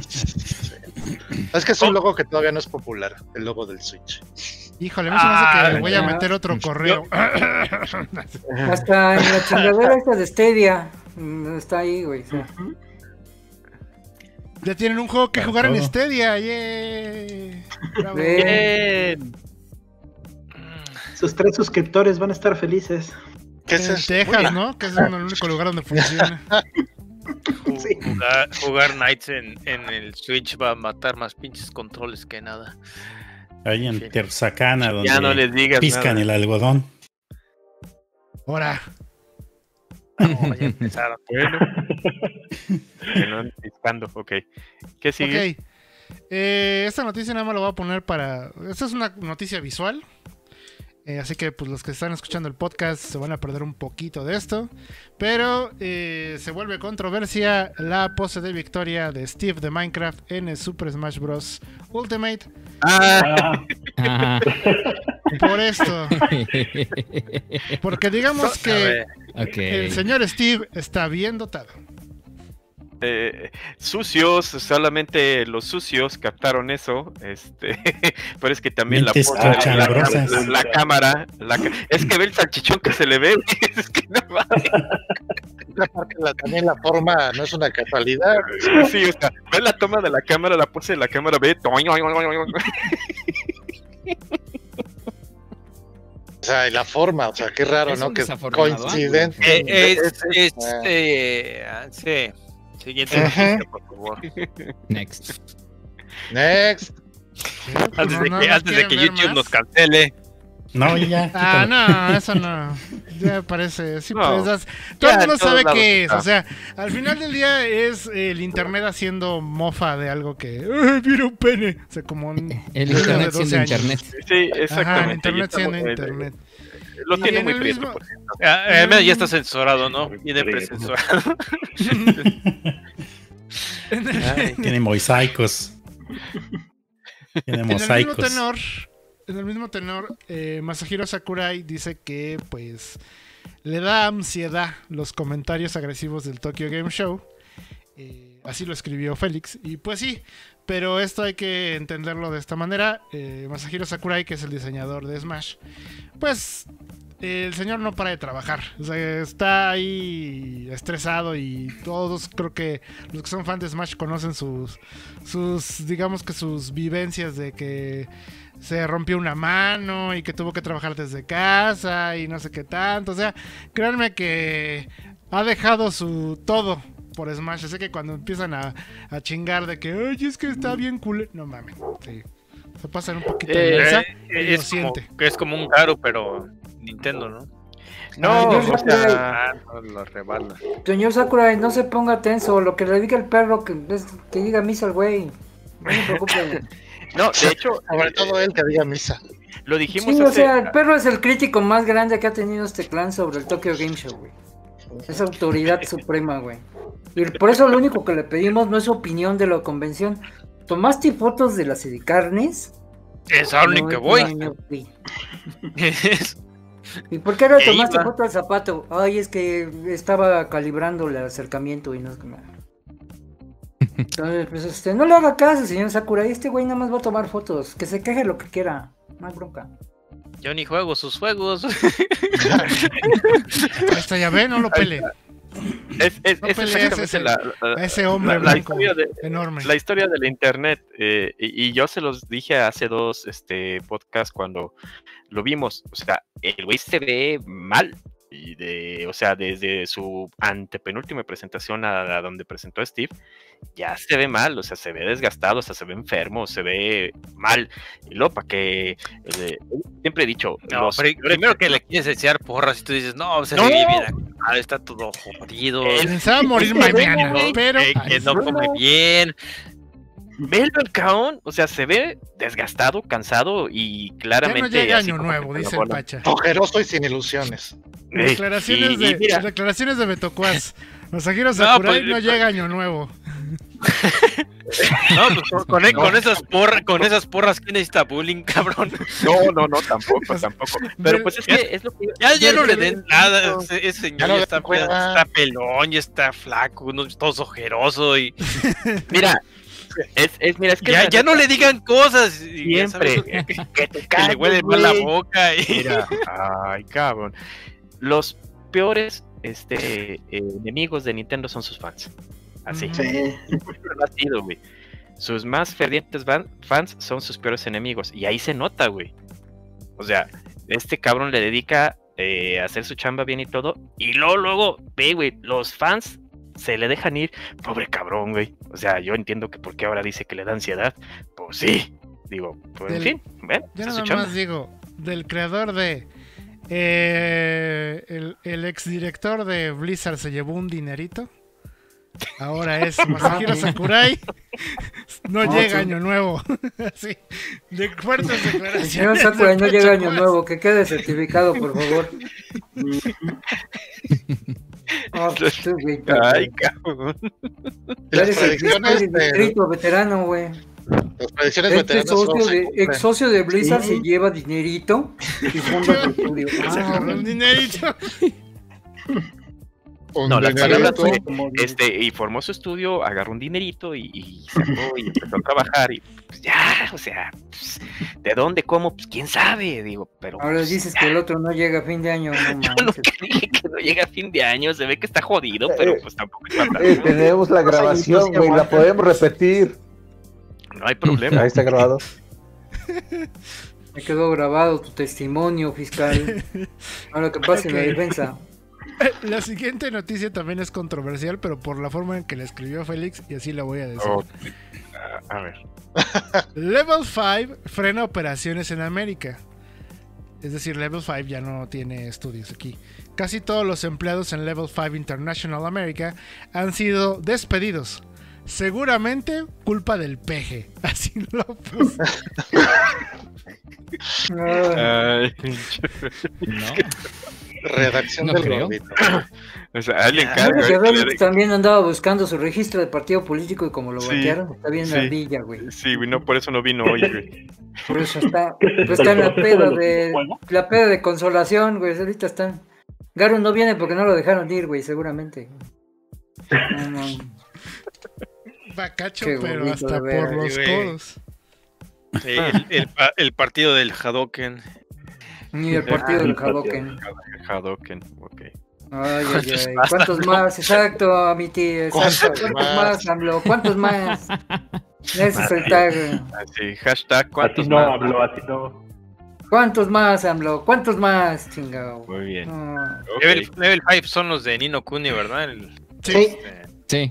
Es que es un logo que todavía no es popular, el logo del Switch. Híjole, me hace que Ah, le voy a meter otro correo. *laughs* Hasta en la chingadera esta de Stadia. mm, Está ahí, güey. ya tienen un juego que Para jugar en. Stadia. ¡Yeah! Bravo. Bien. Sus tres suscriptores van a estar felices. ¿Qué es En? Texas, ¿no? Que es el único lugar donde funciona. *laughs* Sí. Jugar, jugar Knights en, en el Switch va a matar más pinches controles que nada. Ahí en Sí. Tersacana, donde Ya no les digas piscan nada. el algodón. Ahora, No, ya empezaron. Bueno. *laughs* Que no anden piscando, ok. ¿Qué sigue? ok. Eh, esta noticia nada más lo voy a poner para. Esta es una noticia visual. Eh, así que pues los que están escuchando el podcast se van a perder un poquito de esto. Pero eh, se vuelve controversia la pose de victoria de Steve de Minecraft en el Super Smash Bros. Ultimate. Ah, Ah. Por esto. Porque digamos que el señor Steve está bien dotado. Eh, sucios, solamente los sucios captaron eso. Este, *laughs* pero es que también la, de la, la- cochambrosas. la- la cámara, es que ve el salchichón que se le ve. *laughs* Es que no la- también la forma no es una casualidad. Sí, o sea, ve la toma de la cámara, la pose de la cámara, ve. O sea, y la forma, o sea, qué raro, Es ¿no? Que desafortunado coincidente. eh, es, Es- este, ah, sí. Siguiente Ajá. noticia, por favor. *laughs* Next. Next. Antes No, de que, antes de que YouTube más. nos cancele. No, ya. Ah, no, eso no. Ya parece. Sí, No. pues, es- todo el mundo sabe qué es. O sea, al final del día es el internet haciendo mofa de algo que. ¡Ay, mira un pene! O sea, como un. El internet 12 siendo años. internet. Sí, Ajá, exactamente. internet ya siendo eh, internet. Lo tiene en muy prieto, mismo- por cierto. Ah, eh, ya está censurado, ¿no? Viene. Ay, *laughs* Tiene mosaicos. Tiene En el mismo mosaicos. tenor, en el mismo tenor, eh, Masahiro Sakurai dice que pues le da ansiedad los comentarios agresivos del Tokyo Game Show. Eh, así lo escribió Félix. Y pues sí, pero esto hay que entenderlo de esta manera. Eh, Masahiro Sakurai, que es el diseñador de Smash, pues el señor no para de trabajar. O sea, está ahí estresado y todos creo que los que son fans de Smash conocen sus, sus, digamos que sus vivencias de que se rompió una mano y que tuvo que trabajar desde casa y no sé qué tanto. O sea, créanme que ha dejado su todo por Smash. Sé que cuando empiezan a, a chingar de que, oye, es que está bien cool. No mames, sí. Se pasan un poquito de eh, lanza eh, y lo es, como, siente. que es como un caro, pero Nintendo, ¿no? No, o no, sea, Ah, no, lo rebala. Señor Sakurai, no se ponga tenso. Lo que le diga el perro, que, es- que diga misa al güey. No se preocupe. *laughs* no, de hecho, Sobre todo él que diga misa. lo dijimos Sí, o hace, sea, el perro es el crítico más grande que ha tenido este clan sobre el Tokyo Game Show, güey. Es autoridad *laughs* suprema, güey. Y por eso lo único que le pedimos no es opinión de la convención. ¿Tomaste fotos de las carnes? Es a lo que voy. ¿Y por qué no Que tomaste iba. foto al zapato? Ay, es que estaba calibrando el acercamiento y no es que me- Entonces, pues este, no le haga caso, señor Sakura. Este güey nada más va a tomar fotos. Que se queje lo que quiera. Más bronca. Yo ni juego sus juegos. *laughs* Ahí está, ya ve, no lo pele. Es, es, No es pelees exactamente ese- la, la- a ese hombre la- la blanco historia de- enorme. la historia de la internet. eh, y, y yo se los dije hace dos este, podcasts cuando lo vimos. O sea, el güey se ve mal. Y de, o sea, desde su antepenúltima presentación a, a donde presentó a Steve, ya se ve mal, o sea, se ve desgastado, o sea, se ve enfermo, se ve mal. Y luego, para que. eh, siempre he dicho. No, los primero que le quieres echar porras y tú dices, no, se No. ve bien, acá, está todo jodido. Pensaba morir mañana, pero. Que, que no come bien. Velo el caón, o sea, se ve desgastado, cansado y Ya claramente. no llega así año nuevo, dice el. Pacha. Ojeroso y sin ilusiones. Declaraciones, de, mira, declaraciones de Betocuaz. *laughs* Masahiro No, Sakurai pues, no llega año nuevo. No, pues, con, con- con esas porras, con esas porras, ¿quién necesita bullying, cabrón? no, no, no, tampoco, tampoco. Pero pues es que es lo que. Ya, ya no le den nada. Ese, ese señor Ya no ya le está, está pelón, ya está flaco, no, todo ojeroso y *laughs* Mira, es, es, mira, es que. ya, no le digan cosas. Siempre. sabes, Que, *laughs* que te que le calles, huele mal la boca. Y... Mira, *laughs* ay, cabrón. Los peores este, eh, enemigos de Nintendo son sus fans. Así. Sí. *laughs* Ha sido, güey. Sus más fervientes fans son sus peores enemigos. Y ahí se nota, güey. O sea, este cabrón le dedica eh, a hacer su chamba bien y todo. Y luego, luego, ve, güey, los fans se le dejan ir. Pobre cabrón, güey. O sea, yo entiendo que por qué ahora dice que le da ansiedad. Pues sí. Digo, pues en fin, ven, Yo nada su chamba. más digo, del creador de. Eh, el, el exdirector de Blizzard se llevó un dinerito. Ahora es *laughs* Masahiro Sakurai. *laughs* No Ah, llega sí. año nuevo. *laughs* Así. De fuertes El señor declaraciones. Sakurai no de llega año nuevo. Que quede certificado, por favor. Ah, pues. Ay, cabrón. Las Eres el predicciones el de, distrito veterano, güey. Las predicciones Este veteranas socio de, ex socio de Blizzard Sí. se lleva dinerito y funda *laughs* su estudio. Se Ah, agarró *laughs* un dinerito. No, las palabras fue, este, y formó su estudio, agarró un dinerito y, y sacó y empezó a trabajar y pues ya, o sea, pues, ¿de dónde, cómo? Pues quién sabe, digo, pero Ahora pues, dices ya, que el otro no llega a fin de año. No *laughs* yo nunca dije que no llega a fin de año, se ve que está jodido, pero Eh, pues tampoco es Eh, tenemos la grabación, güey, la podemos repetir. No hay problema. Ahí está grabado. Me quedó grabado tu testimonio fiscal. *laughs* Ahora que pase la Ok. defensa. La siguiente noticia también es controversial, pero por la forma en que la escribió Félix, y así la voy a decir. Oh, a- a ver. *laughs* Level 5 frena operaciones en América. Es decir, Level 5 ya no tiene estudios aquí. Casi todos los empleados en Level 5 International America han sido despedidos. Seguramente culpa del peje. *laughs* Así lo puse. Ay, *laughs* No. Redacción No del creo. *laughs* o sea, alguien Ah, carga. eh, también andaba buscando su registro de partido político y como lo Sí, batearon, está bien en la sí. villa, güey. Sí, güey, no, por eso no vino hoy, güey. Por eso está, ¿Qué es pues está en la peda de la peda de consolación, güey. Ahorita están. Garo no viene porque no lo dejaron ir, güey, seguramente. No, no. Bacacho, Qué pero hasta ver, por los güey. codos. Sí, el, el el partido del Hadoken. Ni el partido del Hadoken. Hadoken, ok. Ay, ay, ¿Cuántos *laughs* ay. ¿Cuántos AMLO? más? Exacto, mi tío. Exacto. ¿Cuántos ¿Cuántos más? AMLO? ¿Cuántos más? *laughs* Ese es el tag. Así, hashtag, A ti ¿cuántos no más? habló, a ti no. ¿Cuántos más, AMLO? ¿Cuántos más? Chingado. Muy bien. Ah. ok. Level, level 5 son los de Nino Kuni, ¿verdad? El- Sí. Sí. eh, Sí.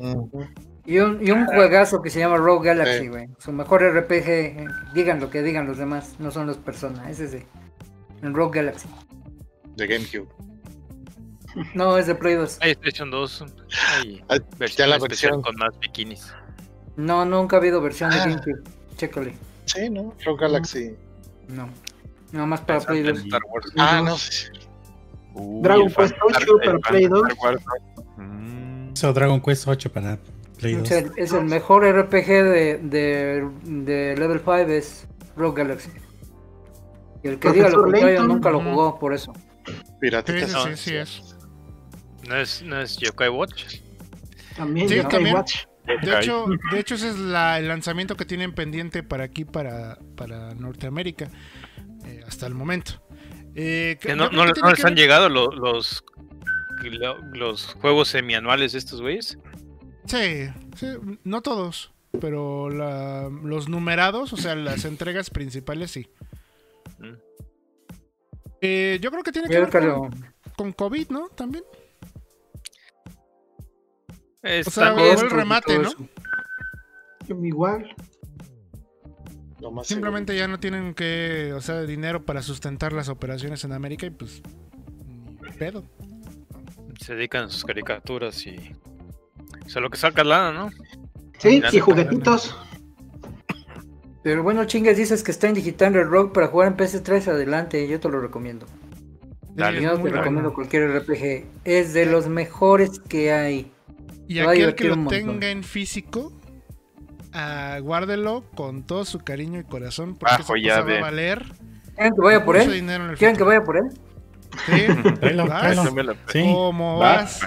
Y un, y un juegazo que se llama Rogue Galaxy, Sí. güey. Su mejor RPG. eh, Digan lo que digan los demás, no son los personas. Ese es de. En Rogue Galaxy. De GameCube. No, es de Play 2. Hay PlayStation *laughs* 2. Hay Ah, versión ya la especial versión. con más bikinis. No, nunca ha habido versión de Ah. GameCube. Chécale. Sí, ¿no? Rogue Galaxy. No. Nada más para Play 2. Star Wars. Ah, no. sí. Uy, Dragon Quest Phantasy 8 Star- para Play 2. Phantasy Star Wars 2. Mm, Eso Dragon Quest 8 para Play 2. Es el, es el mejor RPG de, de, de Level 5 es Rogue Galaxy. Y el que diga lo contrario Layton. nunca lo jugó por eso. Sí, Piratitas. sí, sí, sí es. No es, no es Yokai Watch. También Sí, Yokai también. Watch. De hecho, de hecho ese es la- el lanzamiento que tienen pendiente para aquí, para, para Norteamérica, eh, hasta el momento. Eh, Que no, no, les que han llegado lo- los, lo- los juegos semianuales de estos güeyes. Sí, sí, no todos, pero la- los numerados, o sea, las entregas principales sí. Mm. Eh, yo creo que tiene que ver con, con COVID, ¿no? También. Es O sea, el remate, ¿no? Igual. Más Simplemente ya no tienen que, o sea, dinero para sustentar las operaciones en América y pues pedo. se dedican a sus caricaturas y. O sea, lo que saca lana, ¿no? Sí, y juguetitos. Pero bueno, chingas, dices que está en digital el Rogue para jugar en PS3, adelante, yo te lo recomiendo. Dale. Yo te recomiendo cualquier RPG. Es de los mejores que hay. Y va aquel que lo tenga en físico, ah, guárdelo con todo su cariño y corazón, porque Bajo esa cosa va a valer ¿Quieren que vaya por él? ¿Quieren que vaya por él? Sí, *laughs* vas. ¿Cómo Va. vas?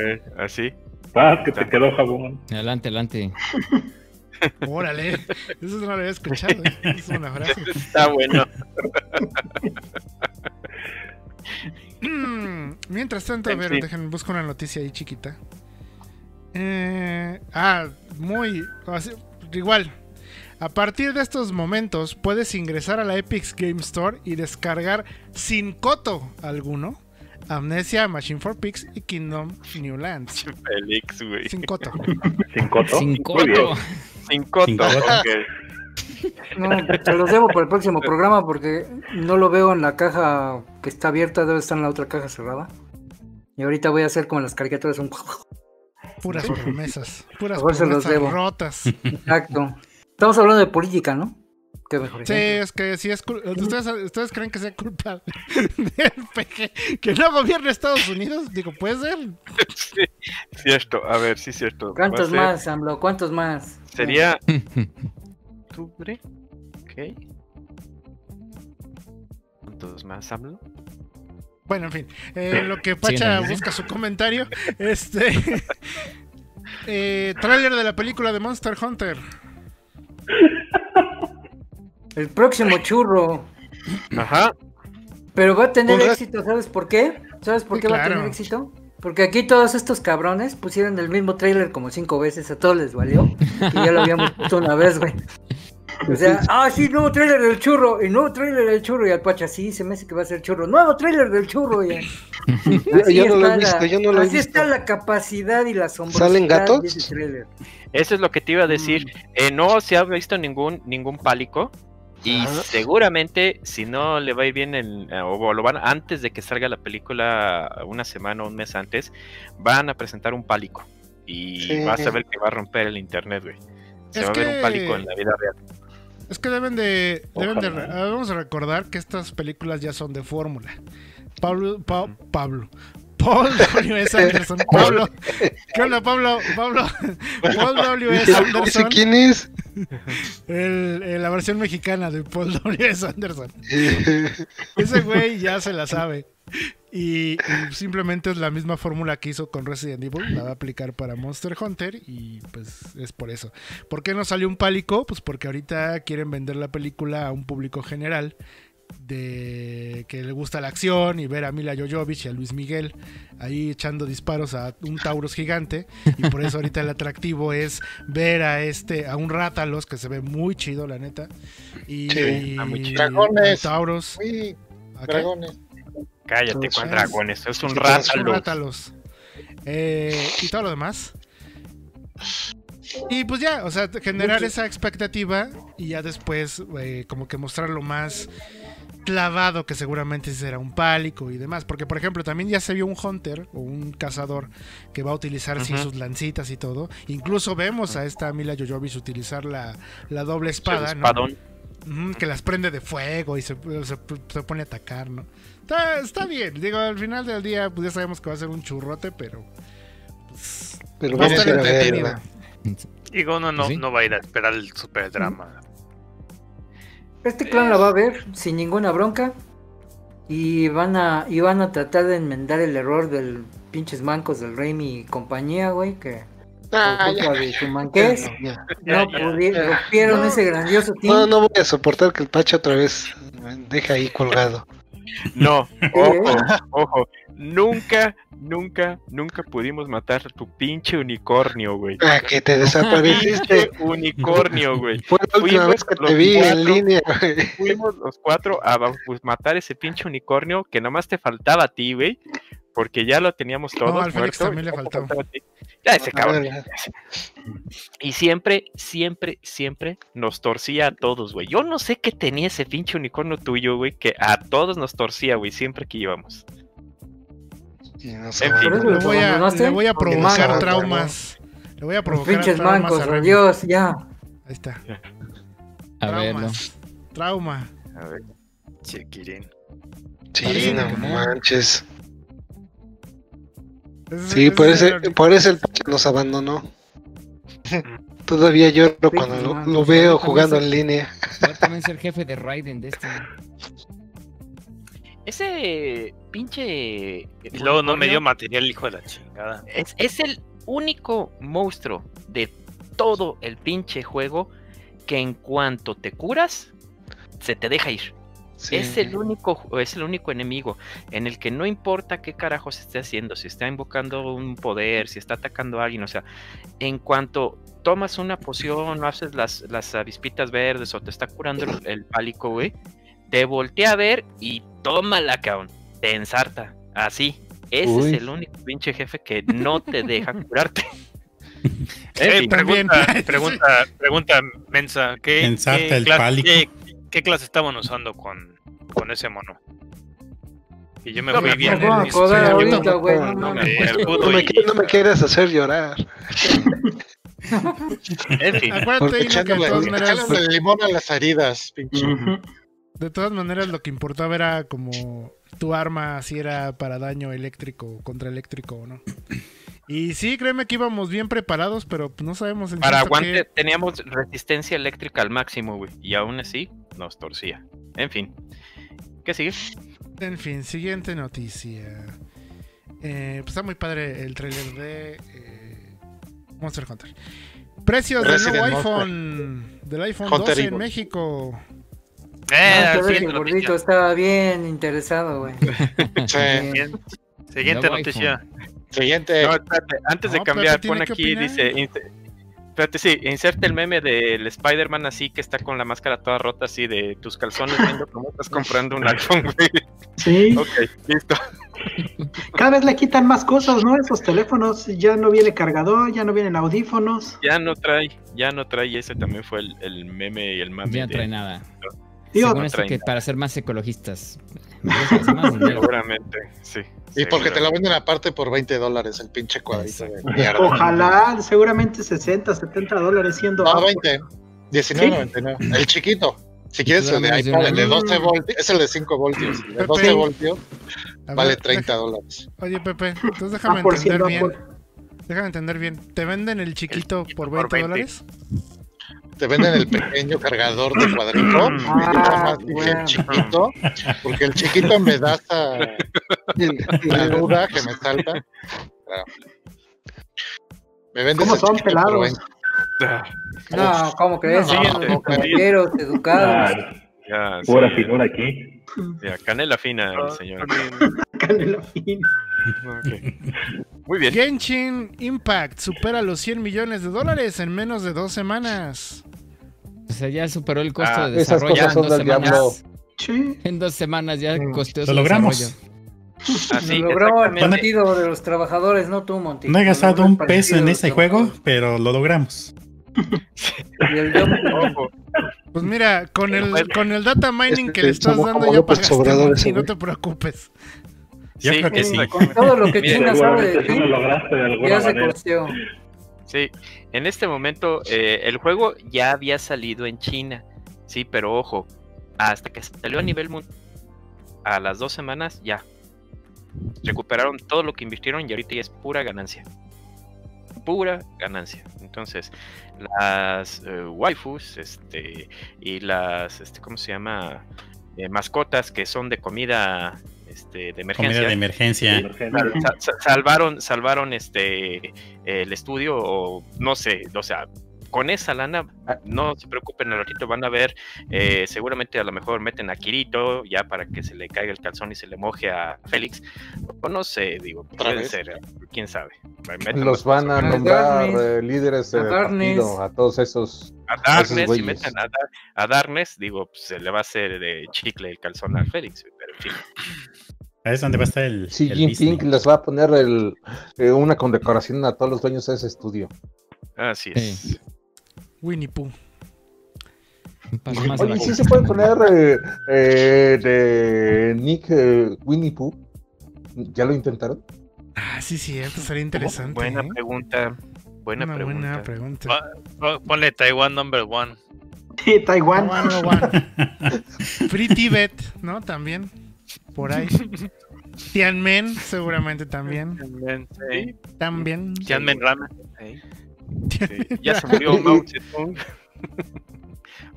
eh, así. Ah, que te quedó jabón. Adelante, adelante. *laughs* Órale, eso no lo había escuchado. ¿eh? Es una frase. *laughs* Está bueno. *laughs* Mientras tanto, a ver, fin. déjenme busco una noticia ahí chiquita. Eh, ah, muy. así- igual. A partir de estos momentos puedes ingresar a la Epic Game Store y descargar sin coto alguno Amnesia, Machine for Pigs y Kingdom New Lands. *laughs* Félix, güey. Sin coto. Sin coto. Sin coto. Sin coto. No, te los debo para el próximo programa porque no lo veo en la caja que está abierta, debe estar en la otra caja cerrada. Y ahorita voy a hacer como en las caricaturas un Puras promesas. Puras promesas rotas. Exacto. Estamos hablando de política, ¿no? Qué mejor Sí, ejemplo. es que si es ¿Ustedes, ¿Ustedes creen que sea culpa *laughs* del PG que no gobierne Estados Unidos? Digo, puede ser. Sí, cierto. A ver, sí, cierto. ¿Cuántos ser- más, AMLO? ¿Cuántos más? Sería octubre. Ok. ¿Cuántos más hablo? Bueno, en fin. eh, lo que Pacha adelante. busca su comentario. Este. *laughs* eh, tráiler de la película de Monster Hunter. *laughs* El próximo churro. Ajá. Pero va a tener éxito, ¿sabes por qué? ¿Sabes por qué va a tener éxito? Porque aquí todos estos cabrones pusieron el mismo trailer como cinco veces, a todos les valió. Y ya lo habíamos *laughs* puesto una vez, güey. O sea, ah, sí, nuevo trailer del churro, y nuevo trailer del churro, y al Pacha, sí, se me hace que va a ser churro, nuevo trailer del churro, y *laughs* Yo, yo no lo he visto, la- yo no lo he Así visto. está la capacidad y la asombrosidad ¿Salen gatos? de ese tráiler. Eso es lo que te iba a decir. Mm. Eh, no se ha visto ningún ningún pálico. Y Ajá. seguramente, si no le va a ir bien, en- eh, o lo van antes de que salga la película, una semana o un mes antes, van a presentar un pálico. Y Sí. vas a ver que va a romper el internet, güey. Se Es va a ver que- un pálico en la vida real. Es que deben de. Deben de ah, vamos a recordar que estas películas ya son de fórmula. Pablo. Pa- Pablo. Paul W.S. *laughs* Anderson. Pablo. ¿Qué onda, Pablo? Pablo. Paul W.S. ¿Ese Anderson. quién es? El- el- la versión mexicana de Paul W.S. Anderson. *laughs* Ese güey ya se la sabe. Y, y simplemente es la misma fórmula que hizo con Resident Evil. La va a aplicar para Monster Hunter. Y pues es por eso. ¿Por qué no salió un pálico? Pues porque ahorita quieren vender la película a un público general. De que le gusta la acción y ver a Mila Jovovich y a Luis Miguel ahí echando disparos a un Taurus gigante. Y por eso ahorita el atractivo es ver a este, a un Rátalos que se ve muy chido, la neta. Y Sí, muy chido. Dragones. ¿A qué? dragones. Cállate, con es- dragones. Es un Sí, Un rátalo. Rátalos. Eh, y todo lo demás. Y pues ya, o sea, generar esa expectativa y ya después eh, como que mostrarlo más clavado que seguramente será un pálico y demás. Porque por ejemplo también ya se vio un hunter o un cazador que va a utilizar sí, sus lancitas y todo. Incluso vemos a esta Mila Jovovich utilizar la, la doble espada, ¿no? que las prende de fuego y se, se- se pone a atacar, ¿no? Está, está bien. Digo, al final del día, pues ya sabemos que va a ser un churrote, pero. Pues, Pero va a vamos estar a ir a entretenido. verla. Digo, uno no, ¿Sí? no va a ir a esperar el super drama. Este clan la va a ver sin ninguna bronca. Y van a, y van a tratar de enmendar el error del pinches mancos del Raimi y compañía, güey, que por Ah, culpa ya. de su manquez *laughs* Ya. no pudieron, rompieron ese grandioso team. No, no voy a soportar que el Pacho otra vez me deje ahí colgado. No, ojo, ojo. Nunca, nunca, nunca pudimos matar a tu pinche unicornio, güey. Ah, que te desapareciste. Unicornio, güey. Fue la última Fuimos vez que los te vi cuatro. en línea, güey. Fuimos los cuatro a pues, matar ese pinche unicornio que nomás te faltaba a ti, güey. Porque ya lo teníamos todo. No, al Félix muerto, también le faltaba. Ya ese cabrón. Y siempre, siempre, siempre nos torcía a todos, güey. Yo no sé qué tenía ese pinche unicornio tuyo, güey, que a todos nos torcía, güey, siempre que íbamos. Y no En fin. Le voy a, le voy a no provocar se traumas. Le voy a provocar pinches traumas mancos, a Remy. Dios, ya. Ahí está. A. Traumas. Trauma. A ver. Chiquirín. Sí, no ¿Cómo? manches. Ese- Sí, ese por es ese, por eso el nos abandonó. *laughs* Todavía lloro cuando lo, lo veo jugando en línea. Va a también ser jefe de Raiden de este. Ese pinche. Y luego no me dio material, hijo de la chingada. Es, es el único monstruo de todo el pinche juego que en cuanto te curas, se te deja ir. Sí. Es el único, es el único enemigo en el que no importa qué carajos esté haciendo, si está invocando un poder, si está atacando a alguien, o sea, en cuanto tomas una poción o haces las, las avispitas verdes o te está curando el, el pálico, güey, te voltea a ver y tómala, cabrón, te ensarta, así. Ese Uy. es el único pinche jefe que no te deja *laughs* curarte. Eh, pregunta, *laughs* pregunta, pregunta mensa. ¿Qué, Ensarta qué el clase- pálico. qué- qué clase estaban usando con, con ese mono? Y yo me No fui me bien. No, me- el escudo No me, y- qui- no me quieras hacer llorar. en fin. Acuérdate, Porque echándole, echándole limón a las heridas, pinche. De todas maneras lo que importaba era como tu arma, si era para daño eléctrico, contra eléctrico o no. Y sí, créeme que íbamos bien preparados, pero no sabemos en Para cierto aguante qué- teníamos resistencia eléctrica al máximo, güey. Y aún así nos torcía. En fin. ¿Qué sigue? En fin, siguiente noticia. Eh, pues está muy padre el trailer de eh, Monster Hunter. Precios del nuevo Monster. iPhone, del iPhone Hunter 12 en. México. Eh, siguiente el gordito estaba bien interesado, güey. Sí. Bien. Siguiente noticia. Siguiente. No, espérate, antes de No, cambiar, pon aquí, dice. Espérate, sí, inserte el meme del Spider-Man así que está con la máscara toda rota, así de tus calzones viendo cómo estás comprando un iPhone, güey. Sí, Ok, listo. cada vez le quitan más cosas, ¿no? Esos teléfonos, ya no viene cargador, ya no vienen audífonos. Ya no trae, ya no trae. Ese también fue el, el meme y el mame. Ya no de- trae nada. Digo, Según esto que para ser más ecologistas. Más. *laughs* Seguramente, sí. Y porque te lo venden aparte por 20 dólares el pinche cuadrito de ojalá, seguramente 60, 70 dólares siendo. No, 20. 19.99. El chiquito. Si quieres el de iPad, el de año. 12 voltios, es el de 5 voltios. El de Pepe. 12 voltios vale ver, 30 deja- dólares. Oye, Pepe, entonces déjame Ah, por entender bien. por- Déjame entender bien. ¿Te venden el chiquito chiquito por por 20 20. dólares? Te venden el pequeño cargador de cuadrito. y yo Ah, nomás dije el bueno. chiquito, porque el chiquito me da esa la duda que me salta. Claro. Me vendes ¿Cómo son pelados? 20. No, ¿cómo crees? No, Son no, unos caballeros educados. Ah, Ya, sí, pura figura aquí. ya, canela fina, el señor. *laughs* Canela fina. Ok. Muy bien. Genshin Impact supera los 100 millones de dólares en menos de dos semanas. O sea, ya superó el costo Ah, de esas desarrollo cosas en son dos del semanas. Sí. En dos semanas ya Mm. costó Lo logramos. desarrollo. Así, Lo logró el partido de los trabajadores, no tú, Monty. No he gastado un peso en ese juego, pero lo logramos. Y el *laughs* Pues mira, con el, con el data mining que le Este, estás dando ya pagaste, Monty, no te preocupes. Yo Sí, creo que sí. Con todo lo que China sabe de ti, lo lograste de alguna ya se costeó. Sí, en este momento eh, el juego ya había salido en China, sí, pero ojo, hasta que salió a nivel mundial a las dos semanas ya recuperaron todo lo que invirtieron y ahorita ya es pura ganancia. Pura ganancia. Entonces, las eh, waifus este, y las, este, ¿cómo se llama? Eh, mascotas que son de comida este, de emergencia. Comida de emergencia. Sal- sa- sa- salvaron, salvaron este el estudio, o no sé, o sea, con esa lana, no se preocupen, al ratito van a ver, eh, seguramente a lo mejor meten a Kirito ya para que se le caiga el calzón y se le moje a Félix, o no sé, digo, puede ser, quién sabe. Los van a nombrar eh, líderes de A partido a todos esos. a esos Darkness, si güeyes. meten a, Dar- a Darkness, digo, pues, se le va a hacer de chicle el calzón a Félix. Es donde va a estar el. El Jinping Disney. les va a poner el, eh, una condecoración a todos los dueños de ese estudio. Así es. Sí. Winnie Pooh. Oye, sí se puede poner eh, eh, de Nick eh, Winnie Pooh. ¿Ya lo intentaron? Ah, sí, cierto, sería interesante. Buena ¿eh? pregunta. Buena Una pregunta. buena pregunta. Pa- Ponle Taiwan number one. Sí, Taiwán. One. *laughs* Free Tibet, ¿no? También. Por ahí. *laughs* Tianmen, seguramente también. También, sí. También. Tianmen Ramen. Sí, Ya se murió Mao *laughs* Zedong.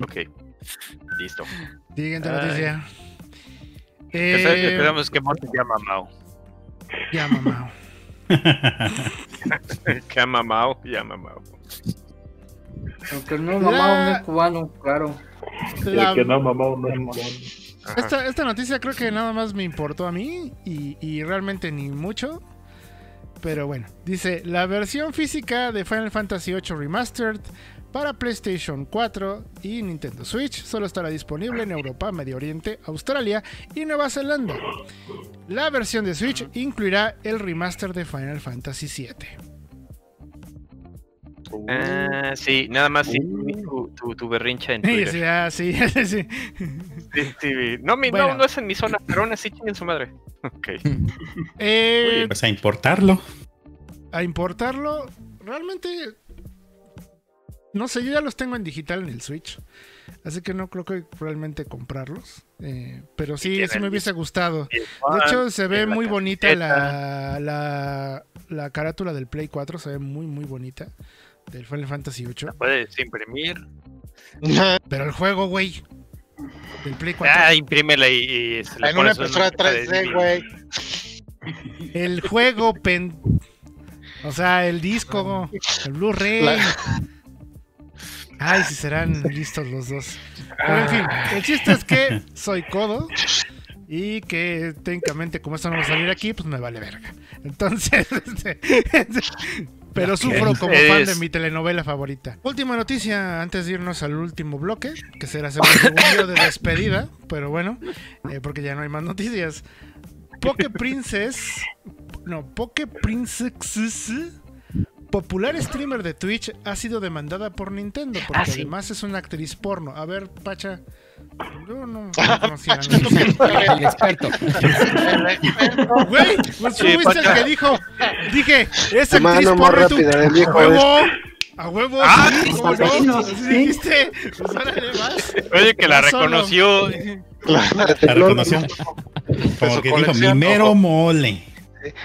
*laughs* ok, listo. Siguiente noticia. Eh, Esperamos que Mao se llama Mao. llama Mao. Llama Mao, llama Mao. Aunque no mamá La- no es cubano, claro. La- El que no mamá no es mamón. Esta noticia creo que nada más me importó a mí y, y realmente ni mucho. Pero bueno, dice, la versión física de Final Fantasy VIII Remastered para PlayStation 4 y Nintendo Switch solo estará disponible en Europa, Medio Oriente, Australia y Nueva Zelanda. La versión de Switch incluirá el remaster de Final Fantasy VII. Ah, sí, nada más sí, tu, tu, tu berrincha en Twitter. sí, ah, sí, *laughs* sí. Sí, sí, No, mi, Bueno. no, no es en mi zona, pero aún así chinguen su madre. *laughs* Ok. Eh, Pues a importarlo. a importarlo, realmente. No sé, yo ya los tengo en digital en el Switch. Así que no creo que realmente comprarlos. eh, pero sí, sí me hubiese gustado. De hecho, se ve muy bonita la, la, la carátula del Play 4. Se ve muy, muy bonita. Del Final Fantasy 8. Puedes imprimir. Pero el juego, güey. Del Play 4. Ah, imprímela y, y se le En una pones impresora hoja de 3D, DVD. güey. El juego, pen. O sea, el disco, el Blu-ray. La- Ay, si serán listos los dos. Pero en fin, el chiste es que soy codo y que técnicamente como esto no va a salir aquí, pues me vale verga. Entonces, *laughs* este, pero sufro como fan de mi telenovela favorita. Última noticia antes de irnos al último bloque, que será segundo de despedida, pero bueno, eh, porque ya no hay más noticias. Poke Princess, no, Poke Princess, popular streamer de Twitch, ha sido demandada por Nintendo porque Ah, sí. además es una actriz porno. A ver, Pacha, yo no, *laughs* no conocía noticia. El experto. Güey, pues tú Sí, fuiste el que dijo. Dije, es Tu mano actriz porno A viejo huevo, a huevo. Ah, sí, ¿cómo sí, no? dijiste. Pues órale, vas. Oye, que la reconoció. La reconoció. Como su que dijo, mi mero mole.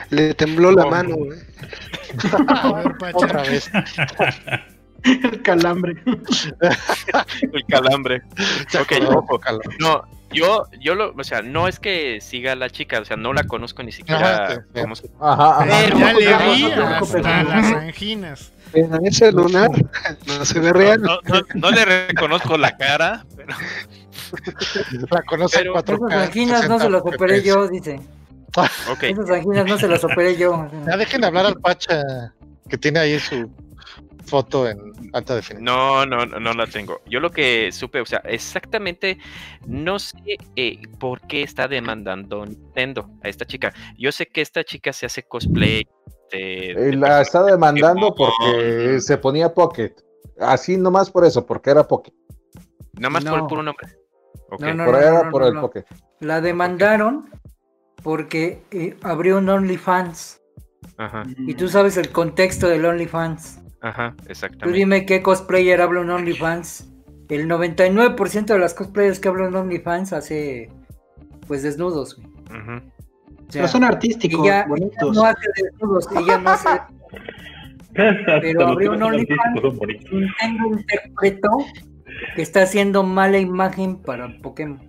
Le tembló la mano, güey. A ver, Pacha. Otra vez. *laughs* *laughs* El calambre. *laughs* El calambre. Ok, ojo. calor. No, yo, yo lo, o sea, no es que siga a la chica, o sea, no la conozco ni siquiera Ajá, sí, cómo se- Ajá, ajá. Pero ya le vi hasta las anginas. En ese lunar *laughs* no se ve real. No, no- no le reconozco la cara, pero La conoce Pero- 4K. Esas anginas no se las operé yo, dice. Ok, Esas anginas no se las operé yo. Ya dejen hablar al Pacha, que tiene ahí su foto en alta definición. no, no, no, no la tengo. Yo lo que supe, o sea, exactamente, no sé eh, por qué está demandando Nintendo a esta chica. Yo sé que esta chica se hace cosplay. de- Eh, de la está demandando porque se ponía Pocket. Así nomás por eso, porque era Pocket. Nada más por el No. puro nombre. No, no, por no, era no, por no, el no. Pocket. La demandaron porque eh, abrió un OnlyFans. Ajá, Y tú sabes el contexto del OnlyFans. Ajá, Tú exactamente. dime qué cosplayer habla en OnlyFans. El 99% de las cosplayers que hablan en OnlyFans hace pues desnudos. güey. Ujú. O sea, Pero son artísticos, ella, ella bonitos. no hace desnudos, ella no hace *laughs* Pero abrió un OnlyFans. Nintendo interpretó que está haciendo mala imagen para Pokémon.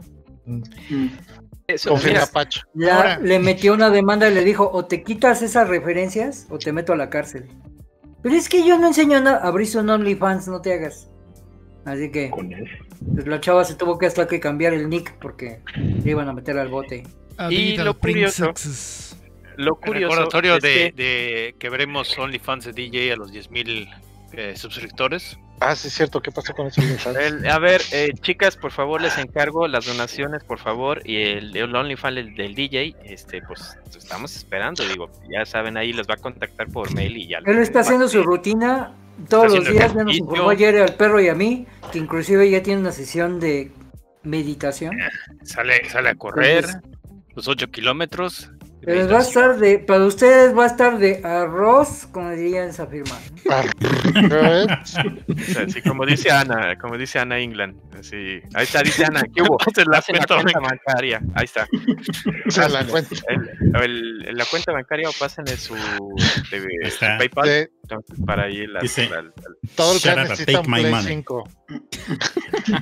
Mm. Eso, Confirma mira, Pacho. Ya Ahora- le metió una demanda y le dijo, o te quitas esas referencias o te meto a la cárcel. Pero es que yo no enseño nada, abriste un OnlyFans, no te hagas. Así que Con eso. pues, la chava se tuvo que hasta que cambiar el nick porque le iban a meter al bote. A Y lo curioso- lo curioso recordatorio es de, que- de que veremos OnlyFans de DJ a los 10.000 eh, suscriptores. Ah, sí, es cierto. ¿Qué pasó con eso? El- a ver, eh, chicas, por favor, les encargo las donaciones, por favor, y el, el OnlyFans del, del DJ, este, pues estamos esperando, digo, ya saben, ahí les va a contactar por mail y ya. Él está haciendo su rutina todos Está los días, ya nos informó ayer al perro y a mí, que inclusive ya tiene una sesión de meditación. Sale, sale a correr Entonces- los 8 kilómetros. Les va a estar de, para ustedes va a estar de arroz, como diría esa firma. *laughs* O sea, sí, como dice Ana, como dice Ana England, así, ahí está, dice Ana, ¿qué hubo? Se la cuenta bancaria, ahí está. La cuenta El- el- la cuenta bancaria o pasen en su, de- su está. PayPal, entonces para ahí la- la- todo el que necesita un take my Play money. 5. *laughs*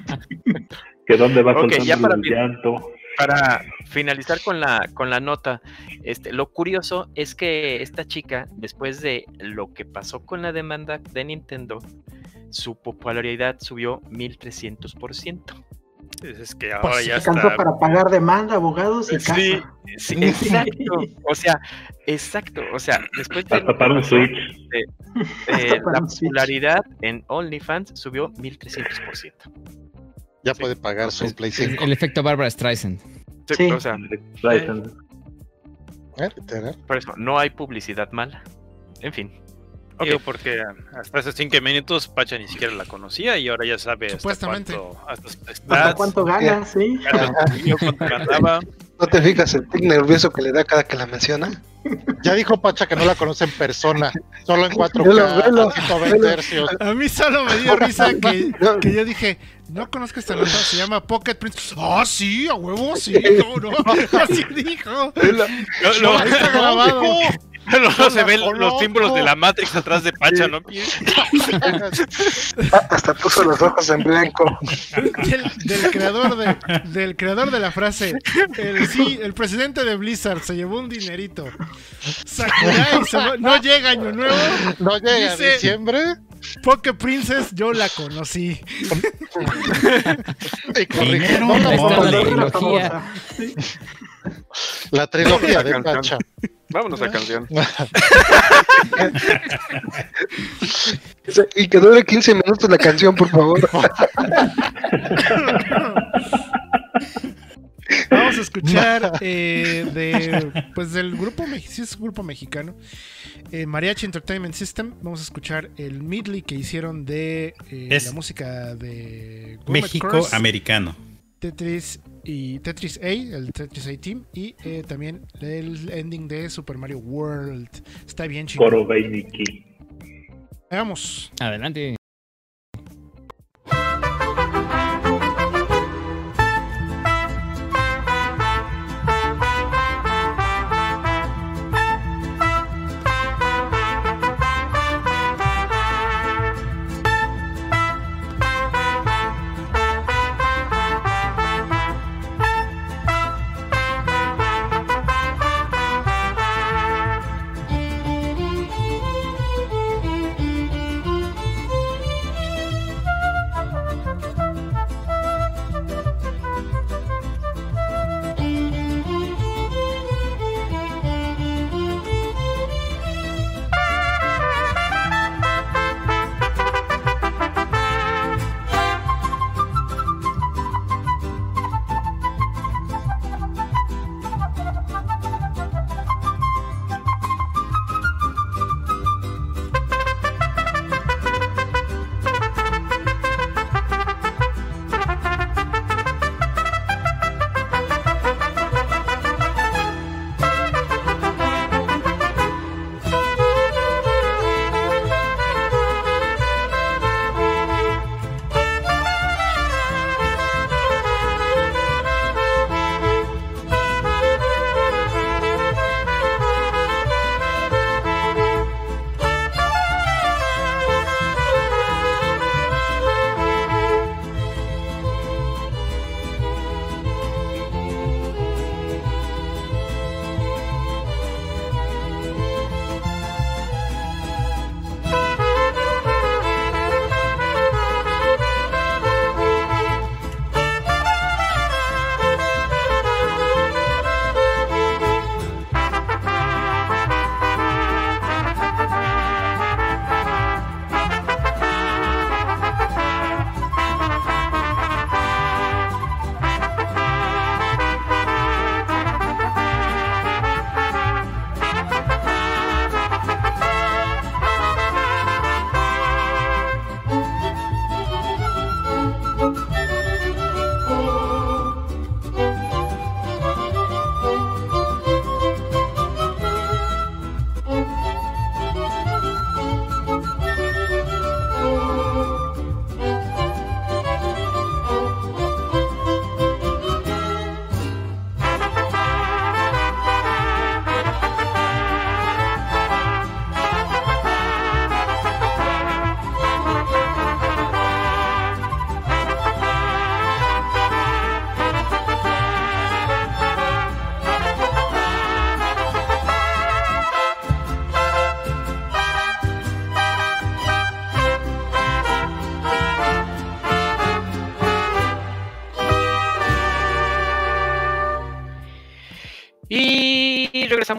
Que dónde va Ok, soltando ya para el llanto. Para finalizar con la, con la nota, este, lo curioso es que esta chica, después de lo que pasó con la demanda de Nintendo, su popularidad subió 1300%. Es que ahora ya Alcanzó está. para pagar demanda, abogados y casa. Sí, sí, *laughs* exacto. O sea, exacto. O sea, después de Hasta para un Switch. eh, *laughs* Hasta para la popularidad en OnlyFans subió 1300%. Ya puede pagar su Es- Play es 5. el efecto Barbara Streisand. Sí, Sí. O sea, Ryzen. ¿Eh? Por eso, no hay publicidad mala. En fin. Ok, Digo, porque hasta hace 5 minutos Pacha ni siquiera la conocía y ahora ya sabe hasta Supuestamente. cuánto, hasta ¿Hasta cuánto gana? Sí. cuánto *laughs* ganaba. ¿No te fijas el tic nervioso que le da cada que la menciona? Ya dijo Pacha que no la conoce en persona, solo en 4K, Velo, velo, a 120 hercios. A mí solo me dio risa que, *laughs* que yo dije, no conozco esta nota, se llama Pocket Prince. Ah, sí, a huevo, sí, *laughs* no, no. *laughs* Así dijo. Lo- está grabado. Luego se ven los símbolos de la Matrix atrás de Pacha, ¿no? Hasta puso los ojos en blanco. Del, del creador de, del creador de la frase, el, sí, el presidente de Blizzard se llevó un dinerito. Sakurai se va- no llega año nuevo. No llega Dice- diciembre Poke Princess yo la conocí. y No, la, la La trilogía. famosa. la trilogía de. Pacha. Vámonos a canción. *laughs* Y que dure 15 minutos la canción, por favor. *laughs* Vamos a escuchar eh, de, pues del grupo, sí es grupo mexicano, eh, Mariachi Entertainment System. Vamos a escuchar el medley que hicieron de eh, la música de México americano. Tetris y Tetris A, el Tetris A Team, y eh, también el ending de Super Mario World. Está bien chido. Veamos. Adelante.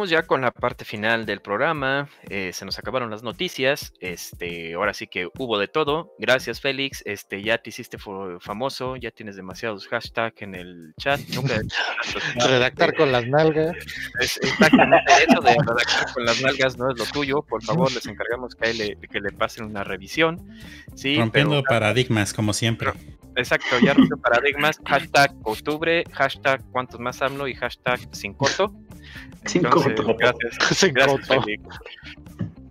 Ya con la parte final del programa. eh, se nos acabaron las noticias. Este, ahora sí que hubo de todo. Gracias, Félix. Este, ya te hiciste famoso, ya tienes demasiados hashtags en el chat. *laughs* Nunca Redactar con las nalgas. Es exactamente *laughs* eso de redactar con las nalgas no es lo tuyo. Por favor, les encargamos que, le, que le pasen una revisión. Sí, Rompiendo pero- paradigmas, como siempre. Exacto, ya rompió paradigmas. Hashtag octubre, hashtag cuántos más hablo y hashtag sin corto. Sin Entonces, corto. Gracias, *laughs* Sin gracias, corto. Félix.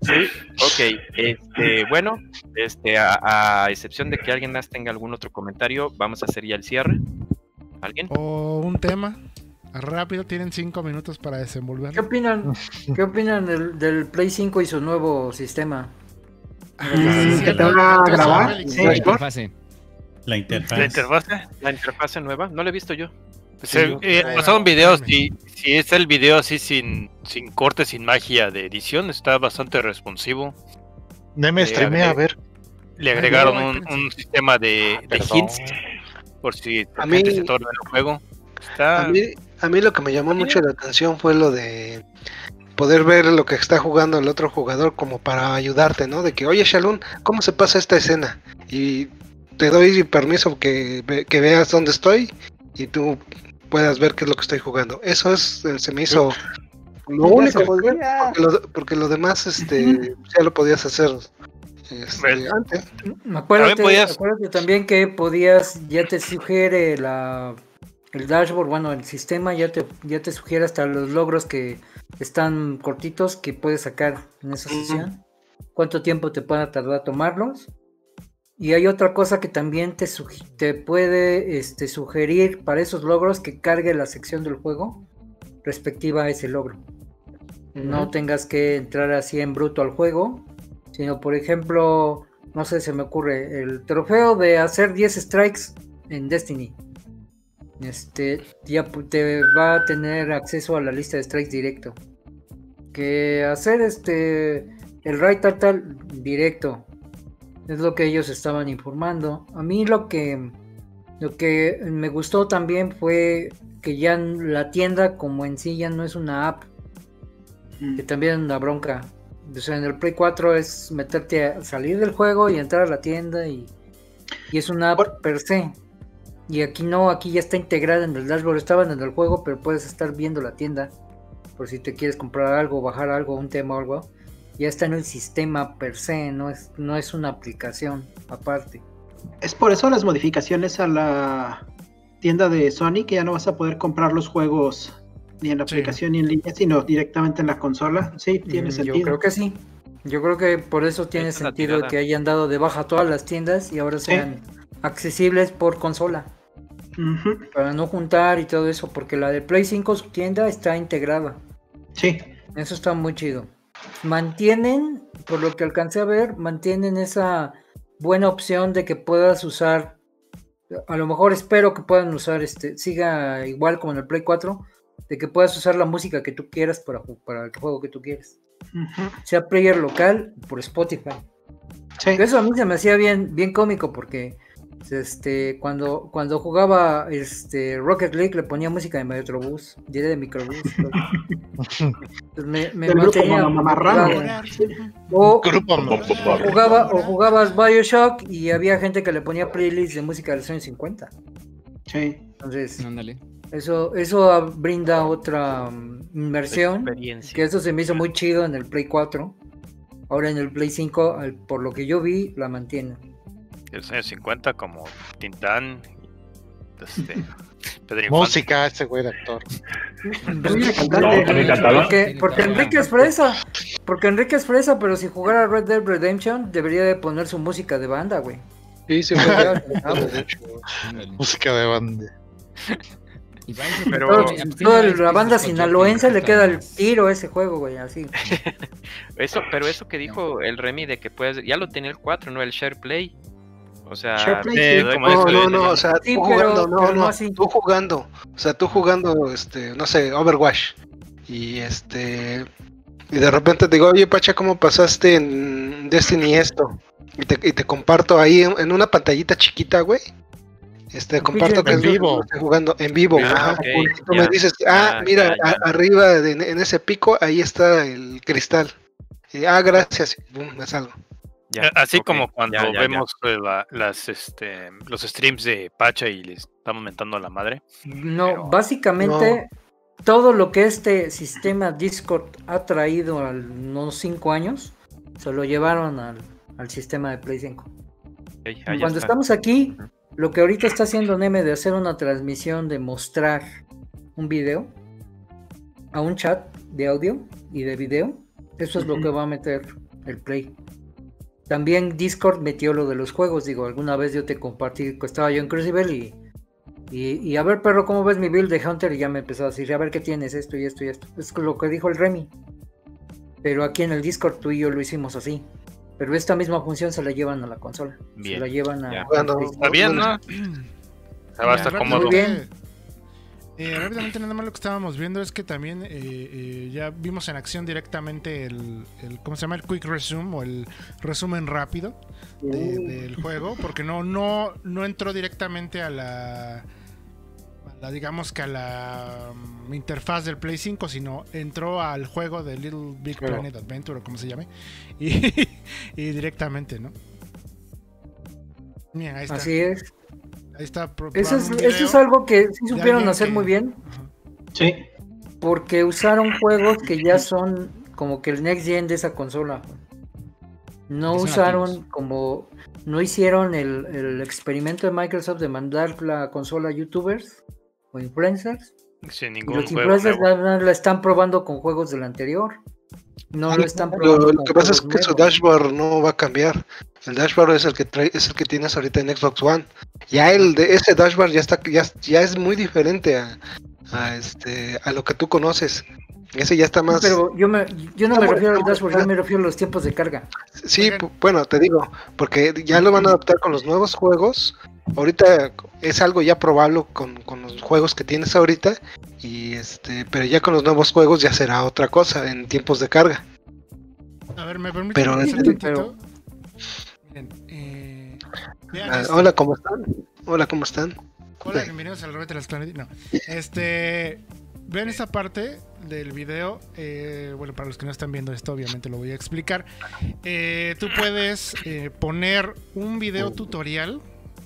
Sí, ok. Este, bueno, este, a, a excepción de que alguien más tenga algún otro comentario, vamos a hacer ya el cierre. ¿Alguien? O un tema. Rápido, tienen cinco minutos para ¿Qué desenvolverlo. opinan? ¿Qué opinan del, del Play 5 y su nuevo sistema? Sí, que te va a grabar. sí. La interfase. La interfase. La interfase nueva, no la he visto yo. Se, yo- eh, videos y si es el video así sin, sin corte, sin magia de edición, está bastante responsivo. Neme Sí, streamea, a ver. Le Ay, agregaron no, un, sistema de, hints por si A mí- se torna el juego. A mí, a mí lo que me llamó mucho la atención fue lo de poder ver lo que está jugando el otro jugador como para ayudarte, ¿no? De que, oye, Shalom, ¿cómo se pasa esta escena? Y te doy permiso que, ve- que veas dónde estoy y tú puedas ver qué es lo que estoy jugando. Eso es, eh, se me hizo lo único, porque lo, porque lo demás este, ya lo podías hacer este, Bueno. antes. Acuérdate, También podías- acuérdate también que podías, ya te sugiere la, el dashboard, bueno, el sistema ya te, ya te sugiere hasta los logros que están cortitos que puedes sacar en esa sesión. Cuánto tiempo te pueda tardar tomarlos. Y hay otra cosa que también te, te puede este, sugerir para esos logros que cargue la sección del juego respectiva a ese logro. No tengas que entrar así en bruto al juego, sino por ejemplo, no sé, se me ocurre el trofeo de hacer 10 strikes en Destiny. Este ya te va a tener acceso a la lista de strikes directo. Que hacer este el raid tal tal directo. Es lo que ellos estaban informando. A mí lo que lo que me gustó también fue que ya la tienda como en sí ya no es una app, que también es una bronca. O sea, en el Play 4 es meterte a salir del juego y entrar a la tienda y, y es una app per se. Y aquí no, aquí ya está integrada en el dashboard. Estaban en el juego, pero puedes estar viendo la tienda por si te quieres comprar algo, bajar algo, un tema o algo. Ya está en el sistema per se, no es, no es una aplicación aparte. Es por eso las modificaciones a la tienda de Sony, que ya no vas a poder comprar los juegos ni en la Sí. aplicación ni en línea, sino directamente en la consola. Sí, tiene Mm, sentido. Yo creo que sí. Yo creo que por eso tiene sentido que hayan dado de baja todas las tiendas y ahora sean accesibles por consola. Para no juntar y todo eso, porque la de Play 5 su tienda está integrada. Sí, Eso está muy chido. Mantienen, por lo que alcancé a ver, mantienen esa buena opción de que puedas usar. A lo mejor espero que puedan usar este, siga igual como en el Play 4, de que puedas usar la música que tú quieras para, para el juego que tú quieres. Sea player local por Spotify. sí. Eso a mí se me hacía bien, bien cómico porque este, cuando, cuando jugaba este, Rocket League le ponía música de Metrobús, diré de microbús. me, me mantenía. O, jugaba, o jugabas Bioshock y había gente que le ponía playlists de música de los años 50. sí. Entonces, Ándale. eso, eso brinda otra inmersión. Experiencia. Que eso se me hizo muy chido en el Play 4. Ahora en el Play 5, al- por lo que yo vi, la mantienen. De los años 50 como Tintán, este, *laughs* Pedro. Música, ese güey de actor. No. Porque, porque Enrique es fresa. Porque Enrique es fresa, pero si jugara Red Dead Redemption, debería de poner su música de banda, güey. Sí, ándale. Música de banda. Pero- toda la banda sinaloense le queda el tiro a ese juego, güey, así. *laughs* Eso, pero eso que dijo el Remy de que puedes, ya lo tenía el 4, ¿no? El Share Play. O sea, te doy Como No, no, de- no, o sea, Sí, tú pero- jugando, no, pero no no, así. tú jugando, o sea, tú jugando, este, no sé, Overwatch, y este, y de repente te digo, oye, Pacha, ¿cómo pasaste en Destiny esto? Y te, y te comparto ahí en, en una pantallita chiquita, güey, Este, comparto que en vivo. estoy jugando en vivo. Ah, ajá. ok, Y tú ya. me dices, ah, Ah, mira, ya, ya. a- arriba de- en ese pico, ahí está el cristal. Y, ah, gracias. y pum, me salgo. Ya, Así como cuando ya, ya, ya. vemos la- las, este, los streams de Pacha y les estamos mentando a la madre. No, Pero- básicamente todo lo que este sistema Discord ha traído a unos 5 años, se lo llevaron al, al sistema de Play 5. Ok, ah, ya Cuando está. estamos aquí, lo que ahorita está haciendo Neme de hacer una transmisión, de mostrar un video a un chat de audio y de video, eso es lo que va a meter el Play. También Discord metió lo de los juegos, digo, alguna vez yo te compartí que estaba yo en Crucible y, y, y a ver perro, ¿cómo ves mi build de Hunter? Y ya me empezó a decir, a ver qué tienes, esto y esto y esto. Es lo que dijo el Remy. Pero aquí en el Discord tú y yo lo hicimos así. Pero esta misma función se la llevan a la consola. Se la llevan a... Bueno, Está bien, ¿no? Se va a estar cómodo. Muy bien. Eh, rápidamente nada más lo que estábamos viendo es que también eh, eh, ya vimos en acción directamente el, el- ¿cómo se llama? El quick resume o el resumen rápido de- del juego, porque no, no, no entró directamente a la, a la, digamos que a la mm, interfaz del Play 5, sino entró al juego de Little Big. Planet Adventure o como se llame, y, *laughs* y directamente, ¿no? Bien, ahí está. Así es. Ahí está. pro- Eso es, eso es algo que sí supieron hacer que- muy bien. Sí. Porque usaron juegos que ya son como que el next gen de esa consola. No usaron nativos. como. No hicieron el, el experimento de Microsoft de mandar la consola a youtubers o influencers. Sin Y ningún los juego influencers nuevo. más la están probando con juegos del anterior. No lo están probando. lo que pasa es que su dashboard no va a cambiar. El dashboard es el que trae, es el que tienes ahorita en Xbox One. Ya el de ese dashboard ya está, ya, ya es muy diferente a, a este a lo que tú conoces. Ese ya está más. Pero yo, me, yo no me refiero al dashboard, yo me refiero a los tiempos de carga. Sí, bueno, te digo, porque ya lo van a adaptar con los nuevos juegos. Ahorita es algo ya probable con, con los juegos que tienes ahorita. Y este, pero ya con los nuevos juegos ya será otra cosa en tiempos de carga. A ver, me permite Pero hacer este- tantito? Miren, eh, vean Ah, esto. hola, ¿cómo están? Hola, ¿cómo están? Hola, bienvenidos al de las Planet. No. Este. Vean esta parte del video. eh, bueno, para los que no están viendo esto, obviamente lo voy a explicar. Eh, tú puedes eh, poner un video tutorial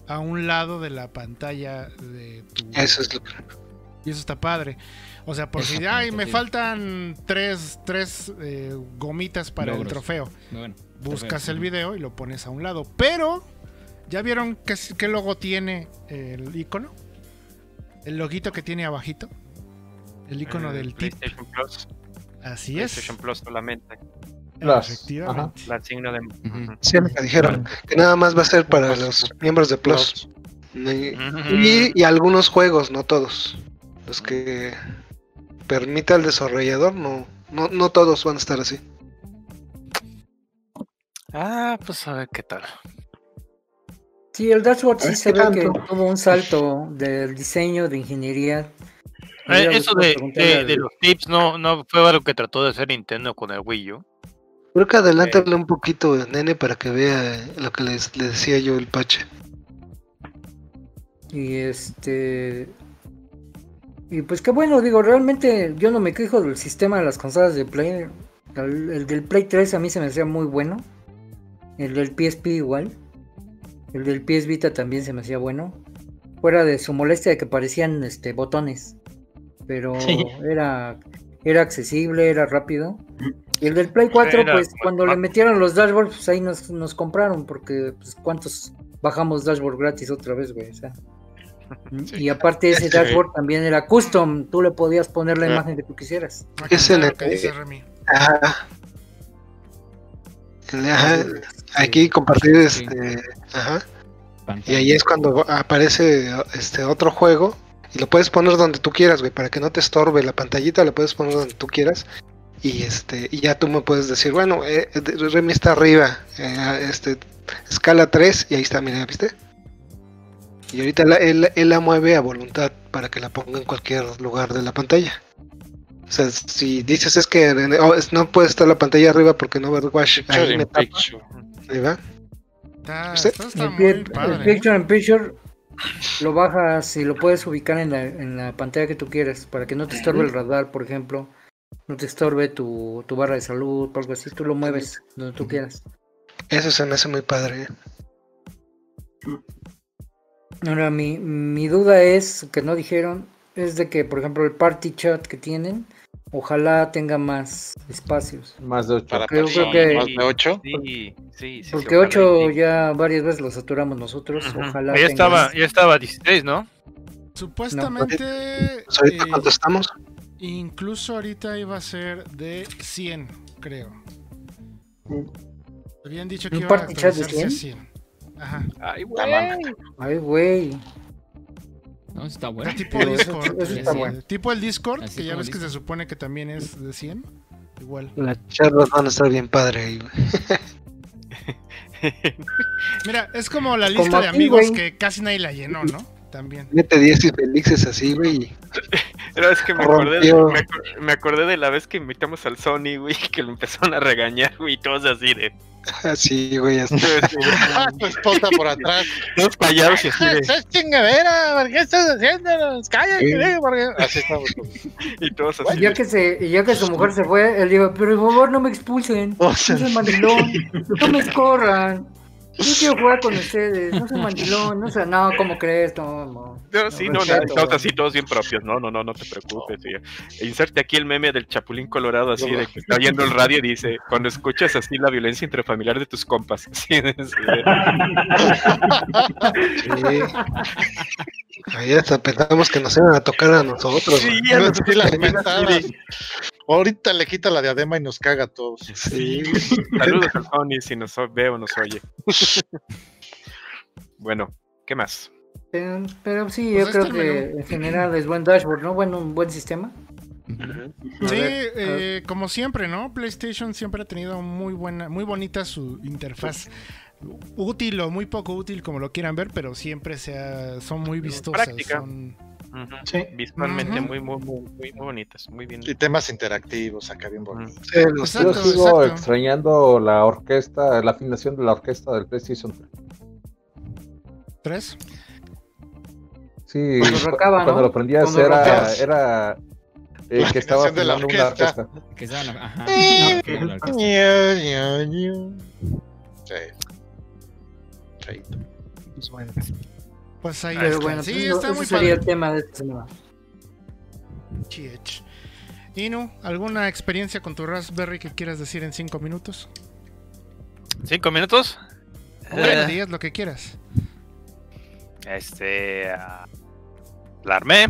a un lado de la pantalla de tu. Eso es lo que. Y eso está padre. O sea, por si, ay, me faltan tres, tres eh, gomitas para el trofeo. Bueno, Buscas trofeo, el video y lo pones a un lado. Pero, ¿ya vieron qué, logo tiene el icono? El loguito que tiene abajito. El icono Eh, del tip. PlayStation Plus. Así es. PlayStation Plus solamente. Plus, Efectivamente. La signo de. Ujú. Sí, me dijeron que nada más va a ser para los miembros de Plus. Y, y- y algunos juegos, no todos. Los que permita el desarrollador, no, no, no todos van a estar así. Ah, pues a ver qué tal. Sí, el dashboard sí se ve que tuvo un salto del diseño, de ingeniería. Eh, eso de, de los tips no, no fue algo que trató de hacer Nintendo con el Wii U. Creo que adelántale un poquito, nene, para que vea lo que les, le decía yo el pache. Y este. Y pues qué bueno, digo, realmente yo no me quejo del sistema de las consolas de Play. El, el del Play 3 a mí se me hacía muy bueno. El del PSP igual. El del PS Vita también se me hacía bueno. Fuera de su molestia de que parecían este botones. Pero Sí. era, era accesible, era rápido. Y el del Play 4, Era pues cuando le metieron los dashboards, pues ahí nos, nos compraron. Porque, pues, ¿cuántos bajamos dashboard gratis otra vez, güey? O sea, y aparte ese Sí. dashboard también era custom, tú le podías poner la Ah. imagen que tú quisieras. Ah, Es el- lo que dice Remy. Ajá. Ajá, Aquí compartir este. Ajá. Y ahí es cuando aparece este otro juego y lo puedes poner donde tú quieras, güey, para que no te estorbe la pantallita, lo puedes poner donde tú quieras. Y este y ya tú me puedes decir, bueno, eh, eh, Remy está arriba, eh, este escala 3 y ahí está, mira, ¿viste? Y ahorita la- él, él la mueve a voluntad para que la ponga en cualquier lugar de la pantalla. O sea, si dices es que oh, es- no puede estar la pantalla arriba porque no Overwatch ahí me tapa, ahí va. Está, ¿Usted? está, El, muy pi- el padre. ¿eh? picture in picture lo bajas y lo puedes ubicar en la, en la pantalla que tú quieras, para que no te estorbe el radar, por ejemplo. No te estorbe tu, tu barra de salud o algo así. Tú lo mueves donde tú quieras. Eso se me hace muy padre. ¿eh? Ahora, mi, mi duda es, que no dijeron, es de que, por ejemplo, el party chat que tienen, ojalá tenga más espacios. Más de ocho. Para Creo- personas, creo que- más de 8. Sí, sí, sí. sí, Porque 8 sí. ya varias veces lo saturamos nosotros. Ojalá. Ya tenga estaba, más. ya estaba 16, ¿no? Supuestamente, Pues ahorita eh, cuánto estamos. Incluso ahorita iba a ser de 100, creo. Habían dicho que ¿Un iba a chat de actualizarse a 100? 100. Ajá. Ay, güey. Ay, güey. No, está bueno. Era tipo eso- Discord. eso está eh, bueno. Tipo el Discord, Así que ya como ves que se supone que también es de 100. Igual. Las charlas van a estar bien padre ahí, güey. *laughs* Mira, es como la Como lista de aquí, amigos que casi nadie la llenó, ¿no? También. Mete 10 y felices así, güey. Pero es que me acordé, de, me, me acordé de la vez que invitamos al Sony, güey, *laughs* que lo empezaron a regañar, güey, y todos así de. Así, güey. hasta- *laughs* Ah, tu esposa por atrás. Todos callados y así de. ¡Es chingadera! ¿Por qué estás haciéndonos? ¡Cállate! Sí. porque-". Así estamos. Y todos así. ya de- que, se, y ya que su mujer se fue, él dijo, pero por favor no me expulsen. O No sea, sean mandilón. No me escorran. Yo quiero jugar con ustedes. No sean mandilón. No sé, no, ¿cómo crees? No, no. No, sí, no, no, respeto, todos güey. así, todos bien propios. No, no, no, no te preocupes. E inserte aquí el meme del Chapulín Colorado, así de que está oyendo el radio y dice: Cuando escuchas así la violencia intrafamiliar de tus compas. *laughs* Sí, de- sí, de- Sí. Ahí hasta pensamos que nos iban a tocar a nosotros. Sí, ya lo *laughs* sí, Ahorita le quita la diadema y nos caga a todos. Sí. Saludos al Sony si nos ve o nos oye. *laughs* bueno, ¿qué más? Pero, pero sí, Pues yo creo que en general es buen dashboard, ¿no? Bueno, un buen sistema. A Sí, ver, eh, como siempre, ¿no? PlayStation siempre ha tenido muy buena, muy bonita su interfaz. Útil o muy poco útil, como lo quieran ver, pero siempre sea, son muy vistosas. Práctica. son- Ujú. Sí. Visualmente Ujú. muy, muy, muy, muy, muy bonitas. Muy bien. Y temas interactivos acá bien bonitos. Sí, Exacto, Yo sigo exacto. extrañando la orquesta, la afinación de la orquesta del PlayStation 3. ¿Tres? Sí, Cuando cu- roncaba, cuando ¿no? lo prendías Cuando era, era eh, que estaba de la afinando una orquesta. orquesta. Que estaban, ajá. La orquesta. Sí. Chaito. Pues ahí Pero está. bueno, sí, pues está ese muy sería padre. el tema de esta semana. Inu, ¿alguna experiencia con tu Raspberry que quieras decir en cinco minutos? ¿Cinco minutos? Bueno, Eh, diez, lo que quieras. este. ah, la armé.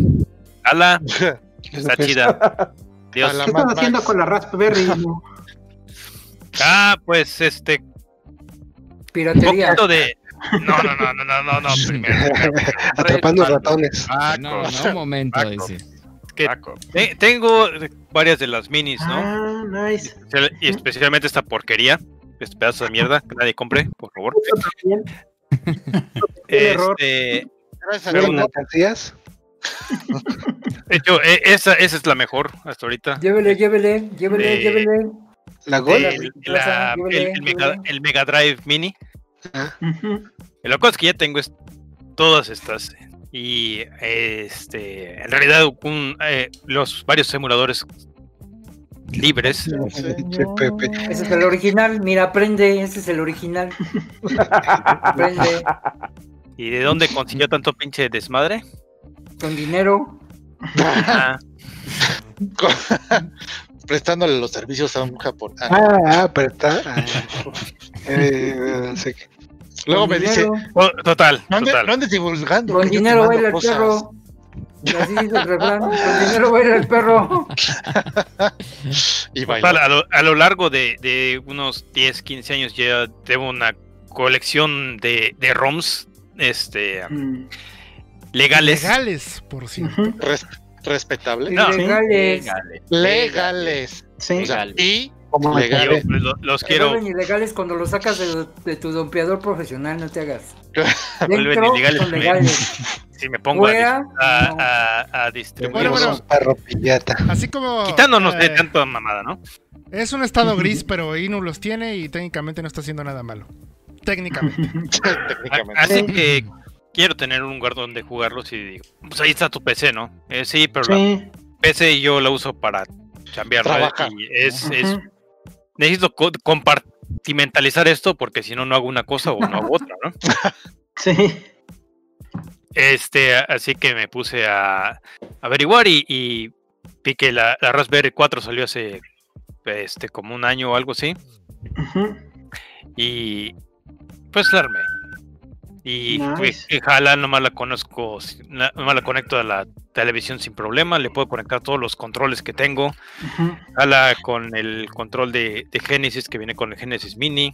Ala. *laughs* Está chida. Dios. ¿Qué estás haciendo con la Raspberry? no? Ah, pues este. Un Piratería. poquito de. No, no, no, no, no, no, no. *laughs* *laughs* Primero. Atrapando ratones. Ah, No, no, un momento, Paco. dice. que te- tengo varias de las minis, ¿no? Ah, nice. Y especialmente esta porquería. Este pedazo de mierda que nadie compre, por favor. *laughs* Este, Gracias a Dios. de hecho, eh, esa, esa es la mejor hasta ahorita. Llévele, llévele, llévele, llévele. ¿La Gold? El, la- el- el Mega, el Mega Drive Mini. Lo cosa es que ya tengo es- todas estas. Y este, en realidad, un, eh, los varios emuladores libres. Pepe. Ese es el original, mira, aprende, ese es el original. Aprende ¿Y de dónde consiguió tanto pinche desmadre? con dinero. Ah, Prestándole los servicios a un japonés. Ah, ah, pero está. ah, eh, sí que- Luego me dice, oh, total, no andes, total. no andes divulgando. Con dinero baila el cosas". perro. Así dice el refrán. Con dinero baila el perro. *laughs* Y Total, baila. a, lo, a lo largo de, de unos 10, 15 años ya tengo una colección de, de ROMs este, Mm. legales. Legales, por cierto. Res- respetable. No. Ilegales. Legales. Sí. O sea, y Como pues, lo- los Se quiero. vuelven ilegales cuando lo sacas de, de tu dompeador profesional, no te hagas. *laughs* Vuelven ilegales, son legales. *laughs* Si me pongo a, dis- Fuera, a, no. a- a distribuir. Bueno, bueno. un perro pillata. Así como. Quitándonos de eh, tanta mamada, ¿no? Es un estado gris, pero Inu los tiene y técnicamente no está haciendo nada malo. Técnicamente. *laughs* Técnicamente. Así que quiero tener un lugar donde jugarlos y digo, pues ahí está tu PC, ¿no? Eh, sí, pero la Sí. PC yo la uso para chambear. Y es, es- Ujú. Necesito co- compartimentalizar esto porque si no, no hago una cosa o no hago otra, ¿no? *laughs* Sí. Este, así que me puse a averiguar y, y vi que la, la Raspberry 4 salió hace este, como un año o algo así. Y pues la armé. Y Nice. y jala, nomás la conozco, nomás la conecto a la televisión sin problema. Le puedo conectar todos los controles que tengo. Ujú. Jala con el control de, de Genesis que viene con el Genesis Mini.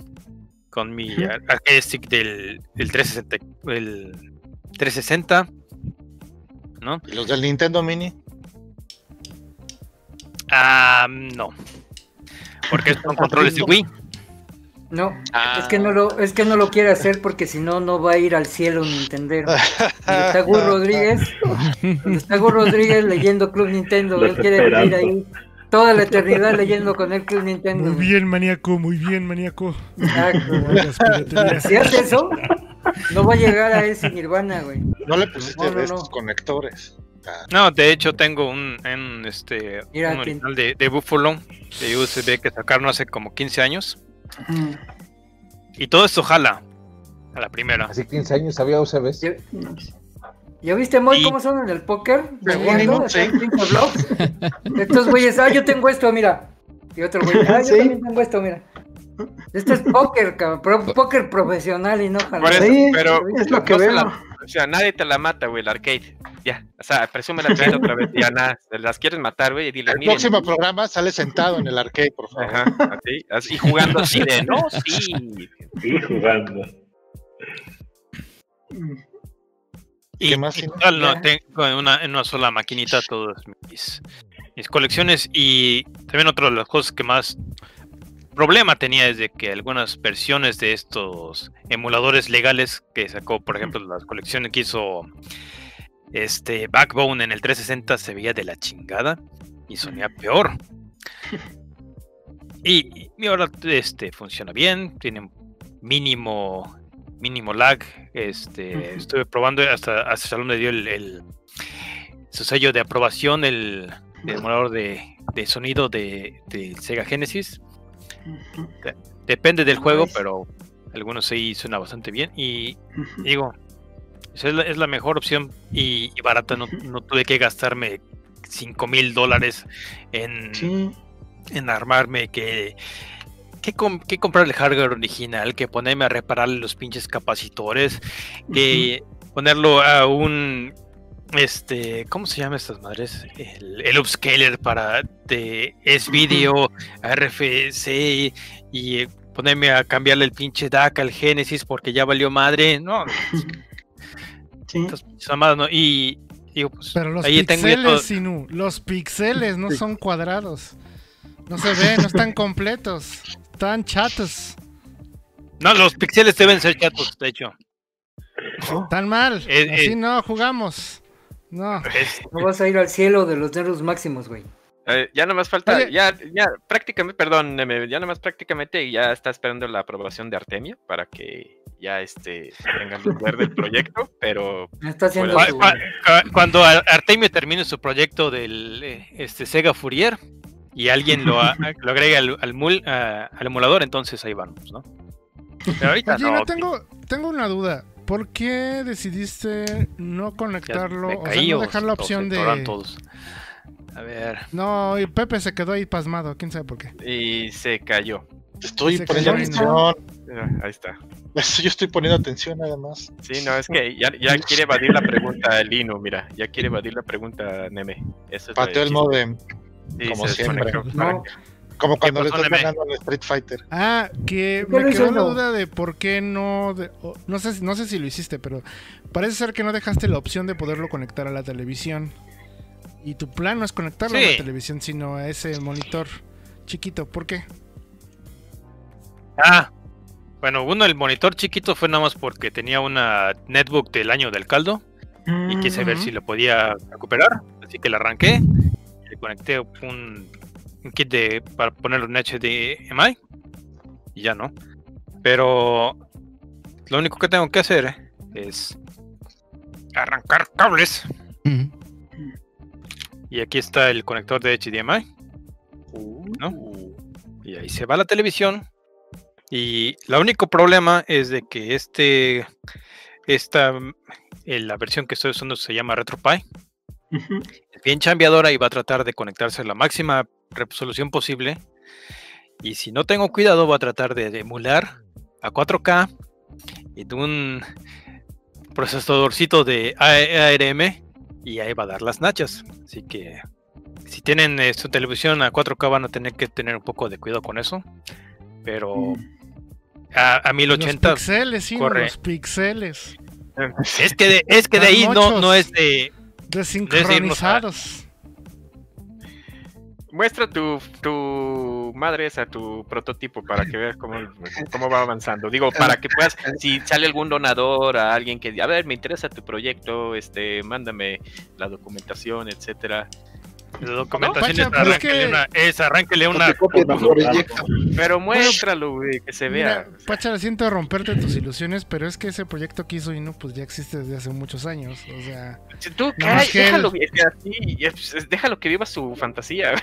Con mi arcade stick del, del 360. El 360. ¿No? ¿Y los del Nintendo Mini? Ah, no. Porque son controles de Wii. No, Ah, es que no lo, es que no lo quiere hacer porque si no, no va a ir al cielo Nintendo. Está Gus *laughs* Rodríguez, está Gus Rodríguez leyendo Club Nintendo, él quiere vivir ahí toda la eternidad leyendo con el Club Nintendo. Muy bien, maníaco, muy bien, maníaco. Exacto. Si hace eso, no va a llegar a ese Nirvana, güey. No le pusiste No, no, de no. estos conectores. No, de hecho tengo un, un, este, Mira, un original de, de Buffalo de USB que sacaron hace como 15 años. Y todo esto jala a la primera. Hace 15 años había UCBs. ¿Ya, ¿ya viste, Moy, Y- cómo son en el póker? Acá sí. Estos güeyes, ah, yo tengo esto, mira. Y otro güey, ah, yo Sí. también tengo esto, mira. Esto es póker, cabrón, pero póker profesional y no Por jala. eso, Sí, pero es lo que veo. la- o sea, nadie te la mata, güey, el arcade. Ya, o sea, presume la tienda otra vez. Ya nada, las quieres matar, güey, y dile, El miren. próximo programa sale sentado en el arcade, por favor. Ajá, así, así, y jugando así de, no, sí. Y jugando. Y, ¿Qué más, y no, tengo en una, en una sola maquinita todas mis, mis colecciones. Y también otra de las cosas que más problema tenía es de que algunas versiones de estos emuladores legales que sacó, por ejemplo, las colecciones que hizo este Backbone en el 360 se veía de la chingada y sonía peor. *laughs* Y, y ahora este funciona bien, tiene mínimo mínimo lag. Este, estuve probando hasta hasta Salón me dio el, el- su sello de aprobación el, el emulador de, de sonido de, de Sega Genesis. Depende del juego, Nice. pero algunos sí suena bastante bien. Y digo, es la, es la mejor opción y, y barata. No, no tuve que gastarme 5 mil dólares en, Sí. en armarme que. Que, com- que comprar el hardware original, que ponerme a repararle los pinches capacitores, que ponerlo a un este, ¿cómo se llama estas madres? El, el upscaler para de S video, RFC y eh, ponerme a cambiarle el pinche DAC al Genesis porque ya valió madre, no, *laughs* Sí. estas pinches mamadas, ¿no? Y digo, pues Pero los ahí tengo pixeles, Sinu, los pixeles no son cuadrados. No se ven, no están completos. Están chatos. No, los pixeles deben ser chatos, de hecho. Tan mal. Eh, Así eh. no jugamos. No. Es- No vas a ir al cielo de los nervios máximos, güey. Eh, ya nomás falta, Oye. ya, ya prácticamente, perdón, ya nomás prácticamente ya está esperando la aprobación de Artemio para que ya este tengan luz verde el proyecto, pero Está haciendo Cua- su... cua- cua- Cuando Ar- Artemio termine su proyecto del eh, este, Sega Fourier y alguien lo, *laughs* lo agrega al, al, mul- a- al emulador, entonces ahí vamos, ¿no? Pero ahorita Oye, no, no tengo, tengo una duda. ¿Por qué decidiste no conectarlo? me O sea, no dejar la opción de. todos. A ver, No, y Pepe se quedó ahí pasmado, quién sabe por qué. y se cayó. Estoy Se poniendo atención. Ah, Ahí está. Yo estoy poniendo atención nada más. Sí, no, es que ya, ya *laughs* quiere evadir la pregunta Lino, mira, ya quiere evadir la pregunta Neme. Eso es Pateó el modem, Sí, como se siempre. desconectó. Para- No, como cuando le estás ganando al Street Fighter. Ah, que ¿Por qué me quedó la duda de por qué no. de- no, sé, no sé si lo hiciste, pero parece ser que no dejaste la opción de poderlo conectar a la televisión. Y tu plan no es conectarlo a la televisión, sino a ese monitor chiquito. ¿Por qué? Ah, bueno, uno, el monitor chiquito fue nada más porque tenía una netbook del año del caldo y quise ver Ujú. si lo podía recuperar, así que la arranqué, le conecté un, un kit de, para ponerlo en HDMI y ya no. Pero lo único que tengo que hacer es arrancar cables. Y aquí está el conector de HDMI. ¿no? Y ahí se va la televisión. Y el único problema es de que este, esta, la versión que estoy usando se llama RetroPie. Es bien chambeadora y va a tratar de conectarse a la máxima resolución posible. Y si no tengo cuidado, va a tratar de emular a 4K y de un procesadorcito de A- ARM y ahí va a dar las nachas. Así que si tienen eh, su televisión a 4K van a tener que tener un poco de cuidado con eso. Pero a, a Los 1080 pixeles, sí, corre. los pixeles. es que de, es que de ahí no, no es de Desincronizados. Muestra tu, tu madre esa, tu prototipo, para que veas cómo, cómo va avanzando. Digo, para que puedas, si sale algún donador, a alguien que, a ver, me interesa tu proyecto, este, mándame la documentación, etcétera. La documentación Pacha, es, pero es arránquele que- una, es arránquele una Copia de tu proyecto. Pero muéstralo, güey, que se vea. Mira, Pacha, siento romperte tus ilusiones, pero es que ese proyecto que hizo Inu pues ya existe desde hace muchos años. O sea, Si Tú, No, cállate, es que él- déjalo, así, es- es- déjalo que viva su fantasía. güey.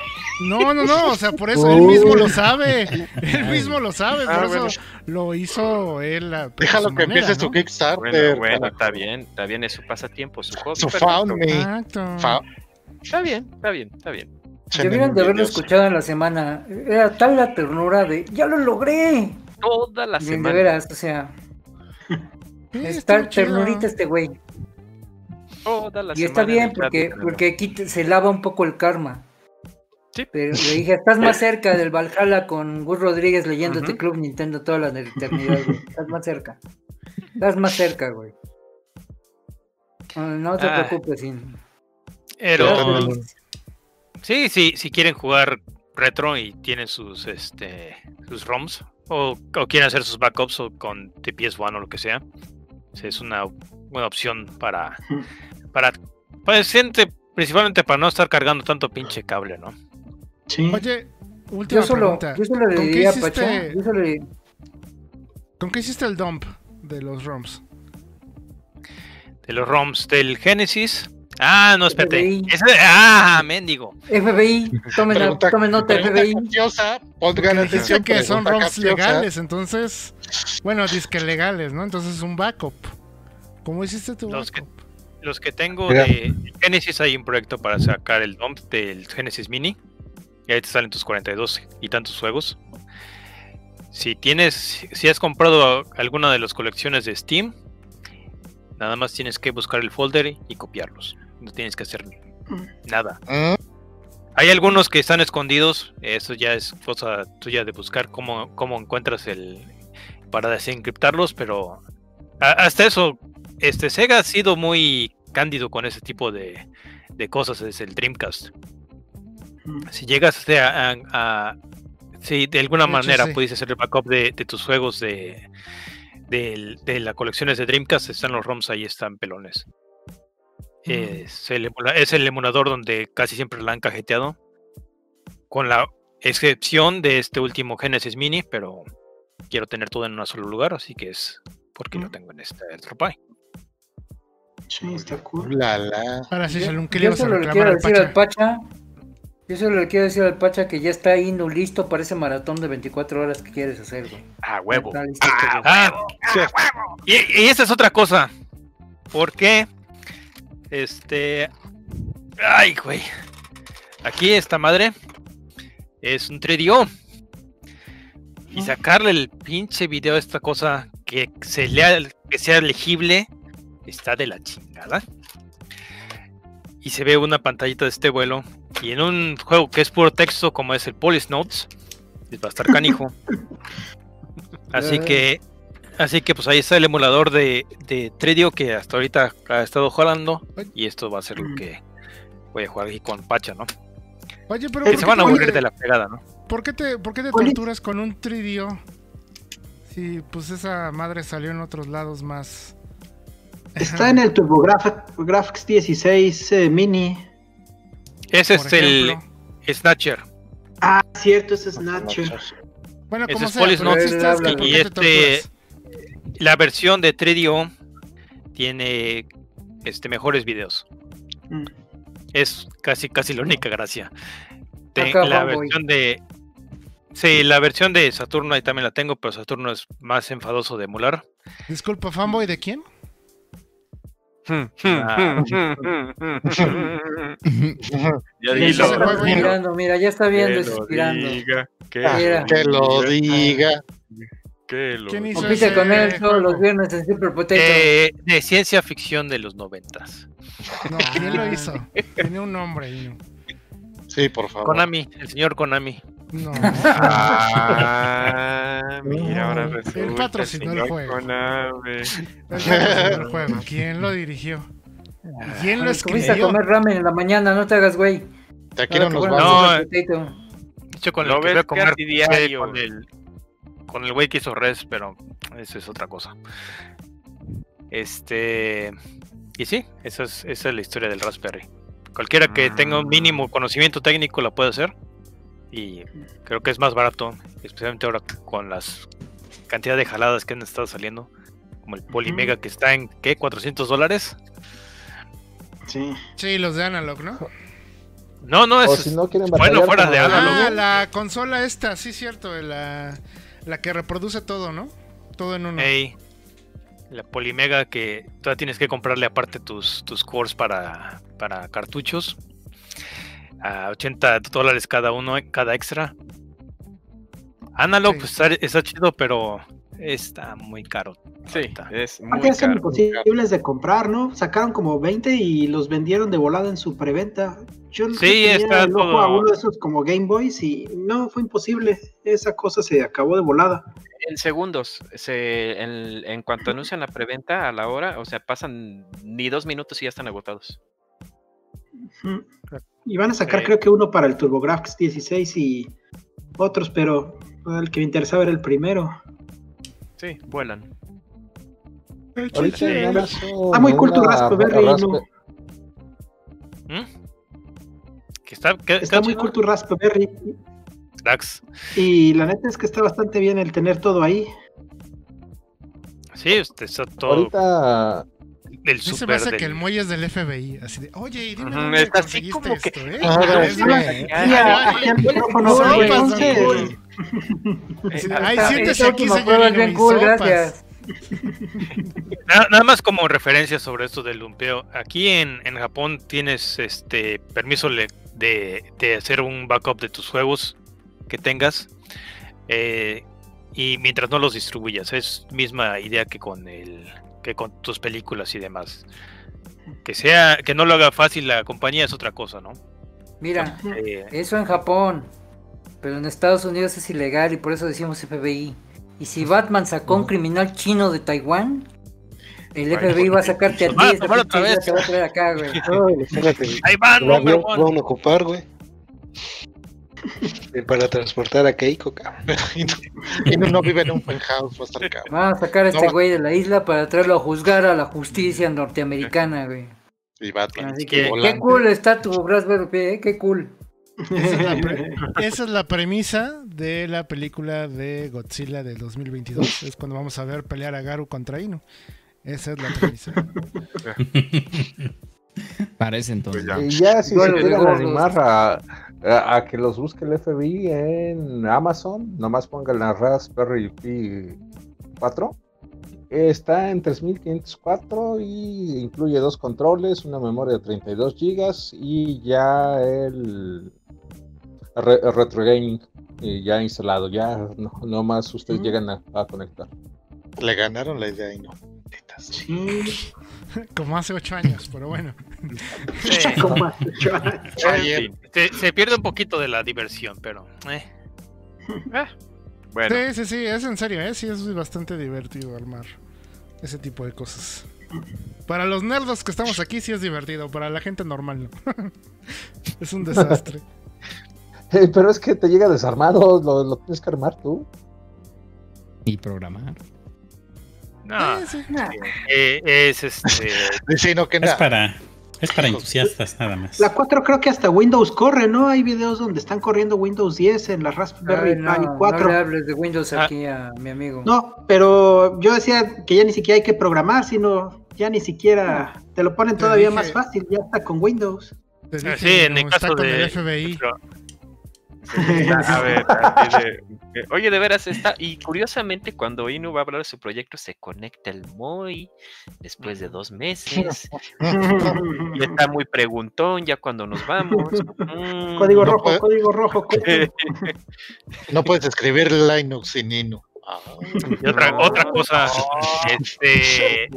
no, no, no, o sea, por eso él mismo lo sabe. Él mismo lo sabe, Ah, por bueno. eso lo hizo él. a- a Déjalo su que manera, empiece su ¿no? Kickstarter. Bueno, bueno, para- está bien, está bien, es su pasatiempo, su hobby. Su found me. Exacto. Fa- Está bien, está bien, está bien. Debieron de haberlo escuchado en la semana. Era tal la ternura de ¡Ya lo logré! Toda la Bien, de semana. veras, o sea, *laughs* Sí, está ternurita este güey. Toda la Y está semana bien porque, porque aquí se lava un poco el karma. Sí. Pero le dije, estás más *laughs* cerca del Valhalla con Gus Rodríguez leyendo este Ujú. Club Nintendo toda la eternidad, güey. Estás más cerca. Estás más cerca, güey. No, no te Ah. preocupes, sin. Pero sí, sí, si quieren jugar retro y tienen sus este sus ROMs o, o quieren hacer sus backups o con TPS1 o lo que sea, es una buena opción para para pues gente principalmente para no estar cargando tanto pinche cable, ¿no? Sí. Oye, última Yo solo, pregunta. yo solo le ¿Con qué diría hiciste- Pacha, yo solo le- ¿Con qué hiciste el dump de los ROMs? De los ROMs del Genesis. Ah, no, espérate. Ah, mendigo. FBI, tomen, Pregunta- tomen nota FBI. capciosa, atención. que son ROMs capciosa. legales, entonces, bueno, disque legales, ¿no? Entonces es un backup. ¿Cómo hiciste tu Los que- backup? Los que tengo Mira. de Genesis hay un proyecto para sacar el dump del Genesis Mini. Y ahí te salen tus 42 y tantos juegos. Si tienes, si has comprado alguna de las colecciones de Steam, nada más tienes que buscar el folder y copiarlos. No tienes que hacer nada. Mm, Hay algunos que están escondidos, eso ya es cosa tuya de buscar cómo, cómo encuentras el para desencriptarlos, pero hasta eso, este Sega ha sido muy cándido con ese tipo de, de cosas desde el Dreamcast. Mm. Si llegas a, a- a- si de alguna De hecho, manera sí. pudiste hacer el backup de, de tus juegos de, del- de las colecciones de Dreamcast, están los ROMs ahí, están pelones. Es el, emula- es el emulador donde casi siempre la han cajeteado. Con la excepción de este último Genesis Mini, pero quiero tener todo en un solo lugar, así que es porque lo tengo en este RetroPie. Sí, está cool. la, la. Ahora sí, Yo, Shalom, ¿qué le yo ibas a solo le reclamar quiero al decir al Pacha? Yo solo le quiero decir al Pacha que ya está ahí no listo para ese maratón de 24 horas que quieres hacer, güey. Ah, huevo. Ah, y, y esa es otra cosa. ¿Por qué? Este. Ay, güey. Aquí esta madre es un 3DO. Y sacarle el pinche video a esta cosa que se lea, que sea legible, está de la chingada. Y se ve una pantallita de este vuelo. Y en un juego que es puro texto, como es el Police Notes, va a estar canijo. *laughs* Así que, así que pues ahí está el emulador de, de 3DO que hasta ahorita ha estado jalando. Y esto va a ser lo que voy a jugar aquí con Pacha, ¿no? Oye, pero Que ¿por se van a aburrir de la pegada, ¿no? ¿Por qué te, por qué te torturas con un 3DO? Si pues esa madre salió en otros lados más. Está en el TurboGrafx 16 eh, Mini. Ese es el. Snatcher. Ah, cierto, es Snatcher. Bueno, ese como es sea, pero es que Y ¿por Y qué te este, torturas? La versión de 3DO tiene este, mejores videos. Mm. Es casi, casi la única gracia. Te- Acá, la versión de. Sí, la versión de Saturno ahí también la tengo, pero Saturno es más enfadoso de emular. Disculpa, fanboy, ¿de quién? Ah. ya Ya dilo. está juego, ¿no? suspirando, mira, ya está viendo, Que lo diga, que Mira. Que lo diga. Que lo ¿Quién hizo Compite ese con él todos juego? los viernes en Super Potato. Eh, de ciencia ficción de los noventas. No, ¿quién lo hizo? Tiene un nombre ahí. ¿no? Sí, por favor. Konami, el señor Konami. No. Ah, mira, ahora Él resulta patrocinó el juego. Konami. Él patrocinó el juego. *laughs* ¿Quién lo dirigió? ¿Y ¿Quién lo Comiste a escribió? comer ramen en la mañana, no te hagas güey. No que nos fueron No. De hecho, con Lo el que voy a comer diario. con el con el güey que hizo Res, pero eso es otra cosa. Este y sí, esa es, esa es la historia del Raspberry. Cualquiera que tenga un mínimo conocimiento técnico la puede hacer. Y creo que es más barato, especialmente ahora con las cantidad de jaladas que han estado saliendo. Como el Polymega que está en ¿qué? 400 dólares. Sí. Sí, los de Analog, ¿no? No, no, O es si no quieren bueno fuera de la- Analog. Ah, la consola esta, sí, cierto. La, la que reproduce todo, ¿no? Todo en uno. Ey, la Polymega que todavía tienes que comprarle aparte tus, tus cores para, para cartuchos. A 80 dólares cada uno, eh, cada extra. Analog Sí. pues, está, está chido, pero está muy caro. Sí, ahorita. es muy caro. imposibles de comprar, ¿no? Sacaron como 20 y los vendieron de volada en su preventa. Yo no Sí, tenía está el ojo todo- a uno de esos como Game Boys y no, fue imposible. Esa cosa se acabó de volada. En segundos, se, en, en cuanto anuncian la preventa a la hora, o sea, pasan ni dos minutos y ya están agotados. Y van a sacar creo que uno para el TurboGrafx 16 y otros, pero el que me interesaba era el primero. Sí, vuelan. Ahorita en Amazon, Está muy ¿no? ¿Mm? Que está, que- Está que muy cool tu Raspberry. cracks. Y la neta es que está bastante bien el tener todo ahí. Sí, este, está todo Ahorita el Sí se me super hace que del- el muelle es del FBI. Así de, oye, y dime está así como que- esto, ¿eh? Es sí. de- Sí, Ay, aquí al ay, micrófono, no, güey, pasa, entonces- cool. Sí, Ay, Esta- siéntese esta aquí, última señor. cool, gracias. Nada, nada más como referencia sobre esto del lumpeo. Aquí en, en Japón tienes este permiso le- de, de hacer un backup de tus juegos que tengas. eh, y mientras no los distribuyas. Es misma idea que con el que con tus películas y demás. Que sea, que no lo haga fácil la compañía es otra cosa, ¿no? Mira, Eh, eso en Japón. Pero en Estados Unidos es ilegal y por eso decimos FBI. Y si Batman sacó un criminal chino de Taiwán, el FBI va a sacarte a ti. otra vez. Te va a traer acá, güey. Ahí van, van a ocupar, güey. *laughs* Para transportar a Keiko, cabrón. *laughs* Y no, y no- no vive en un penthouse, va a estar cabrón. Van a sacar a este No. güey de la isla para traerlo a juzgar a la justicia norteamericana, güey. Y Batman. Así que qué cool está tu Raspberry Pi, ¿eh? qué cool. Esa es, la pre- *laughs* esa es la premisa de la película de Godzilla del 2022. Es cuando vamos a ver pelear a Garu contra Inu. Esa es la premisa. Parece entonces. Pues ya. Y ya si Duelo se quieren animar a, a- a que los busque el FBI en Amazon, nomás pongan la Raspberry Pi 4. Está en 3504 y incluye dos controles, una memoria de 32 GB y ya el, re- el retro gaming eh, ya instalado. Ya no, no más ustedes Mm. llegan a, a conectar. Le ganaron la idea y no. Sí, *laughs* Como hace ocho años, pero bueno. Sí. *laughs* como has hecho. Ayer. Se, se pierde un poquito de la diversión, pero eh, Bueno, Sí, sí, sí, es en serio, ¿eh? Sí, es bastante divertido armar ese tipo de cosas. Para los nerdos que estamos aquí sí es divertido, para la gente normal no. *laughs* es un desastre. Eh, pero es que te llega desarmado, lo, lo tienes que armar tú. Y programar. No, sí. Nah, eh, es este *laughs* no que Es para, es para entusiastas nada más. La 4 creo que hasta Windows corre, ¿no? Hay videos donde están corriendo Windows 10 en la Raspberry ay, no, Pi no 4. le hables de Windows Ah. aquí a mi amigo. No, pero yo decía que ya ni siquiera hay que programar, sino ya ni siquiera te lo ponen todavía dije- más fácil, ya está con Windows. Ah, dije, Sí, en el caso de. el FBI. A *laughs* ver, eh, oye, de veras está. Y curiosamente, cuando Inu va a hablar de su proyecto, se conecta el MOI después de dos meses. *laughs* y está muy preguntón ya cuando nos vamos. Mm, Código no rojo, puede- código rojo. código- *laughs* No puedes escribir Linux sin Inu. Y otra, No. otra cosa, este.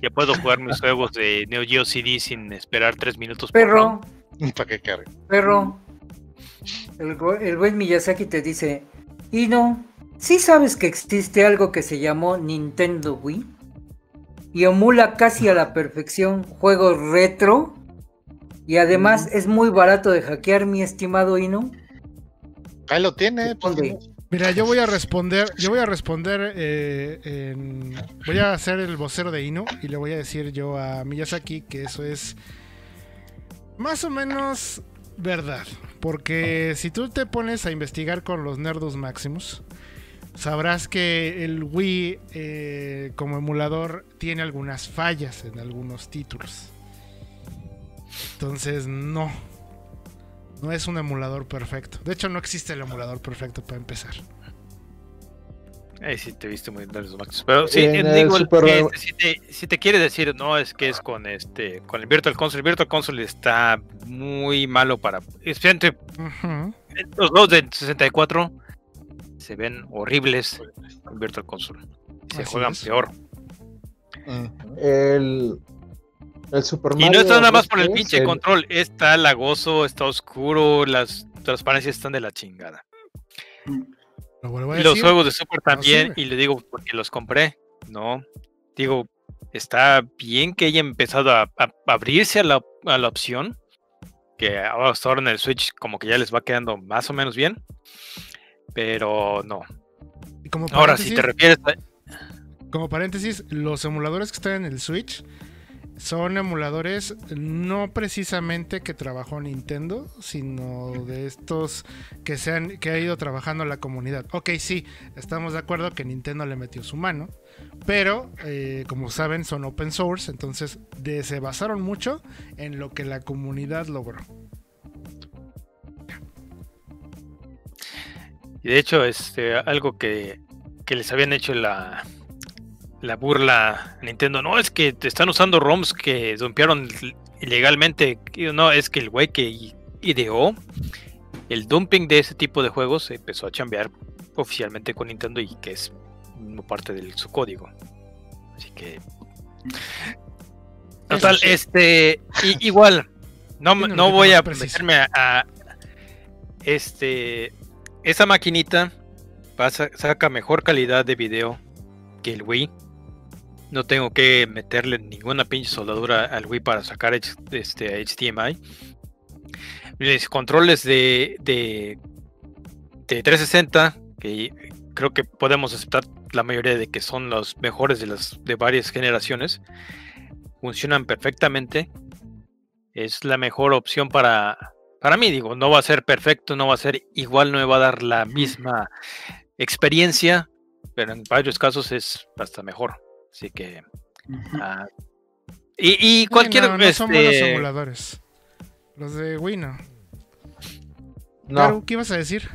Ya puedo jugar mis juegos de Neo Geo CD sin esperar tres minutos. Perro, para que cargue. perro. El, buen Miyazaki te dice, y no, ¿sí sabes que existe algo que se llamó Nintendo Wii? Y emula casi a la perfección juegos retro. Y además es muy barato de hackear, mi estimado Inu. Ahí lo tiene. pues. Mira, yo voy a responder, yo voy a responder, eh, en- voy a hacer el vocero de Inu y le voy a decir yo a Miyazaki que eso es más o menos verdad, porque si tú te pones a investigar con los Nerdos Maximus, sabrás que el Wii eh, como emulador tiene algunas fallas en algunos títulos. Entonces, no. No es un emulador perfecto. De hecho, no existe el emulador perfecto para empezar. Ahí sí te viste muy los Max. Pero sí, En eh, el digo, Super- que, este, si, te, si te quiere decir, no, es que es con este con el Virtual Console. El Virtual Console está muy malo para. Especialmente Ujú. los dos de 64 se ven horribles en Virtual Console. Se Así juegan es. peor. El, el Super Y no está nada más por el 3, pinche el- control. Está lagoso, está oscuro, las transparencias están de la chingada. Lo vuelvo a Y los juegos de Super también, y le digo porque los compré, no. Digo, está bien que haya empezado a, a abrirse a la, a la opción, que ahora- hasta ahora en el Switch como que ya les va quedando más o menos bien, pero no. Como Ahora, si te refieres a... Como paréntesis, los emuladores que están en el Switch son emuladores no precisamente que trabajó Nintendo, sino de estos que se han, que ha ido trabajando la comunidad. Ok, sí, estamos de acuerdo que Nintendo le metió su mano, pero eh, como saben son open source, entonces se basaron mucho en lo que la comunidad logró. Y de hecho, este, algo que, que les habían hecho la, la burla Nintendo, no, es que te están usando ROMs que dumpearon ilegalmente. No, es que el güey que ideó el dumping de ese tipo de juegos empezó a chambear oficialmente con Nintendo y que es parte de su código. Así que. Total, sí. este. igual. No, no voy a meterme a, a- Este. Esa maquinita pasa- saca mejor calidad de video que el Wii. No tengo que meterle ninguna pinche soldadura al Wii para sacar este HDMI. Mis controles de, de, de 360, que creo que podemos aceptar la mayoría de que son los mejores de las de varias generaciones, funcionan perfectamente. Es la mejor opción para, para mí, digo, no va a ser perfecto, no va a ser igual, no me va a dar la misma experiencia, pero en varios casos es hasta mejor. Así que. ah, y, y Sí, cualquier. no, no son buenos este, emuladores. Los de Wii no. No, Claro, ¿qué ibas a decir?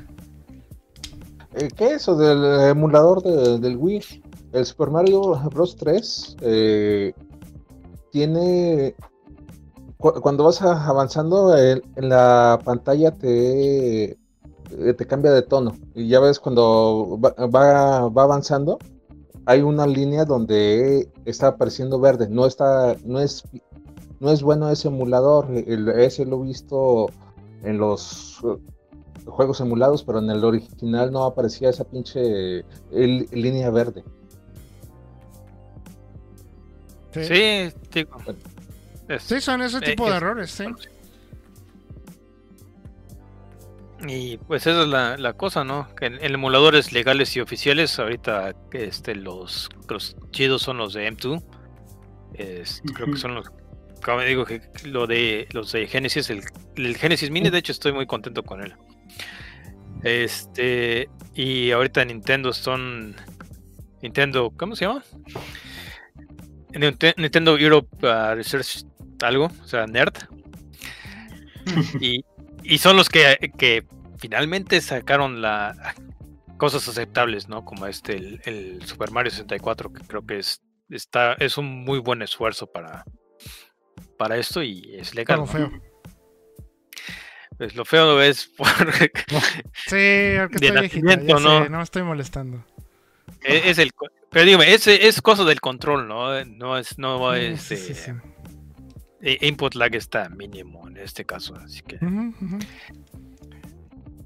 eh, ¿qué eso del emulador de- del Wii? El Super Mario Bros. 3 eh, tiene. cu- Cuando vas avanzando en, en la pantalla te, eh, te cambia de tono. Y ya ves cuando va, va- va avanzando, hay una línea donde está apareciendo verde. No está, no es, no es bueno ese emulador. el- ese lo he visto en los eh, juegos emulados, pero en el original no aparecía esa pinche línea verde. Sí, Sí, Sí, son ese eh, tipo de es- errores, sí. Y pues esa es la, la cosa, ¿no? Que en, en emuladores legales y oficiales, ahorita este, los, los chidos son los de M2. Es- Creo que son los. Como digo, que lo de los de Genesis, el, el Genesis Mini, de hecho, estoy muy contento con él. Este. Y ahorita Nintendo son. Nintendo, ¿cómo se llama? Ninte- Nintendo Europe uh, Research algo, o sea, Nerd. *laughs* y, y son los que, que finalmente sacaron la cosas aceptables, ¿no? Como este, el, el Super Mario 64, que creo que es, está, es un muy buen esfuerzo para, para esto y es legal. ¿no? feo. Pues lo feo es *laughs* por, Sí, aunque De estoy viejita, ya sé, ¿no? me estoy molestando. es, es el pero dígame, es, es cosa del control, ¿no? No es, no es Sí, sí, eh, sí. eh, input lag está mínimo en este caso, así que.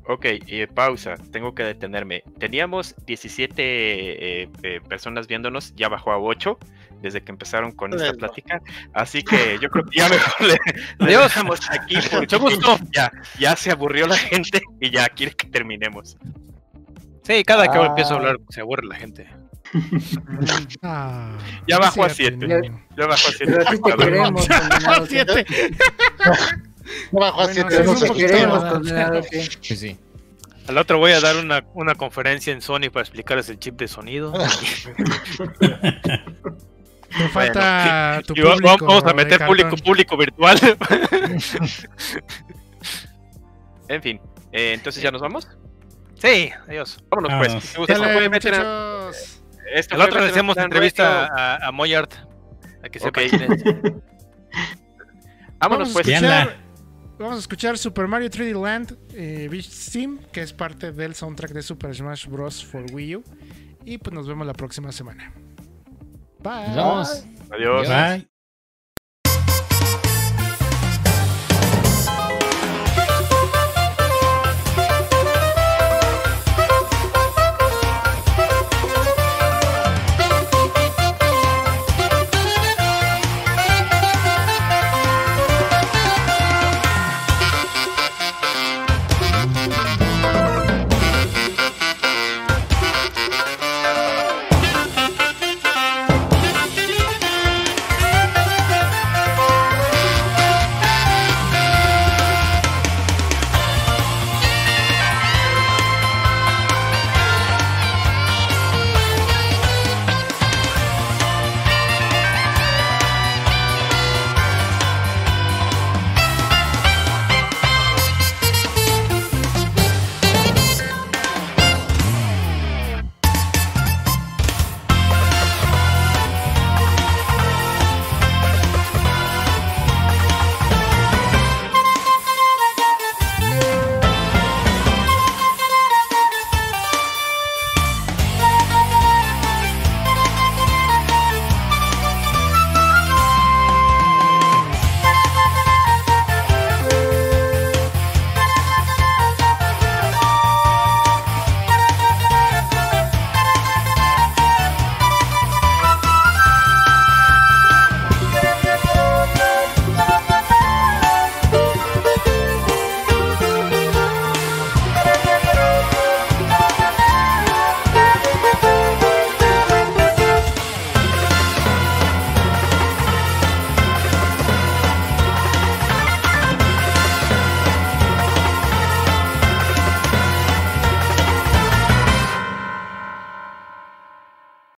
Ok, eh, pausa, tengo que detenerme. Teníamos 17 eh, eh, personas viéndonos, ya bajó a 8 desde que empezaron con esta plática. Así que yo creo que ya mejor le, le dejamos aquí porque ya, ya se aburrió la gente y ya quiere que terminemos. sí, cada que Ah. empiezo a hablar se aburre la gente. *laughs* Ah, Ya bajó a sí, siete. atiendo. Ya bajó a 7. *laughs* A. No bajó a Bueno, siete, sí, no. Pues. Al otro voy a dar una, una conferencia en Sony para explicarles el chip de sonido. *laughs* Te falta tu público. vamos a meter público, público virtual. *laughs* En fin, eh, entonces ya nos vamos. sí, adiós. Vámonos pues. Veteran- muchachos. esto El fue otro le hacemos entrevista a, a Moyart. A que sepa Ok. quién es. *laughs* Vámonos Vamos a pues. Vamos a escuchar Super Mario 3D Land eh, Beach Sim, que es parte del soundtrack de Super Smash Bros. for Wii U. Y pues nos vemos la próxima semana. Bye. Vemos. Adiós. Bye.